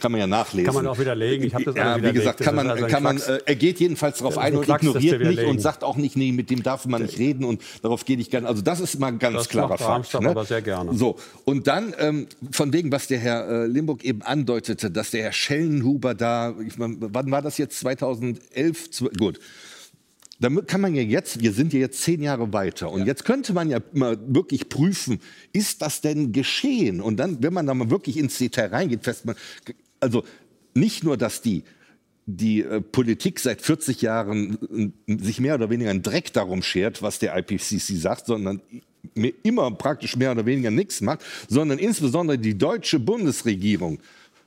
kann man ja nachlesen. Kann man auch widerlegen. Ich habe das ja, wie gesagt, kann man, also kann man, äh, er geht jedenfalls darauf ein und ignoriert nicht und sagt auch nicht, nee, mit dem darf man nicht reden und darauf gehe ich gerne. Also das ist mal ein ganz das klarer Fakt. Ne? aber sehr gerne. So und dann ähm, von wegen, was der Herr äh, Limburg eben andeutete, dass der Herr Schellenhuber da, ich mein, wann war das jetzt? 2011? Gut da kann man ja jetzt, wir sind ja jetzt zehn Jahre weiter und ja. jetzt könnte man ja mal wirklich prüfen, ist das denn geschehen? Und dann, wenn man da mal wirklich ins Detail reingeht, fest man, also nicht nur, dass die die äh, Politik seit 40 Jahren äh, sich mehr oder weniger einen Dreck darum schert, was der IPCC sagt, sondern immer praktisch mehr oder weniger nichts macht, sondern insbesondere die deutsche Bundesregierung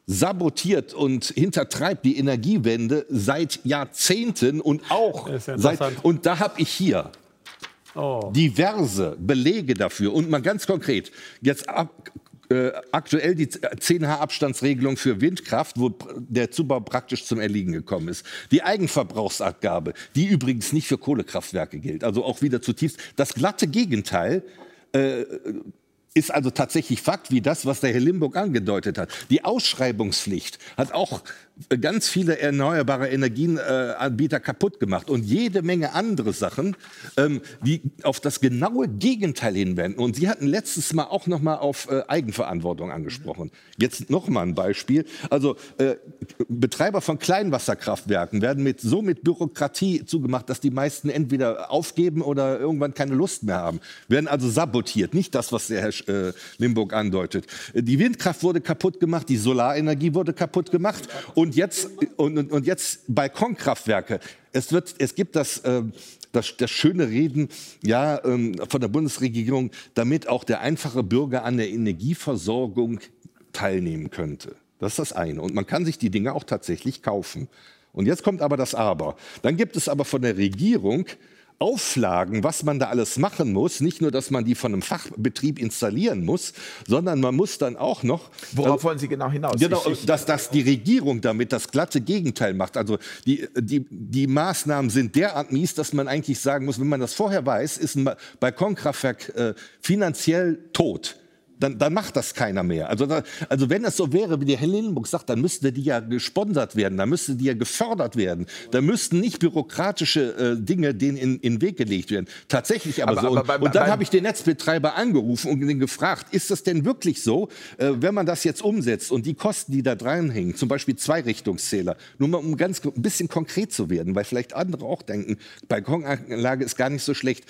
sabotiert und hintertreibt die Energiewende seit Jahrzehnten und auch seit und da habe ich hier oh. diverse Belege dafür und mal ganz konkret jetzt ab, äh, aktuell die 10H Abstandsregelung für Windkraft, wo der Zubau praktisch zum Erliegen gekommen ist. Die Eigenverbrauchsabgabe, die übrigens nicht für Kohlekraftwerke gilt, also auch wieder zutiefst das glatte Gegenteil. Äh, ist also tatsächlich Fakt, wie das, was der Herr Limburg angedeutet hat. Die Ausschreibungspflicht hat auch ganz viele erneuerbare Energienanbieter kaputt gemacht und jede Menge andere Sachen, ähm, die auf das genaue Gegenteil hinwenden. Und Sie hatten letztes Mal auch noch mal auf äh, Eigenverantwortung angesprochen. Jetzt noch mal ein Beispiel. Also äh, Betreiber von Kleinwasserkraftwerken werden mit, so mit Bürokratie zugemacht, dass die meisten entweder aufgeben oder irgendwann keine Lust mehr haben. Werden also sabotiert. Nicht das, was der Herr äh, Limburg andeutet. Die Windkraft wurde kaputt gemacht, die Solarenergie wurde kaputt gemacht. Und und jetzt, und, und jetzt Balkonkraftwerke. Es, wird, es gibt das, äh, das, das schöne Reden ja, ähm, von der Bundesregierung, damit auch der einfache Bürger an der Energieversorgung teilnehmen könnte. Das ist das eine. Und man kann sich die Dinge auch tatsächlich kaufen. Und jetzt kommt aber das Aber. Dann gibt es aber von der Regierung Auflagen, was man da alles machen muss. Nicht nur, dass man die von einem Fachbetrieb installieren muss, sondern man muss dann auch noch. Worauf wollen Sie genau hinaus? Genau, dass, dass die Regierung damit das glatte Gegenteil macht. Also die, die, die Maßnahmen sind derart mies, dass man eigentlich sagen muss, wenn man das vorher weiß, ist ein Balkonkraftwerk äh, finanziell tot dann, dann macht das keiner mehr. Also, da, also wenn es so wäre, wie der Herr Lindenburg sagt, dann müsste die ja gesponsert werden, dann müsste die ja gefördert werden. Da müssten nicht bürokratische äh, Dinge denen in, in den Weg gelegt werden. Tatsächlich aber, aber so. Aber, und, und, dann habe ich den Netzbetreiber angerufen und ihn gefragt, ist das denn wirklich so, äh, wenn man das jetzt umsetzt und die Kosten, die da dranhängen, zum Beispiel Zweirichtungszähler, nur mal um ganz ein bisschen konkret zu werden, weil vielleicht andere auch denken, Balkonanlage ist gar nicht so schlecht.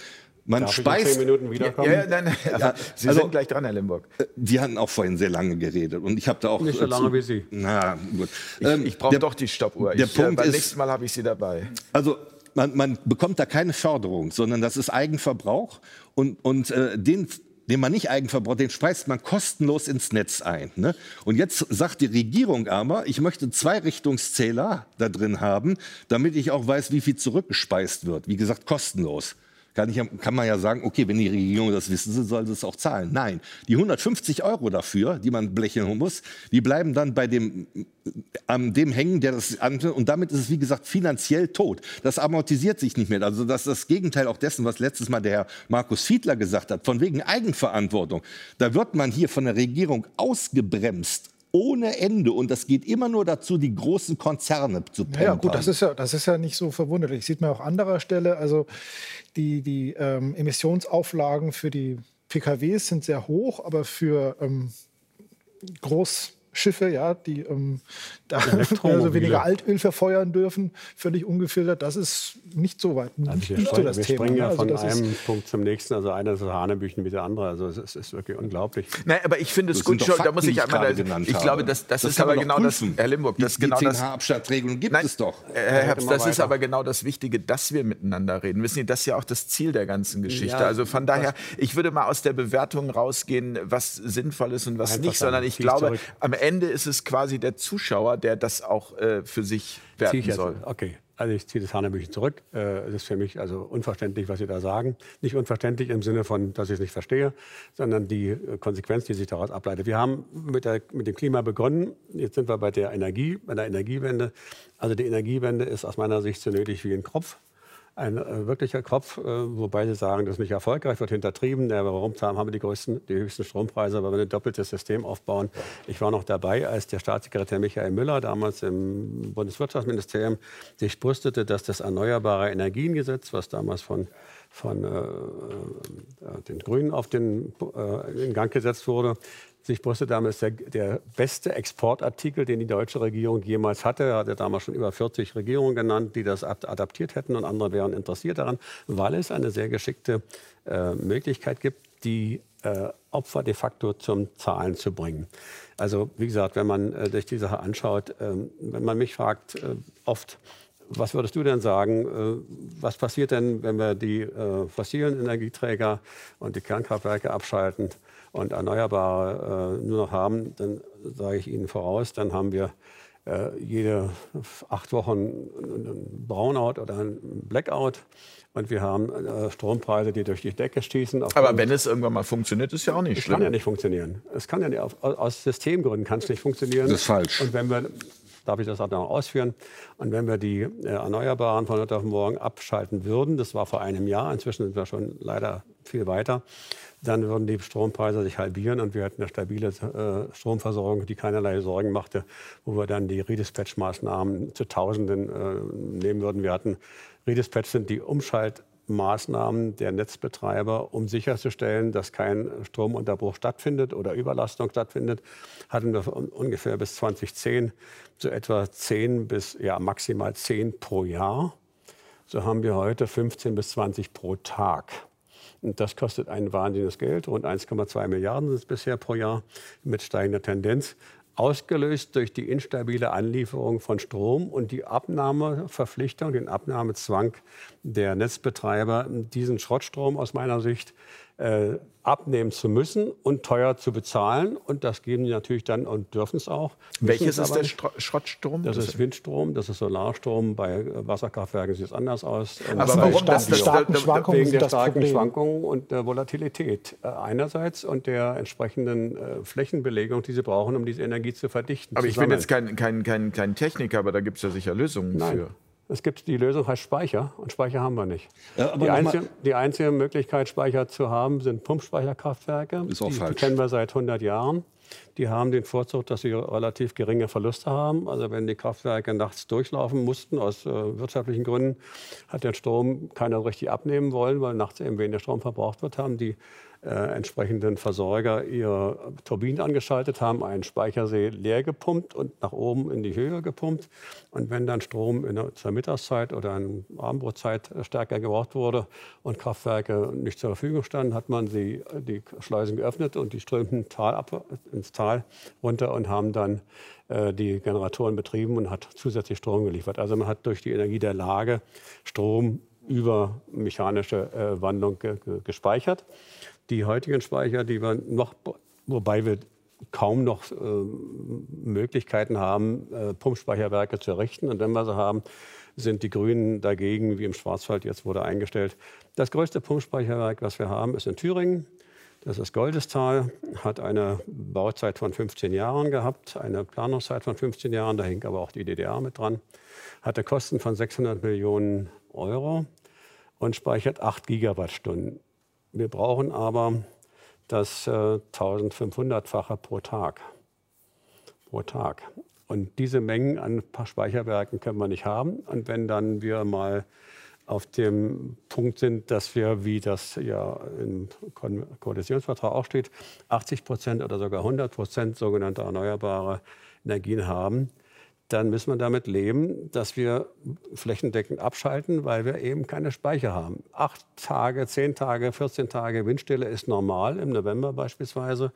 Man Darf speist. Ich zehn Minuten wiederkommen? Ja, ja, nein, also, Sie also, sind gleich dran, Herr Limburg. Die äh, hatten auch vorhin sehr lange geredet und ich habe da auch nicht so lange zu, wie Sie. Na gut. Ich, ähm, ich brauche doch die Stoppuhr. Der ich, äh, Punkt äh, beim ist, nächsten Mal habe ich Sie dabei. Also man, man, bekommt da keine Förderung, sondern das ist Eigenverbrauch und, und äh, den den man nicht eigenverbraucht, den speist man kostenlos ins Netz ein. Ne? Und jetzt sagt die Regierung aber, ich möchte zwei Richtungszähler da drin haben, damit ich auch weiß, wie viel zurückgespeist wird. Wie gesagt, kostenlos kann, ich, kann man ja sagen, okay, wenn die Regierung das wissen sie, soll sie es auch zahlen. Nein, die 150 Euro dafür, die man blechen muss, die bleiben dann bei dem, an dem hängen, der das und damit ist es, wie gesagt, finanziell tot. Das amortisiert sich nicht mehr. Also das ist das Gegenteil auch dessen, was letztes Mal der Herr Markus Fiedler gesagt hat, von wegen Eigenverantwortung. Da wird man hier von der Regierung ausgebremst ohne Ende. Und das geht immer nur dazu, die großen Konzerne zu pampern. Ja, gut, das ist ja, das ist ja nicht so verwunderlich. Sieht man auch an anderer Stelle. Also die, die ähm, Emissionsauflagen für die PKWs sind sehr hoch, aber für ähm, Groß Schiffe, ja, die ähm, da [LAUGHS] also weniger Altöl verfeuern dürfen, völlig ungefiltert. Das ist nicht so weit. Also nicht, wir, nicht springen, so das wir Thema. springen ja von also das einem Punkt zum nächsten. Also einer ist Hanebüchen wie der andere. Also es ist, ist wirklich unglaublich. Nein, aber ich finde es Das gut, schon, da muss ich Fakten, die einmal, ich ich glaube, das, das, Das ist aber genau das, prüfen. Herr Limburg, Die, das die genau das, 10H-Abstandregelung gibt Nein, es doch. Äh, Herr Herbst, das ist aber genau das Wichtige, dass wir miteinander reden. Wissen Sie, das ist ja auch das Ziel der ganzen Geschichte. Ja, also von daher, ich würde mal aus der Bewertung rausgehen, was sinnvoll ist und was nicht, sondern ich glaube, am Ende ist es quasi der Zuschauer, der das auch äh, für sich werten ich jetzt, soll. okay, also ich ziehe das Hanebüchen zurück. Äh, Es ist für mich also unverständlich, was Sie da sagen. Nicht unverständlich im Sinne von, dass ich es nicht verstehe, sondern die äh, Konsequenz, die sich daraus ableitet. Wir haben mit, der, mit dem Klima begonnen. Jetzt sind wir bei der Energie, bei der Energiewende. Also die Energiewende ist aus meiner Sicht so nötig wie ein Kropf. Ein äh, wirklicher Kopf, äh, wobei Sie sagen, das ist nicht erfolgreich, wird hintertrieben. Ja, warum haben wir die, größten, die höchsten Strompreise, weil wir ein doppeltes System aufbauen? Ich war noch dabei, als der Staatssekretär Michael Müller damals im Bundeswirtschaftsministerium sich brüstete, dass das Erneuerbare Energiengesetz, was damals von, von äh, äh, den Grünen auf den, äh, in Gang gesetzt wurde, sich brüstete damals der, der beste Exportartikel, den die deutsche Regierung jemals hatte. Er hatte damals schon über 40 Regierungen genannt, die das ad- adaptiert hätten und andere wären interessiert daran, weil es eine sehr geschickte äh, Möglichkeit gibt, die äh, Opfer de facto zum Zahlen zu bringen. Also wie gesagt, wenn man äh, sich die Sache anschaut, ähm, wenn man mich fragt, äh, oft, was würdest du denn sagen, äh, was passiert denn, wenn wir die äh, fossilen Energieträger und die Kernkraftwerke abschalten und Erneuerbare äh, nur noch haben, dann sage ich Ihnen voraus, dann haben wir äh, jede acht Wochen einen Brownout oder einen Blackout und wir haben äh, Strompreise, die durch die Decke schießen. Aber wenn es irgendwann mal funktioniert, ist ja auch nicht es kann ja schlimm. nicht funktionieren. Es kann ja nicht, aus Systemgründen kann es nicht funktionieren. Das ist falsch. Und wenn wir, darf ich das auch noch ausführen, und wenn wir die äh, Erneuerbaren von heute auf morgen abschalten würden, das war vor einem Jahr, inzwischen sind wir schon leider viel weiter, dann würden die Strompreise sich halbieren und wir hätten eine stabile äh, Stromversorgung, die keinerlei Sorgen machte, wo wir dann die Redispatch-Maßnahmen zu Tausenden äh, nehmen würden. Wir hatten Redispatch sind die Umschaltmaßnahmen der Netzbetreiber, um sicherzustellen, dass kein Stromunterbruch stattfindet oder Überlastung stattfindet, hatten wir un- ungefähr bis 2010 so etwa 10 bis ja, maximal 10 pro Jahr. So haben wir heute 15 bis 20 pro Tag. Und das kostet ein wahnsinniges Geld. Rund 1,2 Milliarden sind es bisher pro Jahr mit steigender Tendenz. Ausgelöst durch die instabile Anlieferung von Strom und die Abnahmeverpflichtung, den Abnahmezwang der Netzbetreiber, diesen Schrottstrom aus meiner Sicht äh, abnehmen zu müssen und teuer zu bezahlen. Und das geben die natürlich dann und dürfen es auch. Welches es ist der nicht. Stro Schrottstrom? Das ist Windstrom, das ist Solarstrom. Bei äh, Wasserkraftwerken sieht es anders aus. Aber bei warum starken, das- das- starken das- Schwankungen wegen der das starken Problem. Schwankungen und der Volatilität äh, einerseits und der entsprechenden äh, Flächenbelegung, die sie brauchen, um diese Energie zu verdichten. aber zu ich bin jetzt kein, kein, kein, kein Techniker, aber da gibt es ja sicher Lösungen Nein. für. Es gibt die Lösung heißt Speicher und Speicher haben wir nicht. Ja, die, einzige, die einzige Möglichkeit, Speicher zu haben, sind Pumpspeicherkraftwerke. Ist auch die, die falsch. kennen wir seit 100 Jahren. Die haben den Vorzug, dass sie relativ geringe Verluste haben. Also wenn die Kraftwerke nachts durchlaufen mussten aus äh, wirtschaftlichen Gründen, hat der Strom keiner richtig abnehmen wollen, weil nachts eben weniger Strom verbraucht wird, haben die äh, entsprechenden Versorger ihre Turbinen angeschaltet, haben einen Speichersee leer gepumpt und nach oben in die Höhe gepumpt. Und wenn dann Strom in der, zur Mittagszeit oder in Abendbrotzeit stärker gebraucht wurde und Kraftwerke nicht zur Verfügung standen, hat man sie, die Schleusen geöffnet und die strömten Tal ab, ins Tal runter und haben dann äh, die Generatoren betrieben und hat zusätzlich Strom geliefert. Also man hat durch die Energie der Lage Strom über mechanische äh, Wandlung ge ge gespeichert. Die heutigen Speicher, die wir noch, wobei wir kaum noch äh, Möglichkeiten haben, äh, Pumpspeicherwerke zu errichten. Und wenn wir sie haben, sind die Grünen dagegen, wie im Schwarzwald jetzt wurde eingestellt. Das größte Pumpspeicherwerk, was wir haben, ist in Thüringen. Das ist Goldestal, hat eine Bauzeit von 15 Jahren gehabt, eine Planungszeit von 15 Jahren, da hängt aber auch die DDR mit dran, hatte Kosten von 600 Millionen Euro und speichert 8 Gigawattstunden. Wir brauchen aber das äh, 1500-fache pro Tag. Pro Tag. Und diese Mengen an Speicherwerken können wir nicht haben. Und wenn dann wir mal auf dem Punkt sind, dass wir, wie das ja im Ko Koalitionsvertrag auch steht, 80 Prozent oder sogar 100 Prozent sogenannte erneuerbare Energien haben, dann müssen wir damit leben, dass wir flächendeckend abschalten, weil wir eben keine Speicher haben. Acht Tage, zehn Tage, 14 Tage Windstille ist normal, im November beispielsweise,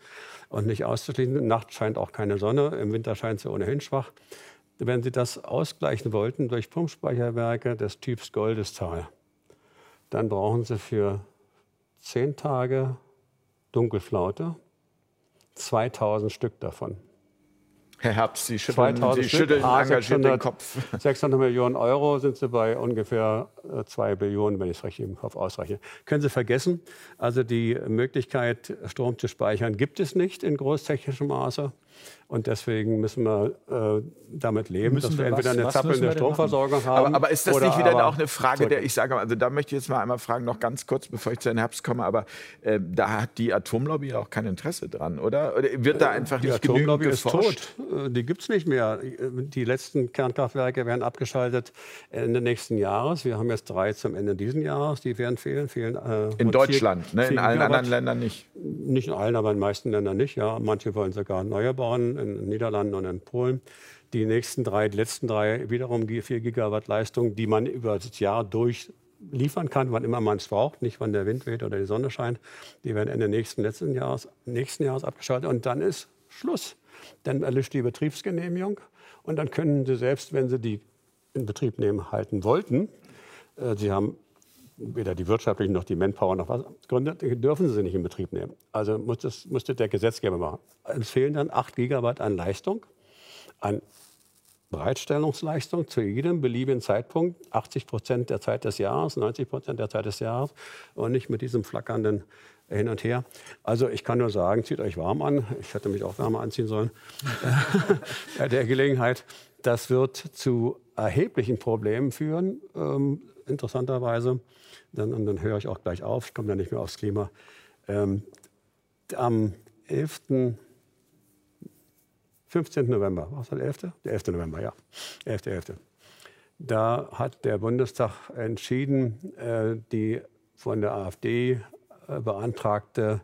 und nicht auszuschließen. Nacht scheint auch keine Sonne, im Winter scheint sie ohnehin schwach. Wenn Sie das ausgleichen wollten durch Pumpspeicherwerke des Typs Goldestal, dann brauchen Sie für zehn Tage Dunkelflaute 2000 Stück davon. Herr Herbst, Sie schütteln, Sie schütteln ah, engagiert 600, den Kopf. [LAUGHS] 600 Millionen Euro sind Sie bei ungefähr 2 Billionen, wenn ich es richtig im Kopf ausrechne. Können Sie vergessen. Also die Möglichkeit, Strom zu speichern, gibt es nicht in großtechnischem Maße. Und deswegen müssen wir äh, damit leben, Müssen dass wir wir entweder was- eine zappelnde Stromversorgung haben. Aber, aber ist das oder nicht wieder aber auch eine Frage der, ich sage mal, also da möchte ich jetzt mal einmal fragen, noch ganz kurz, bevor ich zu Herrn Herbst komme, aber äh, da hat die Atomlobby auch kein Interesse dran, oder? Oder wird da einfach Äh, Die nicht genügend Atomlobby ist geforscht? tot. Äh, Die gibt es nicht mehr. Die letzten Kernkraftwerke werden abgeschaltet Ende nächsten Jahres. Wir haben jetzt drei zum Ende dieses Jahres. Die werden fehlen. fehlen äh, In Deutschland, ne? in allen Gigawatt. anderen Ländern nicht. Nicht in allen, aber in den meisten Ländern nicht. Ja, manche wollen sogar neue bauen, in den Niederlanden und in Polen. Die nächsten drei, die letzten drei wiederum 4 Gigawatt Leistung, die man über das Jahr durch liefern kann, wann immer man es braucht, nicht wann der Wind weht oder die Sonne scheint. Die werden Ende nächsten, letzten Jahres, nächsten Jahres abgeschaltet und dann ist Schluss. Dann erlischt die Betriebsgenehmigung und dann können Sie selbst, wenn Sie die in Betrieb nehmen halten wollten, äh, Sie haben weder die wirtschaftlichen noch die Manpower noch was Gründe, dürfen sie nicht in Betrieb nehmen. Also muss das, musste der Gesetzgeber machen. Es fehlen dann 8 Gigawatt an Leistung, an Bereitstellungsleistung zu jedem beliebigen Zeitpunkt, 80 Prozent der Zeit des Jahres, 90 Prozent der Zeit des Jahres und nicht mit diesem flackernden hin und her. Also ich kann nur sagen, zieht euch warm an. Ich hätte mich auch wärmer anziehen sollen bei [LAUGHS] der Gelegenheit. Das wird zu erheblichen Problemen führen, ähm, interessanterweise. Dann, und dann höre ich auch gleich auf, ich komme dann nicht mehr aufs Klima. Ähm, am 11. 15. November, was war der 11.? Der 11. November, ja. 11. 11. Da hat der Bundestag entschieden, äh, die von der AfD äh, beantragte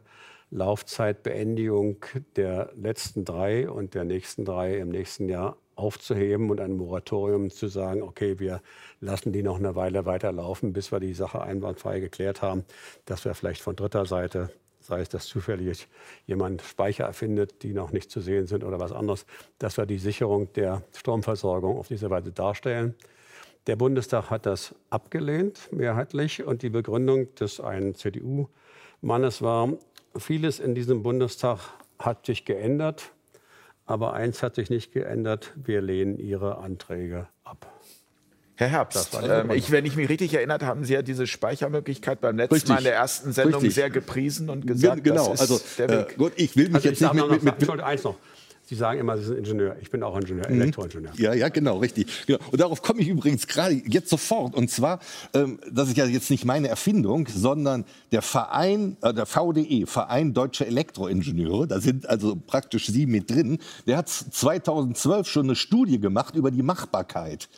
Laufzeitbeendigung der letzten drei und der nächsten drei im nächsten Jahr aufzuheben und ein Moratorium zu sagen, okay, wir lassen die noch eine Weile weiterlaufen, bis wir die Sache einwandfrei geklärt haben, dass wir vielleicht von dritter Seite sei es, dass zufällig jemand Speicher erfindet, die noch nicht zu sehen sind oder was anderes, dass wir die Sicherung der Stromversorgung auf diese Weise darstellen. Der Bundestag hat das abgelehnt, mehrheitlich, und die Begründung des einen CDU-Mannes war, vieles in diesem Bundestag hat sich geändert, aber eins hat sich nicht geändert, wir lehnen Ihre Anträge ab. Herr Herbst, Das war die ähm, ich, wenn ich mich richtig erinnert, haben Sie ja diese Speichermöglichkeit beim letzten Richtig. Mal in der ersten Sendung Richtig. sehr gepriesen und gesagt, Gen- genau, das ist also der äh, Weg. gut, ich will mich Also ich jetzt nicht mit, noch, mit, mit, Entschuldigung, eins noch. Sie sagen immer, Sie sind Ingenieur. Ich bin auch Ingenieur, Elektroingenieur. Ja, ja, genau, richtig. Genau. Und darauf komme ich übrigens gerade jetzt sofort. Und zwar, ähm, das ist ja jetzt nicht meine Erfindung, sondern der Verein, äh, der VDE, Verein Deutsche Elektroingenieure, da sind also praktisch Sie mit drin, der hat 2012 schon eine Studie gemacht über die Machbarkeit.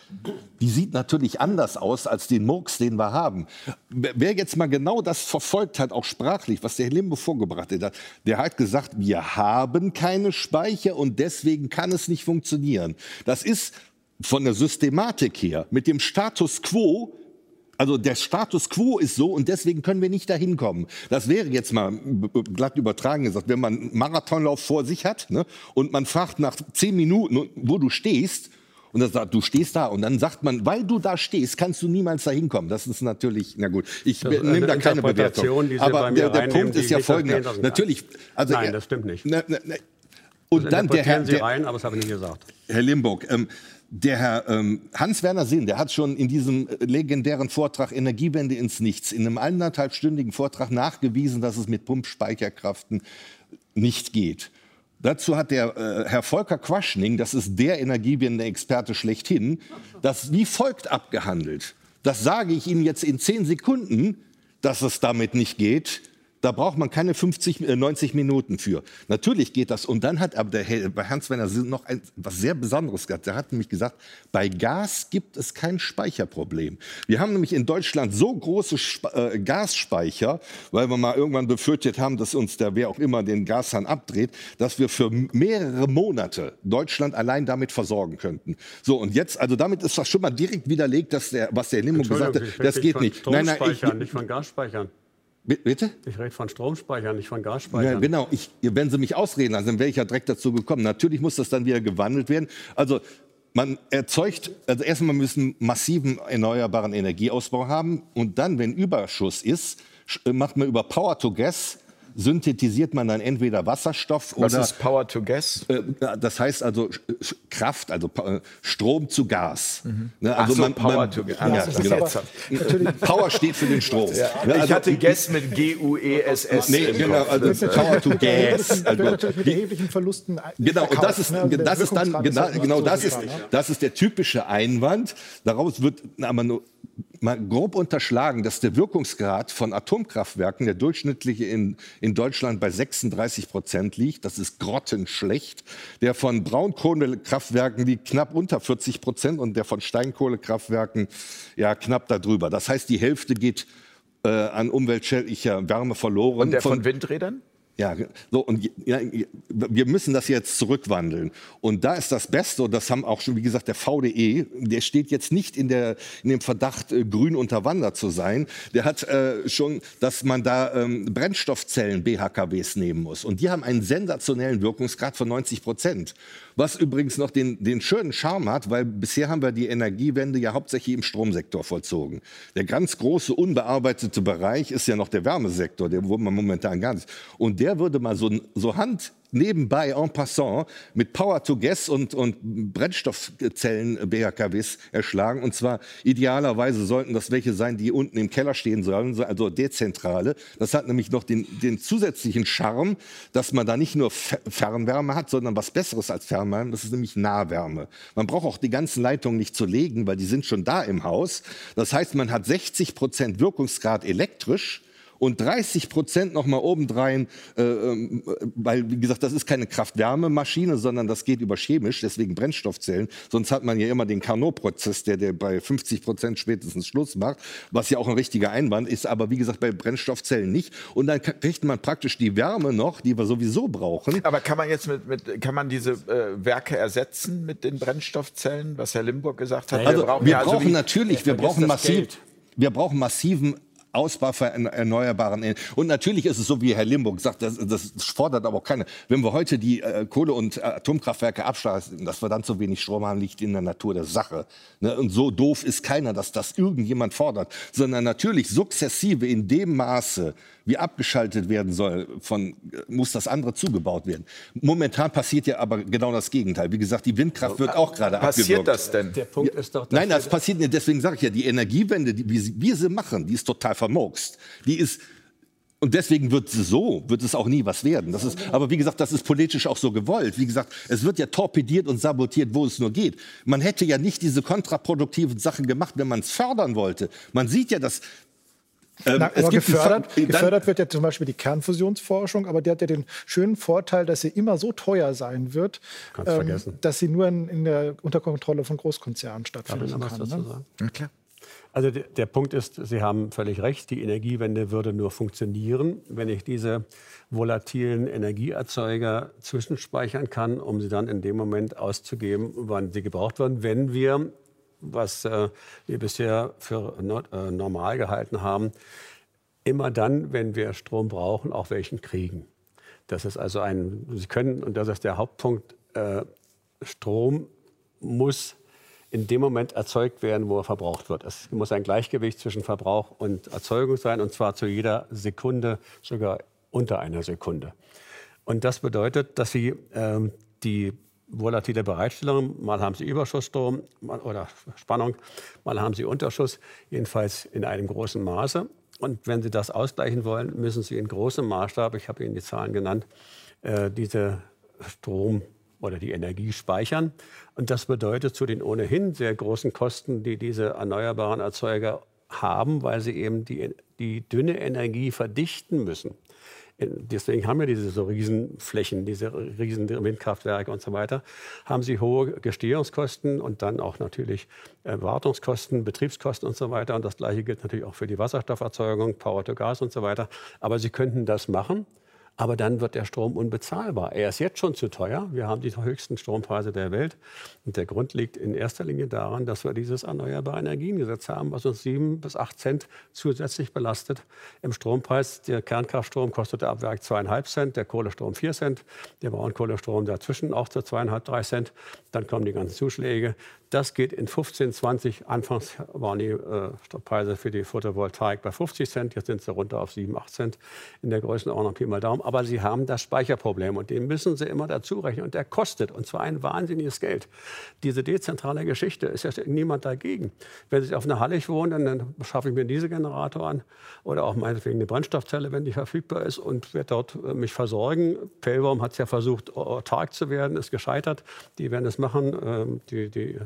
Die sieht natürlich anders aus als den Murks, den wir haben. Wer jetzt mal genau das verfolgt hat, auch sprachlich, was der Herr Limbe vorgebracht hat, der hat gesagt, wir haben keine Speicher und deswegen kann es nicht funktionieren. Das ist von der Systematik her mit dem Status quo also der Status quo ist so und deswegen können wir nicht dahin kommen. Das wäre jetzt mal glatt übertragen gesagt, wenn man einen Marathonlauf vor sich hat ne, und man fragt nach zehn Minuten, wo du stehst, und dann sagt, du stehst da und dann sagt man, weil du da stehst, kannst du niemals dahin kommen. Das ist natürlich, na gut, ich nehme da keine Bewertung. Aber der, der Punkt ist ja folgender. Natürlich, also Nein, das stimmt nicht. Ne, ne, Und dann der Herr, Sie der, rein, aber das habe ich nicht gesagt. Herr Limburg, ähm, der Herr ähm, Hans-Werner Sinn, der hat schon in diesem äh, legendären Vortrag Energiewende ins Nichts, in einem anderthalbstündigen Vortrag nachgewiesen, dass es mit Pumpspeicherkraften nicht geht. Dazu hat der äh, Herr Volker Quaschning, das ist der Energiewende-Experte schlechthin, das wie folgt abgehandelt. Das sage ich Ihnen jetzt in zehn Sekunden, dass es damit nicht geht. Da braucht man keine 50, äh, 90 Minuten für. Natürlich geht das. Und dann hat aber der Herr, bei Hans Werner noch ein, was sehr Besonderes gehabt. Der hat nämlich gesagt, bei Gas gibt es kein Speicherproblem. Wir haben nämlich in Deutschland so große Sp äh, Gasspeicher, weil wir mal irgendwann befürchtet haben, dass uns der wer auch immer den Gashahn abdreht, dass wir für mehrere Monate Deutschland allein damit versorgen könnten. So und jetzt, also damit ist das schon mal direkt widerlegt, dass der, was der Limo gesagt hat, das geht nicht. Nein, nein, ich, nicht von Gasspeichern. Bitte? Ich rede von Stromspeichern, nicht von Gasspeichern. Ja, genau. Ich, wenn Sie mich ausreden lassen, dann wäre ich ja direkt dazu gekommen. Natürlich muss das dann wieder gewandelt werden. Also man erzeugt, also erstmal müssen massiven erneuerbaren Energieausbau haben und dann, wenn Überschuss ist, macht man über Power to Gas synthetisiert man dann entweder Wasserstoff Was oder ist Power to Gas? äh, das heißt also Kraft, also äh, Strom zu Gas. Ne, Ach also so, Power to Gas. Ja, Ja, ja, genau. natürlich [LAUGHS] Power steht für den Strom. Ne, ich also- hatte Gas mit G-U-E-S-S. Nee, genau, also Power to Gas. Also, natürlich mit erheblichen Verlusten Genau, und das verkauft, ist, ne? Das ist dann, genau, halt genau so das, ist, ne? das ist der typische Einwand. Daraus wird aber nur mal grob unterschlagen, dass der Wirkungsgrad von Atomkraftwerken, der durchschnittliche in, in Deutschland bei 36 Prozent liegt. Das ist grottenschlecht. Der von Braunkohlekraftwerken liegt knapp unter 40 Prozent und der von Steinkohlekraftwerken ja knapp darüber. Das heißt, die Hälfte geht äh, an umweltschädlicher Wärme verloren. Und der von Windrädern? Ja, so und ja, wir müssen das jetzt zurückwandeln. Und da ist das Beste, und das haben auch schon, wie gesagt, der VDE, der steht jetzt nicht in, der, in dem Verdacht, äh, grün unterwandert zu sein. Der hat äh, schon, dass man da ähm, Brennstoffzellen BHKWs nehmen muss. Und die haben einen sensationellen Wirkungsgrad von 90 Prozent. Was übrigens noch den, den schönen Charme hat, weil bisher haben wir die Energiewende ja hauptsächlich im Stromsektor vollzogen. Der ganz große unbearbeitete Bereich ist ja noch der Wärmesektor, der wo man momentan gar nicht. Und der würde mal so, so Hand nebenbei en passant mit Power to Gas und, und Brennstoffzellen BHKWs erschlagen. Und zwar idealerweise sollten das welche sein, die unten im Keller stehen sollen, also dezentrale. Das hat nämlich noch den, den zusätzlichen Charme, dass man da nicht nur Fe- Fernwärme hat, sondern was Besseres als Fernwärme, das ist nämlich Nahwärme. Man braucht auch die ganzen Leitungen nicht zu legen, weil die sind schon da im Haus. Das heißt, man hat 60 Prozent Wirkungsgrad elektrisch und 30 Prozent noch mal obendrein, äh, ähm, weil wie gesagt, das ist keine Kraft-Wärme-Maschine, sondern das geht über chemisch, deswegen Brennstoffzellen. Sonst hat man ja immer den Carnot-Prozess, der, der bei 50 Prozent spätestens Schluss macht, was ja auch ein richtiger Einwand ist, aber wie gesagt bei Brennstoffzellen nicht. Und dann kriegt man praktisch die Wärme noch, die wir sowieso brauchen. Aber kann man jetzt mit, mit kann man diese äh, Werke ersetzen mit den Brennstoffzellen, was Herr Limburg gesagt hat? Also wir brauchen, ja, also wie- natürlich, wir brauchen massiv, Geld. wir brauchen massiven Ausbau für ern- erneuerbaren Energien. Und natürlich ist es so, wie Herr Limburg sagt, das, das fordert aber auch keiner. Wenn wir heute die äh, Kohle- und äh, Atomkraftwerke abschalten, dass wir dann zu wenig Strom haben, liegt in der Natur der Sache. Ne? Und so doof ist keiner, dass das irgendjemand fordert, sondern natürlich sukzessive in dem Maße, wie abgeschaltet werden soll, von, äh, muss das andere zugebaut werden. Momentan passiert ja aber genau das Gegenteil. Wie gesagt, die Windkraft wird auch gerade passiert abgewürgt. das denn? Der Punkt ist doch, Nein, das passiert nicht. Deswegen sage ich ja, die Energiewende, die wie sie- wir sie machen, die ist total vermurkst. Die ist und deswegen wird sie so, wird es auch nie was werden. Das ist, aber wie gesagt, das ist politisch auch so gewollt. Wie gesagt, es wird ja torpediert und sabotiert, wo es nur geht. Man hätte ja nicht diese kontraproduktiven Sachen gemacht, wenn man es fördern wollte. Man sieht ja, dass ähm, Na, es aber gibt gefördert, dann- gefördert wird ja zum Beispiel die Kernfusionsforschung, aber die hat ja den schönen Vorteil, dass sie immer so teuer sein wird, ähm, dass sie nur in, in der Unterkontrolle von Großkonzernen stattfinden kann. Ne? Ja, klar. Also der, Punkt ist, Sie haben völlig recht, die Energiewende würde nur funktionieren, wenn ich diese volatilen Energieerzeuger zwischenspeichern kann, um sie dann in dem Moment auszugeben, wann sie gebraucht werden, wenn wir, was äh, wir bisher für äh, normal gehalten haben, immer dann, wenn wir Strom brauchen, auch welchen kriegen. Das ist also ein, Sie können, und das ist der Hauptpunkt, äh, Strom muss in dem Moment erzeugt werden, wo er verbraucht wird. Es muss ein Gleichgewicht zwischen Verbrauch und Erzeugung sein, und zwar zu jeder Sekunde, sogar unter einer Sekunde. Und das bedeutet, dass Sie ähm, die volatile Bereitstellung, mal haben Sie Überschussstrom mal, oder Spannung, mal haben Sie Unterschuss, jedenfalls in einem großen Maße. Und wenn Sie das ausgleichen wollen, müssen Sie in großem Maßstab, ich habe Ihnen die Zahlen genannt, äh, diese Strom oder die Energie speichern. Und das bedeutet zu den ohnehin sehr großen Kosten, die diese erneuerbaren Erzeuger haben, weil sie eben die, die dünne Energie verdichten müssen. Deswegen haben wir diese so Riesenflächen, diese riesen Windkraftwerke und so weiter. Haben sie hohe Gestehungskosten und dann auch natürlich äh, Wartungskosten, Betriebskosten und so weiter. Und das Gleiche gilt natürlich auch für die Wasserstofferzeugung, Power to Gas und so weiter. Aber sie könnten das machen aber dann wird der Strom unbezahlbar. Er ist jetzt schon zu teuer. Wir haben die höchsten Strompreise der Welt. Und der Grund liegt in erster Linie daran, dass wir dieses Erneuerbare Energiengesetz haben, was uns sieben bis acht Cent zusätzlich belastet im Strompreis. Der Kernkraftstrom kostet ab Werk zweieinhalb Cent, der Kohlestrom vier Cent, der Braunkohlestrom dazwischen auch zu zweieinhalb, drei Cent. Dann kommen die ganzen Zuschläge. Das geht in 15, 20. Anfangs waren die äh, Preise für die Photovoltaik bei 50 Cent. Jetzt sind sie runter auf 7, 8 Cent in der Größenordnung Pi mal Daumen. Aber sie haben das Speicherproblem und den müssen sie immer dazu rechnen. Und der kostet und zwar ein wahnsinniges Geld. Diese dezentrale Geschichte ist ja niemand dagegen. Wenn ich auf einer Hallig wohne, dann schaffe ich mir diese Generatoren oder auch meinetwegen eine Brennstoffzelle, wenn die verfügbar ist und werde dort äh, mich versorgen. Pellbaum hat es ja versucht, autark zu werden, ist gescheitert. Die werden es machen. Ähm, die, die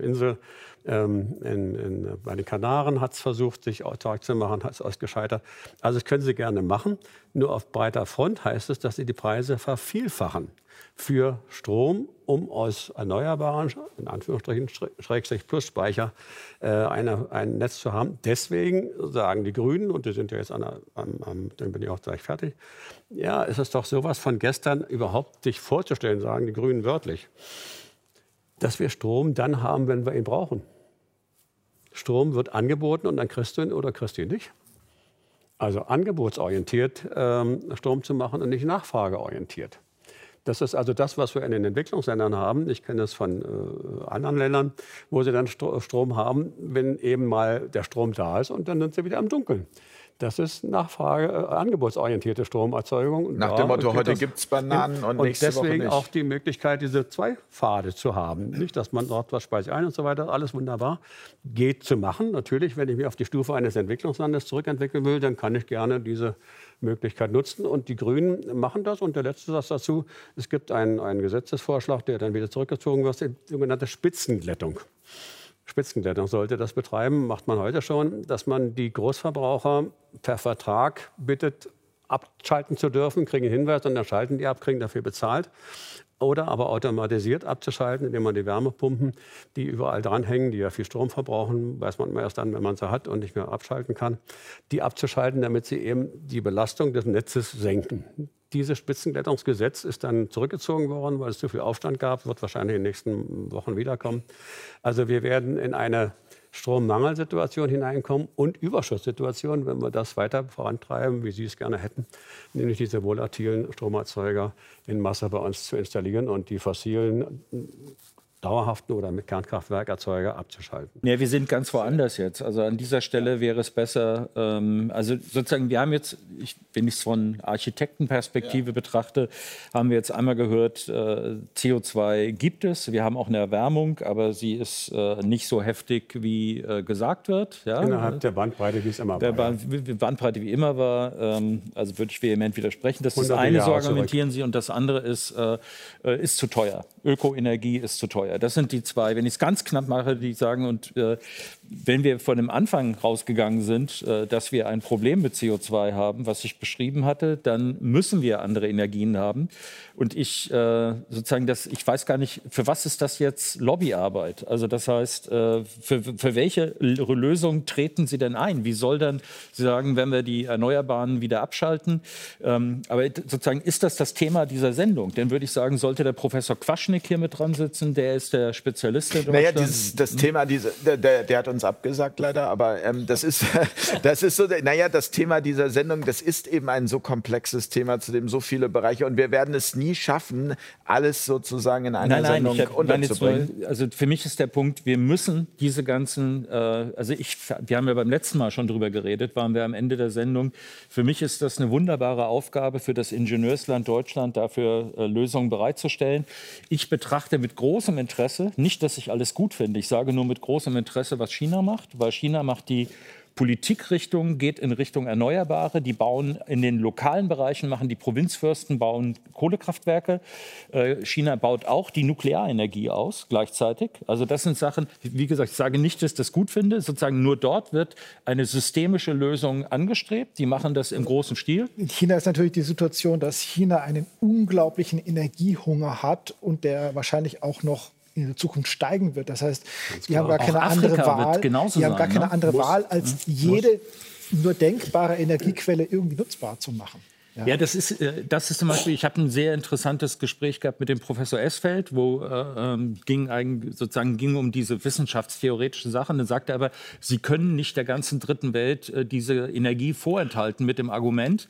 Insel ähm, in, in, bei den Kanaren hat es versucht, sich autark zu machen, hat es gescheitert. Also das können Sie gerne machen. Nur auf breiter Front heißt es, dass Sie die Preise vervielfachen für Strom, um aus erneuerbaren, in Anführungsstrichen, Schrägstrich plus Speicher, äh, eine, ein Netz zu haben. Deswegen sagen die Grünen, und die sind ja jetzt an, am, am, dann bin ich auch gleich fertig, ja, es ist doch sowas von gestern überhaupt sich vorzustellen, sagen die Grünen wörtlich dass wir Strom dann haben, wenn wir ihn brauchen. Strom wird angeboten und dann kriegst du ihn oder kriegst du ihn nicht. Also angebotsorientiert ähm, Strom zu machen und nicht nachfrageorientiert. Das ist also das, was wir in den Entwicklungsländern haben. Ich kenne das von äh, anderen Ländern, wo sie dann Strom haben, wenn eben mal der Strom da ist und dann sind sie wieder am Dunkeln. Das ist Nachfrage, äh, angebotsorientierte Stromerzeugung. Nach dem Motto, heute gibt es Bananen und, und nächste deswegen auch die Möglichkeit, diese zwei Pfade zu haben. Nicht, dass man dort was speist ein und so weiter, alles wunderbar. Geht zu machen. Natürlich, wenn ich mich auf die Stufe eines Entwicklungslandes zurückentwickeln will, dann kann ich gerne diese Möglichkeit nutzen. Und die Grünen machen das. Und der letzte Satz dazu, es gibt einen, einen Gesetzesvorschlag, der dann wieder zurückgezogen wird, die sogenannte Spitzenglättung. Spitzenkletterung sollte das betreiben, macht man heute schon, dass man die Großverbraucher per Vertrag bittet, abschalten zu dürfen, kriegen einen Hinweis und dann schalten die ab, kriegen dafür bezahlt. Oder aber automatisiert abzuschalten, indem man die Wärmepumpen, die überall dranhängen, die ja viel Strom verbrauchen, weiß man immer erst dann, wenn man sie hat und nicht mehr abschalten kann, die abzuschalten, damit sie eben die Belastung des Netzes senken. Dieses Spitzenkletterungsgesetz ist dann zurückgezogen worden, weil es zu viel Aufstand gab, wird wahrscheinlich in den nächsten Wochen wiederkommen. Also wir werden in eine Strommangelsituation hineinkommen und Überschusssituation, wenn wir das weiter vorantreiben, wie Sie es gerne hätten, nämlich diese volatilen Stromerzeuger in Masse bei uns zu installieren und die fossilen dauerhaften oder mit Kernkraftwerkerzeuger abzuschalten. Ja, wir sind ganz woanders jetzt. Also an dieser Stelle wäre es besser, ähm, also sozusagen, wir haben jetzt, ich, wenn ich es von Architektenperspektive ja. betrachte, haben wir jetzt einmal gehört, äh, CO2 gibt es, wir haben auch eine Erwärmung, aber sie ist äh, nicht so heftig, wie äh, gesagt wird. Ja? Innerhalb der Bandbreite, wie es immer der war. Der Bandbreite, wie immer war, ähm, also würde ich vehement widersprechen. Das ist das eine, so argumentieren zurück. Sie, und das andere ist, äh, äh, ist zu teuer. Ökoenergie ist zu teuer. Das sind die zwei, wenn ich es ganz knapp mache, die sagen, und äh, wenn wir von dem Anfang rausgegangen sind, äh, dass wir ein Problem mit CO2 haben, was ich beschrieben hatte, dann müssen wir andere Energien haben. Und ich äh, sozusagen das, ich weiß gar nicht, für was ist das jetzt Lobbyarbeit? Also das heißt, äh, für, für welche Lösung treten Sie denn ein? Wie soll dann Sie sagen, wenn wir die Erneuerbaren wieder abschalten? Ähm, aber sozusagen ist das das Thema dieser Sendung? Dann würde ich sagen, sollte der Professor Quaschnik hier mit dran sitzen, der ist der Spezialist in Naja, dieses, das Thema, diese, der, der, der, hat uns abgesagt leider, aber ähm, das, ist, [LAUGHS] das ist so, naja, das Thema dieser Sendung, das ist eben ein so komplexes Thema, zu dem so viele Bereiche und wir werden es nie schaffen, alles sozusagen in einer nein, nein, Sendung hab, unterzubringen. Nur, also für mich ist der Punkt, wir müssen diese ganzen, äh, also ich, wir haben ja beim letzten Mal schon drüber geredet, waren wir am Ende der Sendung. Für mich ist das eine wunderbare Aufgabe für das Ingenieursland Deutschland, dafür äh, Lösungen bereitzustellen. Ich betrachte mit großem Interesse, nicht, dass ich alles gut finde, ich sage nur mit großem Interesse, was China macht, weil China macht die Politikrichtung geht in Richtung Erneuerbare. Die bauen in den lokalen Bereichen, machen die Provinzfürsten, bauen Kohlekraftwerke. Äh, China baut auch die Nuklearenergie aus gleichzeitig. Also das sind Sachen, wie gesagt, ich sage nicht, dass ich das gut finde. Sozusagen nur dort wird eine systemische Lösung angestrebt. Die machen das im großen Stil. In China ist natürlich die Situation, dass China einen unglaublichen Energiehunger hat und der wahrscheinlich auch noch in der Zukunft steigen wird. Das heißt, die haben gar Auch keine Afrika andere wird Wahl. genauso Die haben gar sein, keine ne? andere Muss. Wahl, als jede nur denkbare Energiequelle irgendwie nutzbar zu machen. Ja, das ist, äh, das ist zum Beispiel, ich habe ein sehr interessantes Gespräch gehabt mit dem Professor Esfeld, wo äh, ähm, ging eigentlich, sozusagen ging um diese wissenschaftstheoretischen Sachen. Dann sagte er aber, Sie können nicht der ganzen dritten Welt äh, diese Energie vorenthalten mit dem Argument,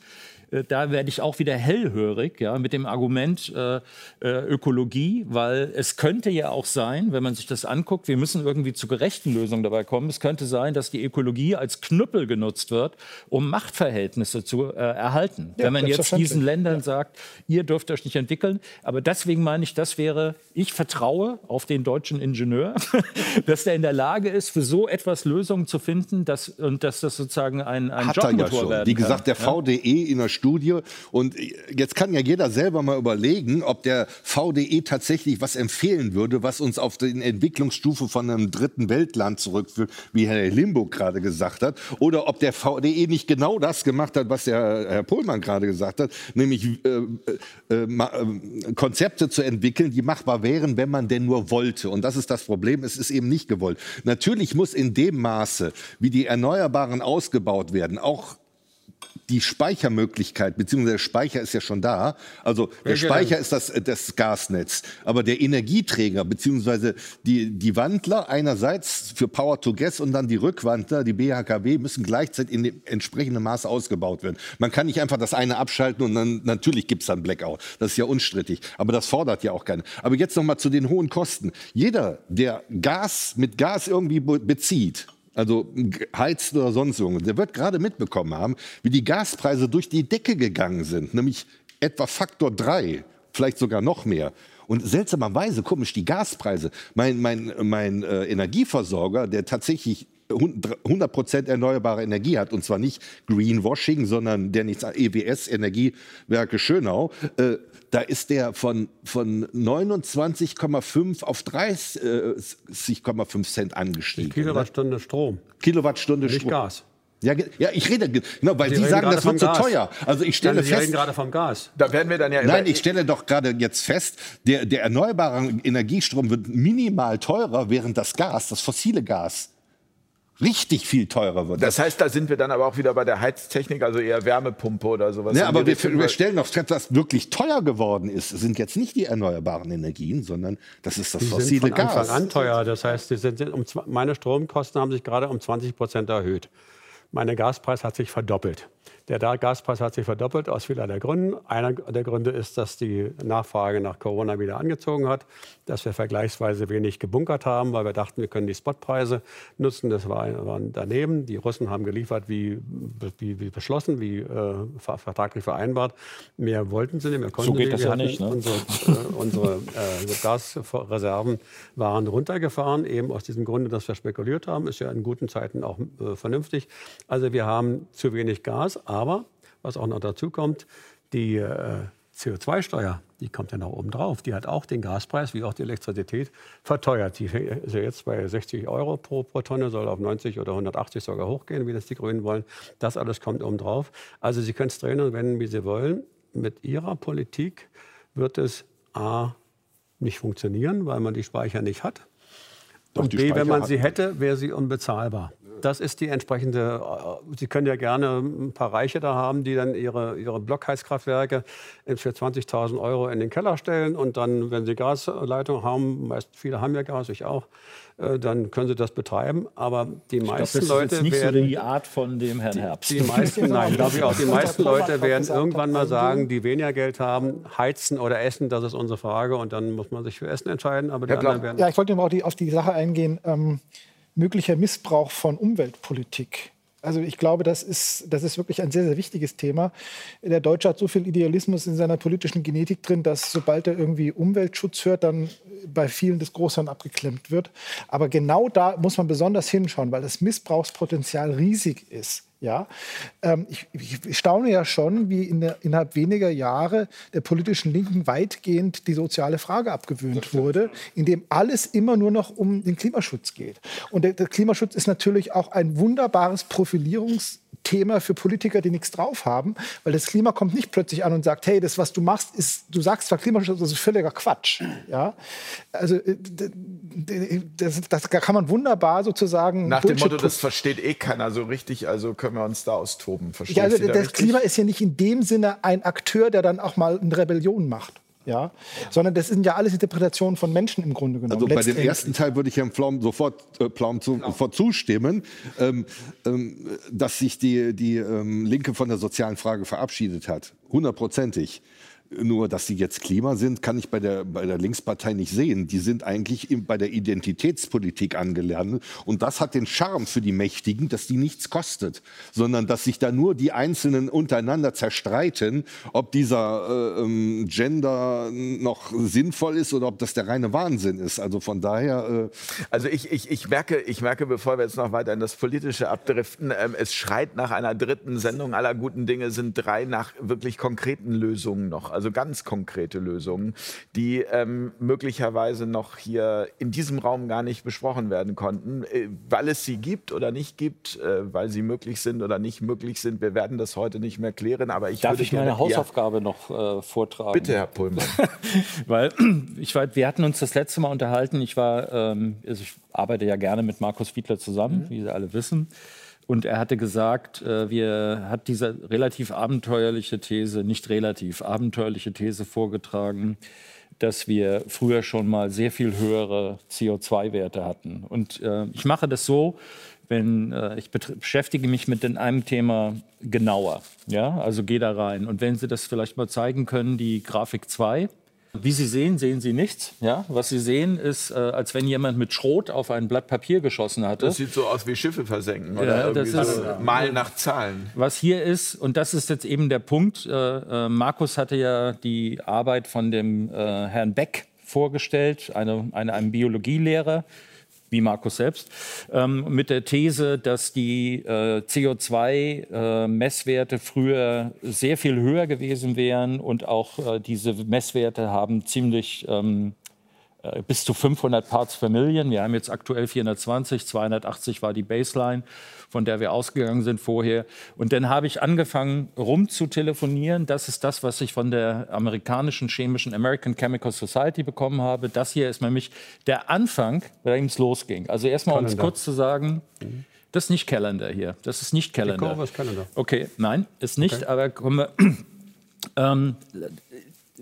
da werde ich auch wieder hellhörig, ja, mit dem Argument äh, äh, Ökologie, weil es könnte ja auch sein, wenn man sich das anguckt, wir müssen irgendwie zu gerechten Lösungen dabei kommen. Es könnte sein, dass die Ökologie als Knüppel genutzt wird, um Machtverhältnisse zu äh, erhalten. Ja, wenn man jetzt diesen Ländern sagt, ihr dürft euch nicht entwickeln. Aber deswegen meine ich, das wäre, ich vertraue auf den deutschen Ingenieur, [LAUGHS] dass der in der Lage ist, für so etwas Lösungen zu finden, dass, und dass das sozusagen ein, ein Hat ja werden Wie gesagt, der VDE in der Studie. Und jetzt kann ja jeder selber mal überlegen, ob der VDE tatsächlich was empfehlen würde, was uns auf die Entwicklungsstufe von einem dritten Weltland zurückführt, wie Herr Limburg gerade gesagt hat. Oder ob der VDE nicht genau das gemacht hat, was der Herr Pohlmann gerade gesagt hat, nämlich äh, äh, ma- äh, Konzepte zu entwickeln, die machbar wären, wenn man denn nur wollte. Und das ist das Problem, es ist eben nicht gewollt. Natürlich muss in dem Maße, wie die Erneuerbaren ausgebaut werden, auch die Speichermöglichkeit, beziehungsweise der Speicher ist ja schon da. Also der Welcher Speicher ist das, das Gasnetz. Aber der Energieträger, beziehungsweise die, die Wandler einerseits für Power to Gas und dann die Rückwandler, die BHKW, müssen gleichzeitig in dem entsprechenden Maße ausgebaut werden. Man kann nicht einfach das eine abschalten und dann natürlich gibt es dann Blackout. Das ist ja unstrittig. Aber das fordert ja auch keiner. Aber jetzt noch mal zu den hohen Kosten. Jeder, der Gas mit Gas irgendwie be- bezieht, also heizt oder sonst irgendwas, der wird gerade mitbekommen haben, wie die Gaspreise durch die Decke gegangen sind, nämlich etwa Faktor 3, vielleicht sogar noch mehr. Und seltsamerweise, komisch, die Gaspreise. Mein, mein, mein äh, Energieversorger, der tatsächlich 100% erneuerbare Energie hat, und zwar nicht Greenwashing, sondern der nichts EWS, Energiewerke Schönau, äh, da ist der von, von 29,5 auf 30,5 Cent angestiegen. ne? Kilowattstunde Strom, Kilowattstunde nicht Strom. Gas. Ja, ja, ich rede, ge- genau, weil Sie Sie reden sagen, gerade das wird so vom Gas. teuer. Also ich stelle Nein, Sie reden fest, gerade vom Gas. Da werden wir dann ja Nein, ich stelle doch gerade jetzt fest, der, der erneuerbare Energiestrom wird minimal teurer, während das Gas, das fossile Gas, richtig viel teurer wird. Das heißt, da sind wir dann aber auch wieder bei der Heiztechnik, also eher Wärmepumpe oder sowas. ja, aber wir, wir stellen fest, was wirklich teuer geworden ist, sind jetzt nicht die erneuerbaren Energien, sondern das ist das Die sind fossile von Gas. Anfang an teuer. Das heißt, die sind, um, meine Stromkosten haben sich gerade um 20 Prozent erhöht. Mein Gaspreis hat sich verdoppelt. Der Gaspreis hat sich verdoppelt aus vielerlei Gründen. Einer der Gründe ist, dass die Nachfrage nach Corona wieder angezogen hat, dass wir vergleichsweise wenig gebunkert haben, weil wir dachten, wir können die Spotpreise nutzen. Das war, war daneben. Die Russen haben geliefert, wie, wie, wie beschlossen, wie äh, ver- vertraglich vereinbart. Mehr wollten sie nicht, mehr konnten So geht sie das ja nicht, ne? Unsere, äh, unsere äh, Gasreserven waren runtergefahren, eben aus diesem Grunde, dass wir spekuliert haben. Ist ja in guten Zeiten auch äh, vernünftig. Also wir haben zu wenig Gas, aber was auch noch dazu kommt, die äh, CO2-Steuer, die kommt ja noch oben drauf. Die hat auch den Gaspreis, wie auch die Elektrizität, verteuert. Die ist ja jetzt bei 60 Euro pro, pro Tonne, soll auf 90 oder 180 sogar hochgehen, wie das die Grünen wollen. Das alles kommt oben drauf. Also Sie können es drehen und wenden, wie Sie wollen. Mit Ihrer Politik wird es A nicht funktionieren, weil man die Speicher nicht hat. Doch, und B, wenn man hat sie hätte, wäre sie unbezahlbar. Das ist die entsprechende. äh, Sie können ja gerne ein paar Reiche da haben, die dann ihre, ihre Blockheizkraftwerke für 20.000 Euro in den Keller stellen und dann, wenn sie Gasleitung haben, meist viele haben ja Gas, ich auch, äh, dann können sie das betreiben. Aber die Ich glaub, meisten das ist Leute jetzt nicht so werden die Art von dem Herrn Herbst. die meisten, nein, glaube ich auch. Die meisten Leute werden irgendwann mal sagen, die weniger Geld haben, heizen oder essen, das ist unsere Frage. Und dann muss man sich für Essen entscheiden. Aber die Herr Blau, anderen werden. Ja, ich wollte eben auch die, auf die Sache eingehen, ähm, möglicher Missbrauch von Umweltpolitik. Also ich glaube, das ist, das ist wirklich ein sehr, sehr wichtiges Thema. Der Deutsche hat so viel Idealismus in seiner politischen Genetik drin, dass sobald er irgendwie Umweltschutz hört, dann bei vielen das Großhirn abgeklemmt wird. Aber genau da muss man besonders hinschauen, weil das Missbrauchspotenzial riesig ist. Ja, ähm, ich, ich, staune ja schon, wie in der, innerhalb weniger Jahre der politischen Linken weitgehend die soziale Frage abgewöhnt wurde, indem alles immer nur noch um den Klimaschutz geht. Und der, der Klimaschutz ist natürlich auch ein wunderbares Profilierungs Thema für Politiker, die nichts drauf haben, weil das Klima kommt nicht plötzlich an und sagt, hey, das, was du machst, ist, du sagst zwar Klimaschutz, das ist völliger Quatsch. Ja? Also äh, das, das kann man wunderbar sozusagen. Nach dem Motto, das versteht eh keiner so richtig, also können wir uns da austoben. Verstehst ja, also das richtig? Klima ist ja nicht in dem Sinne ein Akteur, der dann auch mal eine Rebellion macht ja, sondern das sind ja alles Interpretationen von Menschen im Grunde genommen. Also bei dem ersten Teil würde ich Herrn Pflaum sofort, äh, Pflaum zu, sofort zustimmen, ähm, ähm, dass sich die, die ähm, Linke von der sozialen Frage verabschiedet hat, hundertprozentig. Nur, dass sie jetzt Klima sind, kann ich bei der, bei der Linkspartei nicht sehen. Die sind eigentlich bei der Identitätspolitik angelernt. Und das hat den Charme für die Mächtigen, dass die nichts kostet, sondern dass sich da nur die Einzelnen untereinander zerstreiten, ob dieser äh, ähm, Gender noch sinnvoll ist oder ob das der reine Wahnsinn ist. Also von daher. Äh also ich, ich, ich, merke, ich merke, bevor wir jetzt noch weiter in das Politische abdriften, äh, es schreit nach einer dritten Sendung aller guten Dinge, sind drei nach wirklich konkreten Lösungen noch. Also also ganz konkrete Lösungen, die ähm, möglicherweise noch hier in diesem Raum gar nicht besprochen werden konnten, äh, weil es sie gibt oder nicht gibt, äh, weil sie möglich sind oder nicht möglich sind. Wir werden das heute nicht mehr klären, aber ich Darf ich meine gerne, Hausaufgabe ja, noch äh, vortragen? Bitte, Herr Pullmann. [LAUGHS] weil [CLEARS THROAT] ich war, wir hatten uns das letzte Mal unterhalten. Ich war, ähm, also ich arbeite ja gerne mit Markus Fiedler zusammen, mhm. wie Sie alle wissen. Und er hatte gesagt, äh, wir hat diese relativ abenteuerliche These, nicht relativ, abenteuerliche These vorgetragen, dass wir früher schon mal sehr viel höhere CO2-Werte hatten. Und äh, ich mache das so, wenn äh, ich beschäftige mich mit einem Thema genauer, ja, also gehe da rein. Und wenn Sie das vielleicht mal zeigen können, die Grafik 2. Wie Sie sehen, sehen Sie nichts. Ja? Was Sie sehen, ist, äh, als wenn jemand mit Schrot auf ein Blatt Papier geschossen hatte. Das sieht so aus wie Schiffe versenken oder ja, das ist, so mal nach Zahlen. Was hier ist, und das ist jetzt eben der Punkt, äh, äh, Markus hatte ja die Arbeit von dem äh, Herrn Beck vorgestellt, eine, eine, einem Biologielehrer, wie Markus selbst, ähm, mit der These, dass die äh, CO2-Messwerte äh, früher sehr viel höher gewesen wären und auch äh, diese Messwerte haben ziemlich ähm, äh, bis zu 500 Parts per Million. Wir haben jetzt aktuell 420, 280 war die Baseline, von der wir ausgegangen sind vorher. Und dann habe ich angefangen, rumzutelefonieren. Das ist das, was ich von der amerikanischen chemischen American Chemical Society bekommen habe. Das hier ist nämlich der Anfang, bei dem es losging. Also erstmal, um es kurz zu sagen, mhm. das ist nicht Calendar hier. Das ist nicht Calendar. Die Kurve ist Calendar. Okay, nein, ist nicht, okay. aber kommen wir. [CLEARS THROAT] Ähm,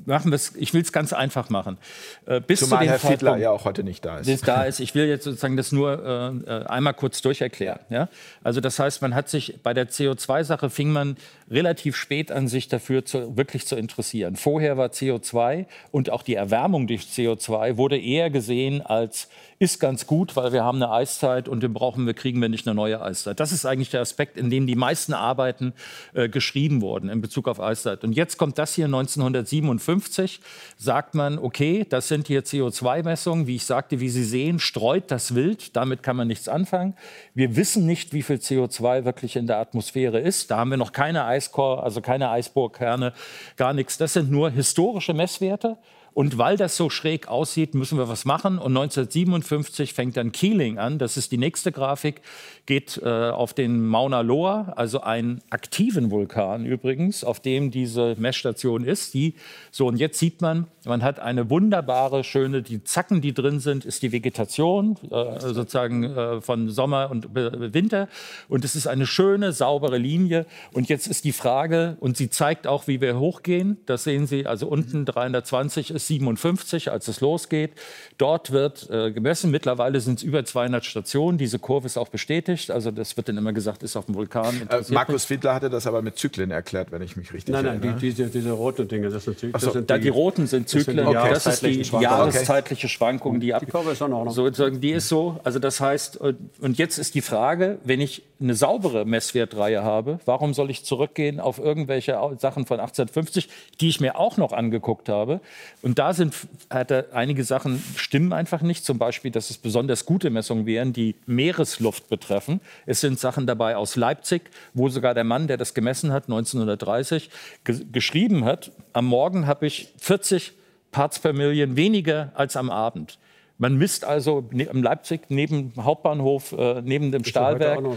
machen wir es, ich will es ganz einfach machen. Äh, bis Zumal zu Herr Fiedler ja auch heute nicht da ist. da [LAUGHS] ist. Ich will jetzt sozusagen das nur äh, äh, einmal kurz durcherklären. Ja? Also das heißt, man hat sich bei der CO2-Sache fing man relativ spät an, sich dafür zu, wirklich zu interessieren. Vorher war CO2 und auch die Erwärmung durch CO2 wurde eher gesehen als ist ganz gut, weil wir haben eine Eiszeit und den brauchen wir, kriegen wir nicht eine neue Eiszeit. Das ist eigentlich der Aspekt, in dem die meisten Arbeiten äh, geschrieben wurden in Bezug auf Eiszeit. Und jetzt kommt das hier 1957, sagt man, okay, das sind hier CO2-Messungen, wie ich sagte, wie Sie sehen, streut das Wild, damit kann man nichts anfangen. Wir wissen nicht, wie viel CO2 wirklich in der Atmosphäre ist. Da haben wir noch keine Eiscore, also keine Eisbohrkerne, gar nichts. Das sind nur historische Messwerte. Und weil das so schräg aussieht, müssen wir was machen. Und 1957 fängt dann Keeling an. Das ist die nächste Grafik. Geht äh, auf den Mauna Loa, also einen aktiven Vulkan übrigens, auf dem diese Messstation ist. Die, so, und jetzt sieht man, man hat eine wunderbare, schöne, die Zacken, die drin sind, ist die Vegetation, äh, sozusagen äh, von Sommer und Winter. Und es ist eine schöne, saubere Linie. Und jetzt ist die Frage, und sie zeigt auch, wie wir hochgehen. Das sehen Sie, also unten 320 ist 57, als es losgeht. Dort wird äh, gemessen. Mittlerweile sind es über 200 Stationen. Diese Kurve ist auch bestätigt. Also das wird dann immer gesagt, ist auf dem Vulkan. Äh, Markus Fiedler hatte das aber mit Zyklen erklärt, wenn ich mich richtig nein, erinnere. Nein, die, diese, diese roten Dinge, das sind Zyklen. So, die, die, roten sind Zyklen. Okay. Das ist die jahreszeitliche Schwankung. Die, die Kurve ist auch noch. So, die ist so. Also das heißt, und jetzt ist die Frage, wenn ich eine saubere Messwertreihe habe, warum soll ich zurückgehen auf irgendwelche Sachen von 1850, die ich mir auch noch angeguckt habe? Und da sind hat er, einige Sachen stimmen einfach nicht. Zum Beispiel, dass es besonders gute Messungen wären, die Meeresluft betreffen. Es sind Sachen dabei aus Leipzig, wo sogar der Mann, der das gemessen hat, 1930, ge geschrieben hat, am Morgen habe ich 40 Parts per Million weniger als am Abend. Man misst also ne, in Leipzig neben dem Hauptbahnhof, äh, neben dem Stahlwerk, so.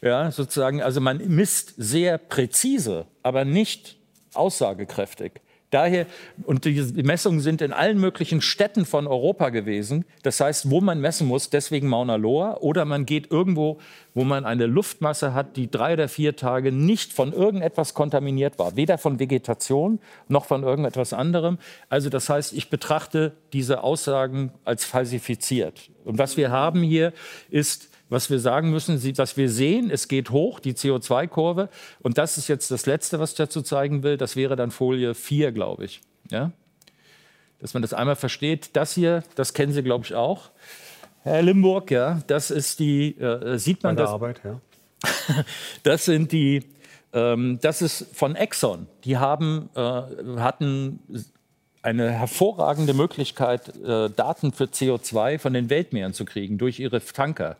ja, sozusagen, also man misst sehr präzise, aber nicht aussagekräftig. Daher, und die Messungen sind in allen möglichen Städten von Europa gewesen. Das heißt, wo man messen muss, deswegen Mauna Loa. Oder man geht irgendwo, wo man eine Luftmasse hat, die drei oder vier Tage nicht von irgendetwas kontaminiert war. Weder von Vegetation noch von irgendetwas anderem. Also das heißt, ich betrachte diese Aussagen als falsifiziert. Und was wir haben hier ist was wir sagen müssen, was wir sehen, es geht hoch, die CO2-Kurve. Und das ist jetzt das Letzte, was ich dazu zeigen will. Das wäre dann Folie 4, glaube ich. Ja? Dass man das einmal versteht. Das hier, das kennen Sie, glaube ich, auch. Herr Limburg, ja, das ist die, äh, sieht man das? Arbeit, ja. [LAUGHS] das sind die, ähm, das ist von Exxon. Die haben, äh, hatten eine hervorragende Möglichkeit, äh, Daten für CO2 von den Weltmeeren zu kriegen durch ihre Tanker.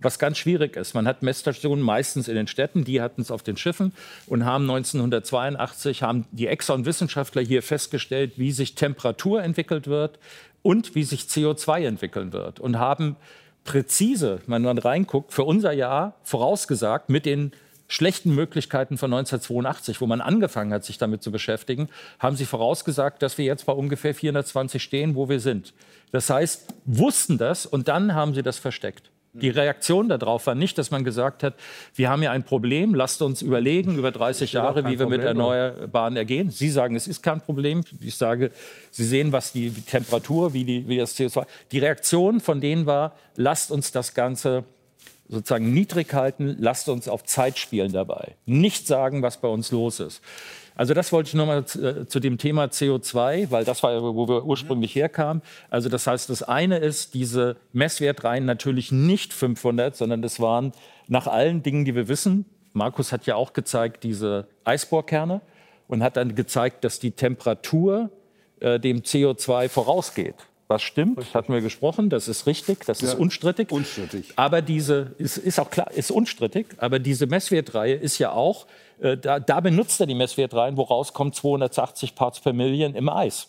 Was ganz schwierig ist. Man hat Messstationen meistens in den Städten, die hatten es auf den Schiffen und haben 1982 haben die Exxon-Wissenschaftler hier festgestellt, wie sich Temperatur entwickelt wird und wie sich CO2 entwickeln wird und haben präzise, wenn man reinguckt, für unser Jahr vorausgesagt mit den schlechten Möglichkeiten von 1982, wo man angefangen hat, sich damit zu beschäftigen, haben sie vorausgesagt, dass wir jetzt bei ungefähr 420 stehen, wo wir sind. Das heißt, wussten das und dann haben sie das versteckt. Die Reaktion darauf war nicht, dass man gesagt hat, wir haben ja ein Problem, lasst uns überlegen über 30 Jahre, wie wir mit Erneuerbaren ergehen. Sie sagen, es ist kein Problem. Ich sage, Sie sehen, was die Temperatur, wie, die, wie das CO2. Die Reaktion von denen war, lasst uns das Ganze sozusagen niedrig halten, lasst uns auf Zeit spielen dabei. Nicht sagen, was bei uns los ist. Also das wollte ich nochmal zu, äh, zu dem Thema CO2, weil das war, wo wir ursprünglich herkamen. Also das heißt, das eine ist, diese Messwertreihen natürlich nicht 500, sondern das waren nach allen Dingen, die wir wissen. Markus hat ja auch gezeigt, diese Eisbohrkerne und hat dann gezeigt, dass die Temperatur äh, dem CO2 vorausgeht. Was stimmt, richtig. hatten wir gesprochen, das ist richtig, das ja, ist unstrittig. Unstrittig. Aber diese, ist, ist auch klar, ist unstrittig, aber diese Messwertreihe ist ja auch, äh, da, da, benutzt er die Messwertreihen, wo rauskommt 280 Parts per Million im Eis.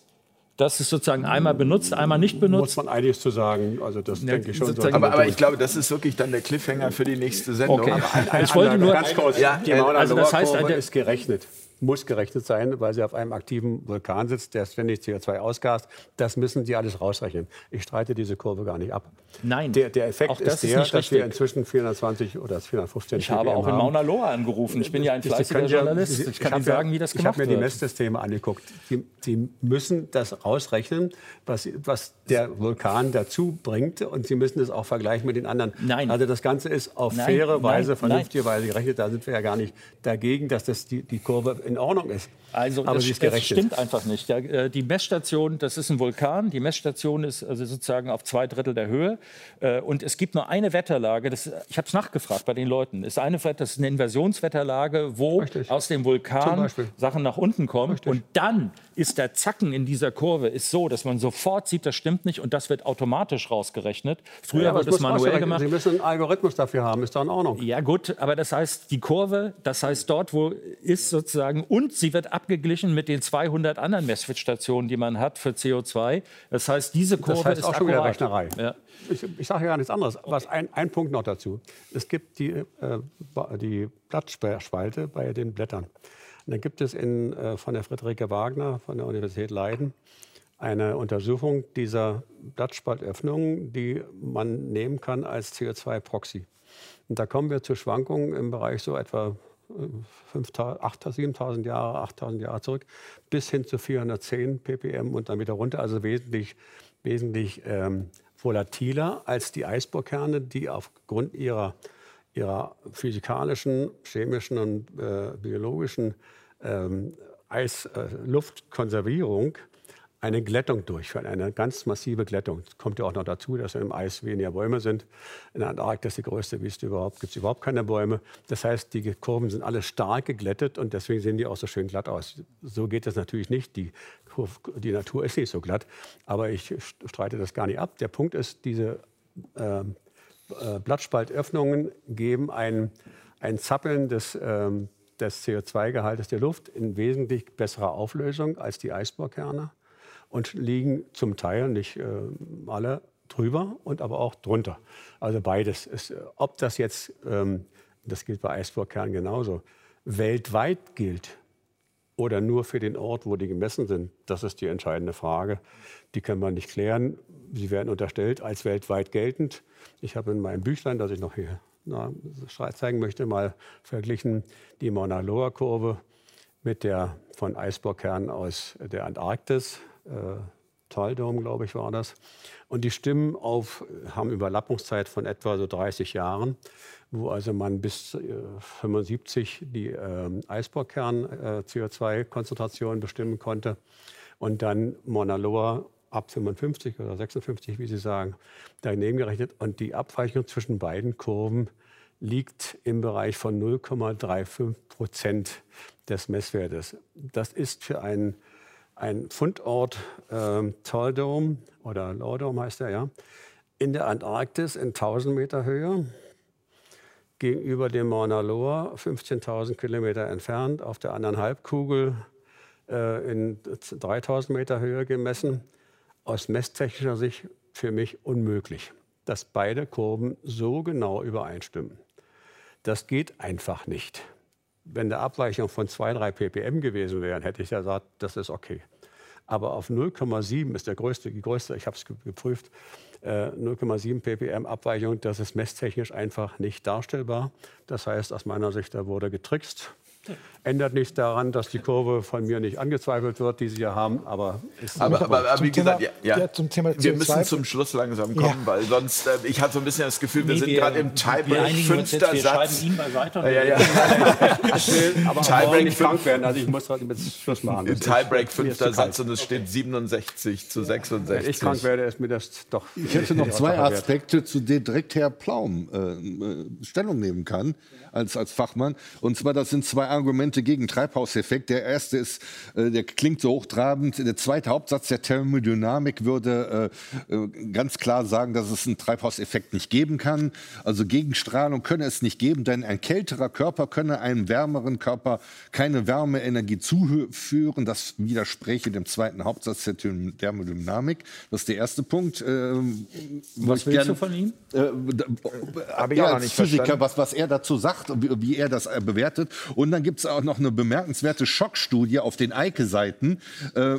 Das ist sozusagen einmal benutzt, einmal nicht benutzt. Muss man einiges zu sagen. Also das ja, denke ich schon. So aber, aber, ich glaube, das ist wirklich dann der Cliffhanger für die nächste Sendung. Okay. Ein, ein, ich wollte nur ganz kurz. Ja, die also das heißt, ist gerechnet muss gerechnet sein, weil sie auf einem aktiven Vulkan sitzt, der ständig CO2 ausgast. Das müssen Sie alles rausrechnen. Ich streite diese Kurve gar nicht ab. Nein. Der, der Effekt ist der, ist dass richtig. wir inzwischen 420 oder 415 Ich habe auch in Mauna Loa angerufen. Ich bin ja ein fleißiger Journalist. Ich kann Ihnen sagen, wie das gemacht wird. Ich habe mir die Messsysteme angeguckt. Sie, Sie, müssen das rausrechnen, was, was der Vulkan dazu bringt. Und Sie müssen es auch vergleichen mit den anderen. Nein. Also das Ganze ist auf nein, faire Weise, nein, vernünftige Weise gerechnet. Da sind wir ja gar nicht dagegen, dass das die, die Kurve in Ordnung ist. Also Aber das, das stimmt einfach nicht. Äh, die Messstation, das ist ein Vulkan. Die Messstation ist also sozusagen auf zwei Drittel der Höhe. Äh, und es gibt nur eine Wetterlage. Das, ich habe es nachgefragt bei den Leuten. Das ist eine, das ist eine Inversionswetterlage, wo Richtig. aus dem Vulkan Sachen nach unten kommen. Richtig. Und dann ist der Zacken in dieser Kurve ist so, dass man sofort sieht, das stimmt nicht. Und das wird automatisch rausgerechnet. Früher ja, wird es manuell gemacht. Sie müssen einen Algorithmus dafür haben. Ist doch in Ordnung. Ja gut, aber das heißt, die Kurve, das heißt dort, wo ist sozusagen und sie wird abgeglichen mit den 200 anderen Messstationen, die man hat für CO2. Das heißt, diese Kurve das heißt ist auch schon wieder Rechnerei. Ja. Ich, ich sage ja gar nichts anderes. Okay. Was ein, ein Punkt noch dazu. Es gibt die, äh, die Blattspalte bei den Blättern. Und dann gibt es in, äh, von der Friederike Wagner von der Universität Leiden eine Untersuchung dieser Blattspaltöffnungen, die man nehmen kann als CO2-Proxy. Und da kommen wir zu Schwankungen im Bereich so etwa 7.000 Jahre, 8.000 Jahre zurück, bis hin zu 410 ppm und dann wieder runter. Also wesentlich, wesentlich ähm, volatiler als die Eisbohrkerne, die aufgrund ihrer, ihrer physikalischen, chemischen und äh, biologischen ähm, Eis-Luftkonservierung äh, eine Glättung durchführen, eine ganz massive Glättung. Es kommt ja auch noch dazu, dass im Eis weniger Bäume sind. In der Antarktis, die größte Wüste überhaupt, gibt es überhaupt keine Bäume. Das heißt, die Kurven sind alle stark geglättet und deswegen sehen die auch so schön glatt aus. So geht es natürlich nicht. Die, die Natur ist nicht so glatt, aber ich streite das gar nicht ab. Der Punkt ist, diese äh, äh, Blattspaltöffnungen geben ein, ein Zappeln des, ähm, des CO2-Gehaltes der Luft in wesentlich besserer Auflösung als die Eisbohrkerne und liegen zum Teil, nicht äh, alle, drüber und aber auch drunter. Also beides. Ist, ob das jetzt, ähm, das gilt bei Eisbohrkernen genauso, weltweit gilt oder nur für den Ort, wo die gemessen sind, das ist die entscheidende Frage. Die kann man nicht klären. Sie werden unterstellt als weltweit geltend. Ich habe in meinem Büchlein, das ich noch hier na, zeigen möchte, mal verglichen die Mauna Loa-Kurve mit der von Eisbohrkernen aus der Antarktis. Äh, Taldom, glaube ich, war das. Und die Stimmen auf, haben Überlappungszeit von etwa so 30 Jahren, wo also man bis äh, 75 die äh, Eisbohrkern-CO2-Konzentration äh, bestimmen konnte. Und dann Mauna Loa ab 55 oder 56, wie Sie sagen, daneben gerechnet. Und die Abweichung zwischen beiden Kurven liegt im Bereich von 0,35 Prozent des Messwertes. Das ist für einen, einen Fundort äh, Tall oder Low Dome heißt er ja, in der Antarktis in 1000 Meter Höhe gegenüber dem Mauna Loa 15.000 Kilometer entfernt auf der anderen Halbkugel äh, in 3000 Meter Höhe gemessen aus messtechnischer Sicht für mich unmöglich, dass beide Kurven so genau übereinstimmen. Das geht einfach nicht. Wenn der Abweichung von 2, 3 ppm gewesen wäre, hätte ich ja gesagt, das ist okay. Aber auf 0,7 ist der größte, die größte, ich habe es geprüft, 0,7 äh, ppm Abweichung, das ist messtechnisch einfach nicht darstellbar. Das heißt, aus meiner Sicht, da wurde getrickst. Ändert nichts daran, dass die Kurve von mir nicht angezweifelt wird, die Sie ja haben, aber ist aber, aber, aber wie gesagt, ja, ja. zum Thema wir müssen zum Schluss langsam kommen, ja. weil sonst, äh, ich hatte so ein bisschen das Gefühl, wir nee, sind gerade im Tiebreak, fünfter wir Satz. Wir ihn beiseite. Ja, ja, [LAUGHS] aber [LAUGHS] Tiebreak nicht krank werden, also ich muss heute mit Schluss machen. Im Tiebreak fünfter Satz und es steht 67 zu 66. Wenn ich krank werde, ist mir das doch... Ich hätte noch zwei Aspekte, zu denen direkt Herr Plaum äh, äh, Stellung nehmen kann als, als Fachmann. Und zwar, das sind zwei Argumente gegen Treibhauseffekt. Der erste ist, äh, der klingt so hochtrabend. Der zweite Hauptsatz der Thermodynamik würde äh, äh, ganz klar sagen, dass es einen Treibhauseffekt nicht geben kann. Also Gegenstrahlung könne es nicht geben, denn ein kälterer Körper könne einem wärmeren Körper keine Wärmeenergie zuführen. Das widerspräche dem zweiten Hauptsatz der Thermodynamik. Das ist der erste Punkt. Was willst gern, du von ihm? Äh, Habe ich auch noch nicht Physiker, was, was er dazu sagt und wie, wie er das bewertet. Und dann gibt es auch noch eine bemerkenswerte Schockstudie auf den Eike-Seiten. Äh,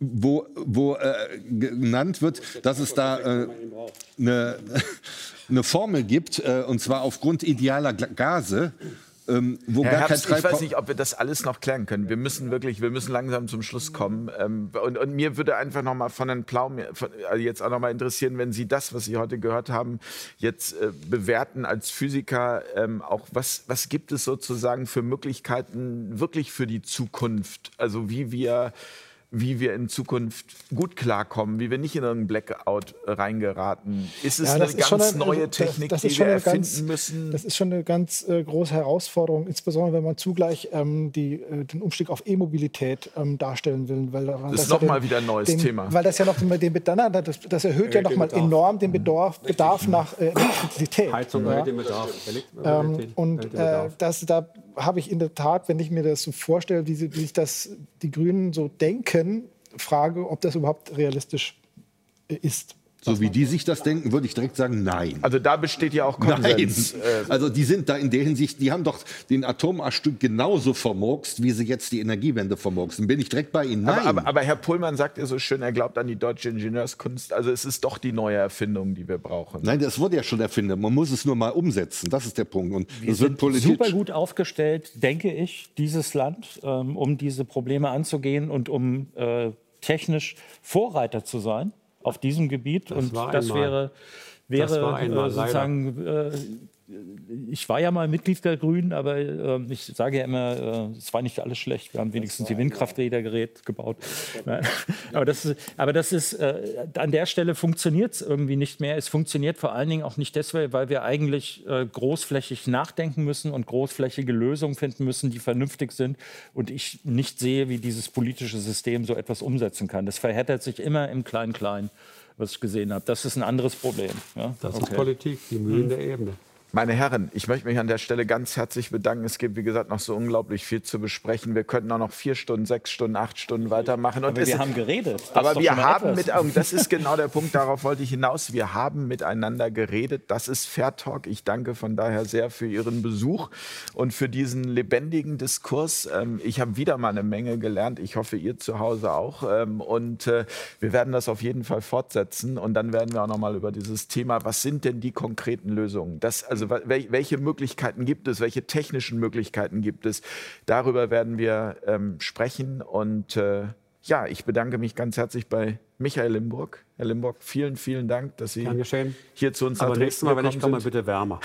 wo, wo äh, genannt wird, dass es da äh, eine, [LAUGHS] eine Formel gibt, äh, und zwar aufgrund idealer Gase, ähm, wo Herr gar Herbst, kein Ich weiß nicht, ob wir das alles noch klären können. Wir müssen wirklich, wir müssen langsam zum Schluss kommen. Ähm, und, und, mir würde einfach noch mal von Herrn Plaum von, also jetzt auch noch mal interessieren, wenn Sie das, was Sie heute gehört haben, jetzt äh, bewerten als Physiker, ähm, auch was, was gibt es sozusagen für Möglichkeiten wirklich für die Zukunft? Also wie wir wie wir in Zukunft gut klarkommen, wie wir nicht in einen Blackout reingeraten? Ist es ja, eine ganz eine, neue Technik, das, das die wir erfinden ganz, müssen? Das ist schon eine ganz äh, große Herausforderung, insbesondere wenn man zugleich ähm, die, äh, den Umstieg auf E-Mobilität ähm, darstellen will. Weil, das, das ist nochmal ja wieder ein neues den, Thema. Weil das ja noch den, Bedarf, das, das erhöht ja nochmal enorm den Bedarf, Bedarf nach äh, Elektrizität. Heizung ja. den Bedarf. Ähm, und äh, das, da habe ich in der Tat, wenn ich mir das so vorstelle, wie, sie, wie sich das die Grünen so denken, Frage, ob das überhaupt realistisch ist. So wie die sich das denken, würde ich direkt sagen, nein. Also da besteht ja auch Konsens. Nein. Äh, also die sind da in der Hinsicht, die haben doch den Atomarschstück genauso vermurkst, wie sie jetzt die Energiewende vermurksen. Bin ich direkt bei Ihnen? Nein. Aber, aber, aber, Herr Pullmann sagt ja so schön, er glaubt an die deutsche Ingenieurskunst. Also es ist doch die neue Erfindung, die wir brauchen. Nein, das wurde ja schon erfunden. Man muss es nur mal umsetzen. Das ist der Punkt. Und wir das sind super gut aufgestellt, denke ich, dieses Land, ähm, um diese Probleme anzugehen und um äh, technisch Vorreiter zu sein auf diesem Gebiet. Das und das einmal. wäre, wäre das äh, sozusagen ich war ja mal Mitglied der Grünen, aber äh, ich sage ja immer, äh, es war nicht alles schlecht. Wir haben wenigstens die Windkrafträdergerät gebaut. [LAUGHS] aber das ist, aber das ist äh, an der Stelle funktioniert es irgendwie nicht mehr. Es funktioniert vor allen Dingen auch nicht deswegen, weil wir eigentlich äh, großflächig nachdenken müssen und großflächige Lösungen finden müssen, die vernünftig sind. Und ich nicht sehe, wie dieses politische System so etwas umsetzen kann. Das verhärtet sich immer im Klein-Klein was ich gesehen habe. Das ist ein anderes Problem. Ja? Das okay. ist Politik, die Mühen hm. der Ebene. Meine Herren, ich möchte mich an der Stelle ganz herzlich bedanken. Es gibt, wie gesagt, noch so unglaublich viel zu besprechen. Wir könnten auch noch vier Stunden, sechs Stunden, acht Stunden weitermachen. Und aber wir haben geredet. Das aber wir haben mit, und das ist genau der Punkt, darauf wollte ich hinaus. Wir haben miteinander geredet. Das ist Fair Talk. Ich danke von daher sehr für Ihren Besuch und für diesen lebendigen Diskurs. Ähm, ich habe wieder mal eine Menge gelernt. Ich hoffe, ihr zu Hause auch. Ähm, und äh, wir werden das auf jeden Fall fortsetzen. Und dann werden wir auch noch mal über dieses Thema, was sind denn die konkreten Lösungen? Das, also welche Möglichkeiten gibt es, welche technischen Möglichkeiten gibt es. Darüber werden wir ähm, sprechen. Und äh, ja, ich bedanke mich ganz herzlich bei Michael Limburg. Herr Limburg, vielen, vielen Dank, dass Sie hier zu uns Aber nächstes Mal, wenn ich komme, bitte wärmer.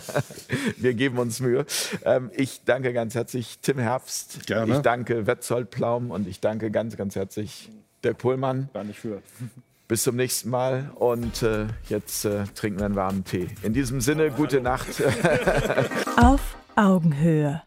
[LAUGHS] wir geben uns Mühe. Ähm, ich danke ganz herzlich Tim Herbst. Gerne. Ich danke Wetzold Plaum und ich danke ganz, ganz herzlich Dirk Pohlmann. Gar nicht für. Bis zum nächsten Mal und äh, jetzt äh, trinken wir einen warmen Tee. In diesem Sinne, gute Nacht. [LAUGHS] Auf Augenhöhe.